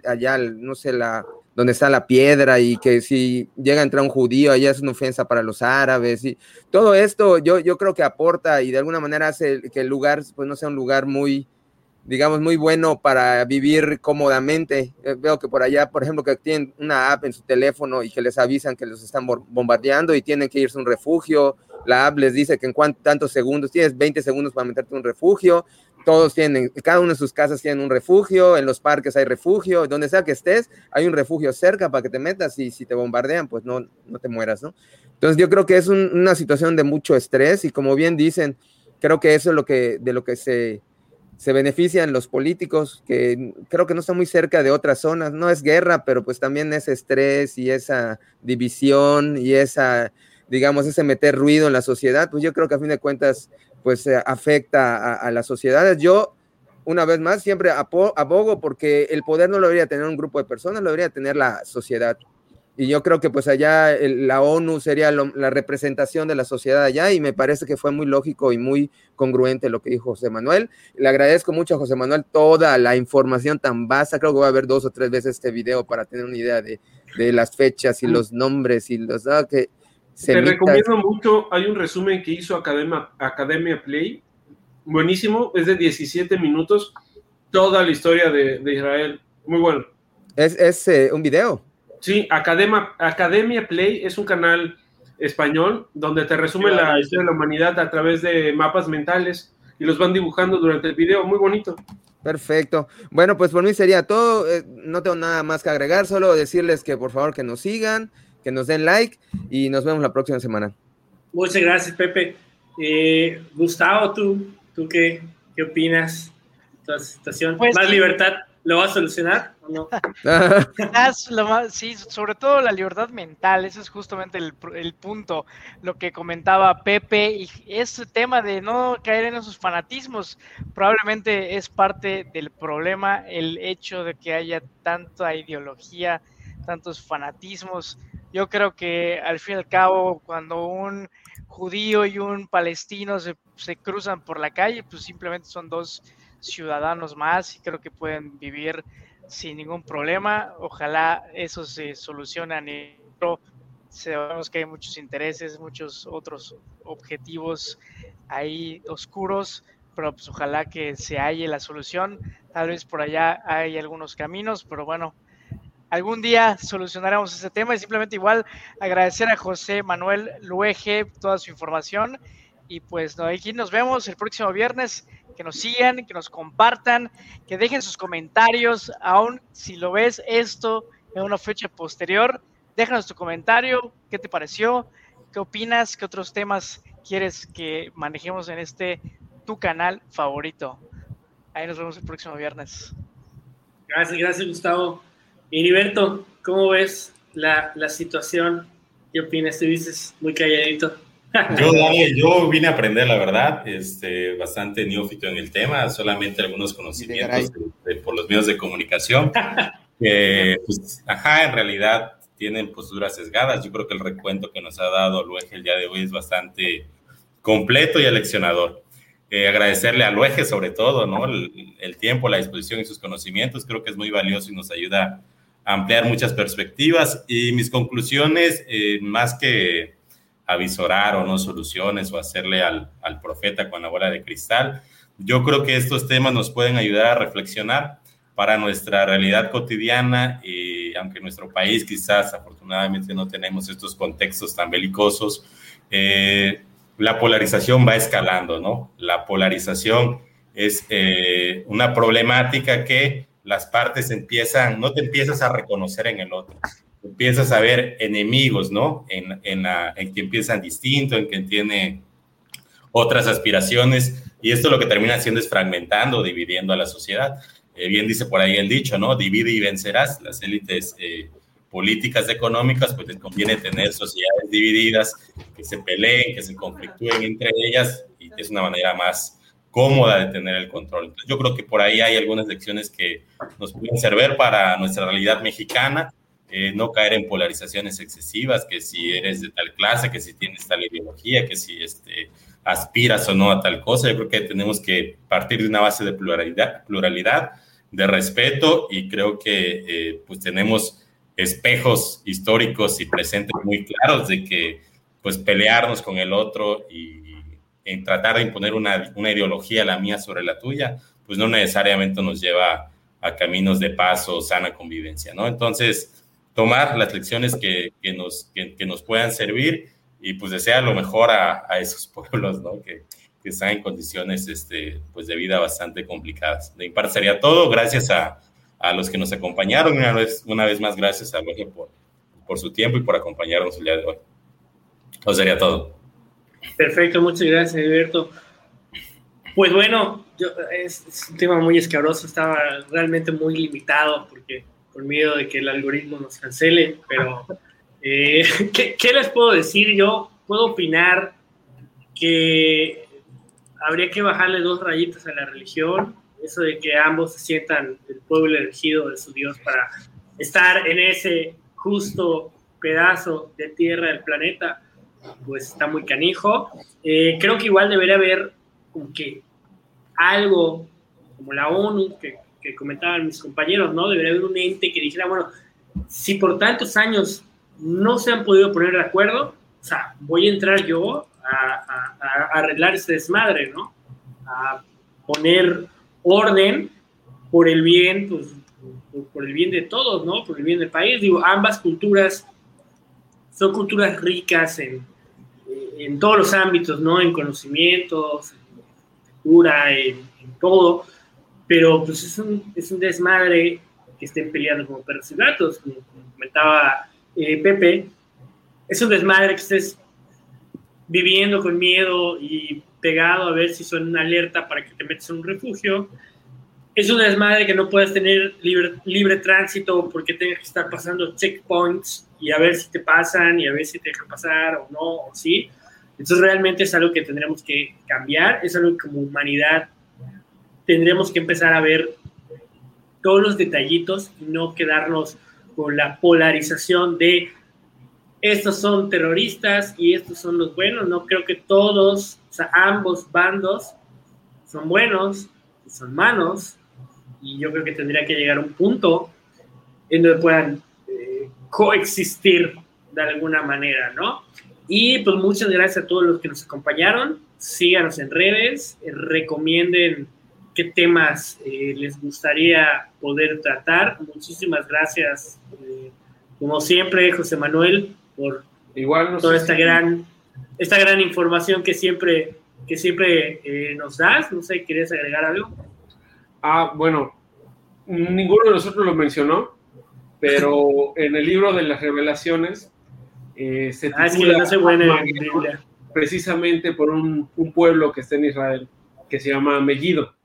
allá, no sé, la, donde está la piedra y que si llega a entrar un judío, allá es una ofensa para los árabes y todo esto yo, yo creo que aporta y de alguna manera hace que el lugar, pues no sea un lugar muy, digamos, muy bueno para vivir cómodamente. Eh, veo que por allá, por ejemplo, que tienen una app en su teléfono y que les avisan que los están bombardeando y tienen que irse a un refugio. La app les dice que en cuántos tantos segundos, tienes 20 segundos para meterte en un refugio. Todos tienen, cada uno de sus casas tiene un refugio, en los parques hay refugio, donde sea que estés, hay un refugio cerca para que te metas y si te bombardean, pues no, no te mueras, ¿no? Entonces yo creo que es una situación de mucho estrés y como bien dicen, creo que eso es lo que, de lo que se, se benefician los políticos, que creo que no están muy cerca de otras zonas. No es guerra, pero pues también ese estrés y esa división y esa, digamos, ese meter ruido en la sociedad, pues yo creo que a fin de cuentas, pues afecta a, a las sociedades. Yo, una vez más, siempre abogo porque el poder no lo debería tener un grupo de personas, lo debería tener la sociedad y yo creo que pues allá la ONU sería la representación de la sociedad allá y me parece que fue muy lógico y muy congruente lo que dijo José Manuel. Le agradezco mucho a José Manuel toda la información tan vasta, creo que voy a ver dos o tres veces este video para tener una idea de, de las fechas y los nombres y los... Ah, que Te recomiendo mucho, hay un resumen que hizo Academia, Academia Play, buenísimo, es de 17 minutos, toda la historia de, de Israel, muy bueno. Es, es eh, un video. Sí, Academia, Academia Play es un canal español donde te resume la historia de la humanidad a través de mapas mentales y los van dibujando durante el video, muy bonito. Perfecto. Bueno, pues por mí sería todo. Eh, no tengo nada más que agregar, solo decirles que por favor que nos sigan, que nos den like y nos vemos la próxima semana. Muchas gracias, Pepe. Eh, Gustavo, ¿tú, tú qué, qué opinas esta situación? Pues ¿Más libertad lo va a solucionar? no? sí, sobre todo la libertad mental, ese es justamente el, punto, lo que comentaba Pepe, y ese tema de no caer en esos fanatismos, probablemente es parte del problema, el hecho de que haya tanta ideología, tantos fanatismos. Yo creo que al fin y al cabo, cuando un judío y un palestino se, se cruzan por la calle, pues simplemente son dos ciudadanos más y creo que pueden vivir sin ningún problema. Ojalá eso se solucione Sabemos que hay muchos intereses, muchos otros objetivos ahí oscuros, pero pues ojalá que se halle la solución. Tal vez por allá hay algunos caminos, pero bueno, algún día solucionaremos ese tema y simplemente igual agradecer a José Manuel Luege toda su información y pues aquí nos vemos el próximo viernes que nos sigan, que nos compartan, que dejen sus comentarios, aún si lo ves esto en una fecha posterior, déjanos tu comentario, qué te pareció, qué opinas, qué otros temas quieres que manejemos en este tu canal favorito. Ahí nos vemos el próximo viernes. Gracias, gracias Gustavo. Heriberto, ¿cómo ves la, la situación? ¿Qué opinas? Tú dices muy calladito. Yo, yo vine a aprender, la verdad, este, bastante neófito en el tema, solamente algunos conocimientos por los medios de comunicación. que, pues, ajá, en realidad tienen posturas sesgadas. Yo creo que el recuento que nos ha dado Luege el día de hoy es bastante completo y aleccionador. Eh, agradecerle a Luege sobre todo, ¿no? El, el, tiempo, la disposición y sus conocimientos, creo que es muy valioso y nos ayuda a ampliar muchas perspectivas. Y mis conclusiones, eh, más que avisorar o no soluciones o hacerle al, al profeta con la bola de cristal, yo creo que estos temas nos pueden ayudar a reflexionar para nuestra realidad cotidiana y aunque en nuestro país quizás afortunadamente no tenemos estos contextos tan belicosos, eh, la polarización va escalando, ¿no? La polarización es eh, una problemática que las partes empiezan, no te empiezas a reconocer en el otro, empiezas a ver enemigos, ¿no? En, en, la, en quien piensan distinto, en quien tiene otras aspiraciones, y esto lo que termina haciendo es fragmentando, dividiendo a la sociedad. Eh, bien dice por ahí el dicho, ¿no? Divide y vencerás. Las élites eh, políticas económicas, pues les conviene tener sociedades divididas, que se peleen, que se conflictúen entre ellas, y es una manera más cómoda de tener el control. Entonces, yo creo que por ahí hay algunas lecciones que nos pueden servir para nuestra realidad mexicana, eh, no caer en polarizaciones excesivas, que si eres de tal clase, que si tienes tal ideología, que si este, aspiras o no a tal cosa. Yo creo que tenemos que partir de una base de pluralidad, pluralidad de respeto y creo que eh, pues tenemos espejos históricos y presentes muy claros de que pues pelearnos con el otro y, en tratar de imponer una, una, ideología, la mía sobre la tuya, pues no necesariamente nos lleva a caminos de paz o sana convivencia, ¿no? Entonces, tomar las lecciones que, que nos, que, nos puedan servir y pues desear lo mejor a, a esos pueblos, ¿no? Que, que están en condiciones este, pues de vida bastante complicadas. De mi parte sería todo. Gracias a, a los que nos acompañaron. Una vez, una vez más, gracias a Jorge por, por su tiempo y por acompañarnos el día de hoy. Eso sería todo. Perfecto, muchas gracias, Alberto. Pues bueno, yo, es, un tema muy escabroso, estaba realmente muy limitado porque por miedo de que el algoritmo nos cancele, pero eh, ¿qué, ¿qué les puedo decir? Yo puedo opinar que habría que bajarle dos rayitas a la religión, eso de que ambos se sientan el pueblo elegido de su Dios para estar en ese justo pedazo de tierra del planeta, pues está muy canijo. Eh, creo que igual debería haber como que algo como la ONU, que, comentaban mis compañeros, ¿no? Debería haber un ente que dijera, bueno, si por tantos años no se han podido poner de acuerdo, o sea, voy a entrar yo a, arreglar ese desmadre, ¿no? A poner orden por el bien, pues, por el bien de todos, ¿no? Por el bien del país. Digo, ambas culturas son culturas ricas en, en todos los ámbitos, ¿no? En conocimientos, en cultura, en, todo, pero pues es un, es un, desmadre que estén peleando como perros y gatos, como, comentaba eh, Pepe, es un desmadre que estés viviendo con miedo y pegado a ver si son una alerta para que te metas en un refugio. Es una desmadre que no puedes tener libre, libre tránsito porque tengas que estar pasando checkpoints y a ver si te pasan y a ver si te dejan pasar o no, o sí. Entonces realmente es algo que tendremos que cambiar, es algo que como humanidad tendremos que empezar a ver todos los detallitos y no quedarnos con la polarización de estos son terroristas y estos son los buenos. No creo que todos, o sea, ambos bandos son buenos, son malos, y yo creo que tendría que llegar a un punto en donde puedan eh, coexistir de alguna manera, ¿no? Y pues muchas gracias a todos los que nos acompañaron. Síganos en redes, recomienden qué temas eh, les gustaría poder tratar. Muchísimas gracias, como siempre, José Manuel, por Igual toda esta gran, esta gran información que siempre, que siempre eh, nos das. No sé, ¿quieres agregar algo? Ah, bueno, ninguno de nosotros lo mencionó, pero en el libro de las revelaciones eh, se ah, titula precisamente por un, un, pueblo que está en Israel, que se llama Megiddo.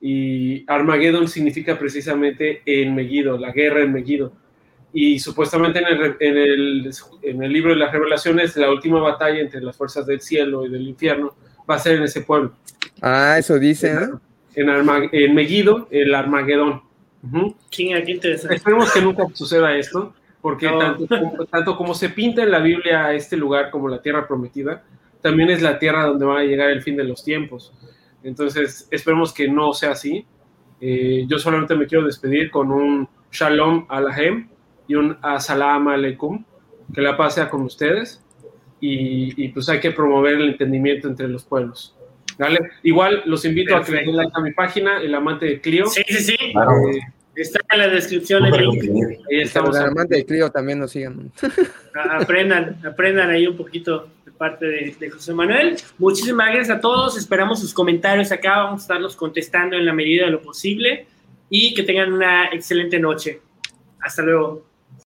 Y Armageddon significa precisamente en Megiddo, la guerra en Megiddo. y supuestamente en el, en, el, en el libro de las revelaciones la última batalla entre las fuerzas del cielo y del infierno va a ser en ese pueblo. Ah, eso dice, En, en Megiddo, el Armagedón. Uh Esperemos que nunca suceda esto, porque tanto, como, se pinta en la Biblia este lugar como la tierra prometida, también es la tierra donde va a llegar el fin de los tiempos. Entonces, esperemos que no sea así. Eh, yo solamente me quiero despedir con un Shalom Alahem y un Assalamu Alaikum, que la paz sea con ustedes y, pues hay que promover el entendimiento entre los pueblos. ¿Vale? Igual los invito a que le den like a mi página, El Amante de Clio. Sí, sí, sí. Eh, está en la descripción. Ahí estamos. El Amante de Clio también nos sigan. Aprendan, aprendan ahí un poquito parte de, José Manuel. Muchísimas gracias a todos. Esperamos sus comentarios acá. Vamos a estarlos contestando en la medida de lo posible. Y que tengan una excelente noche. Hasta luego.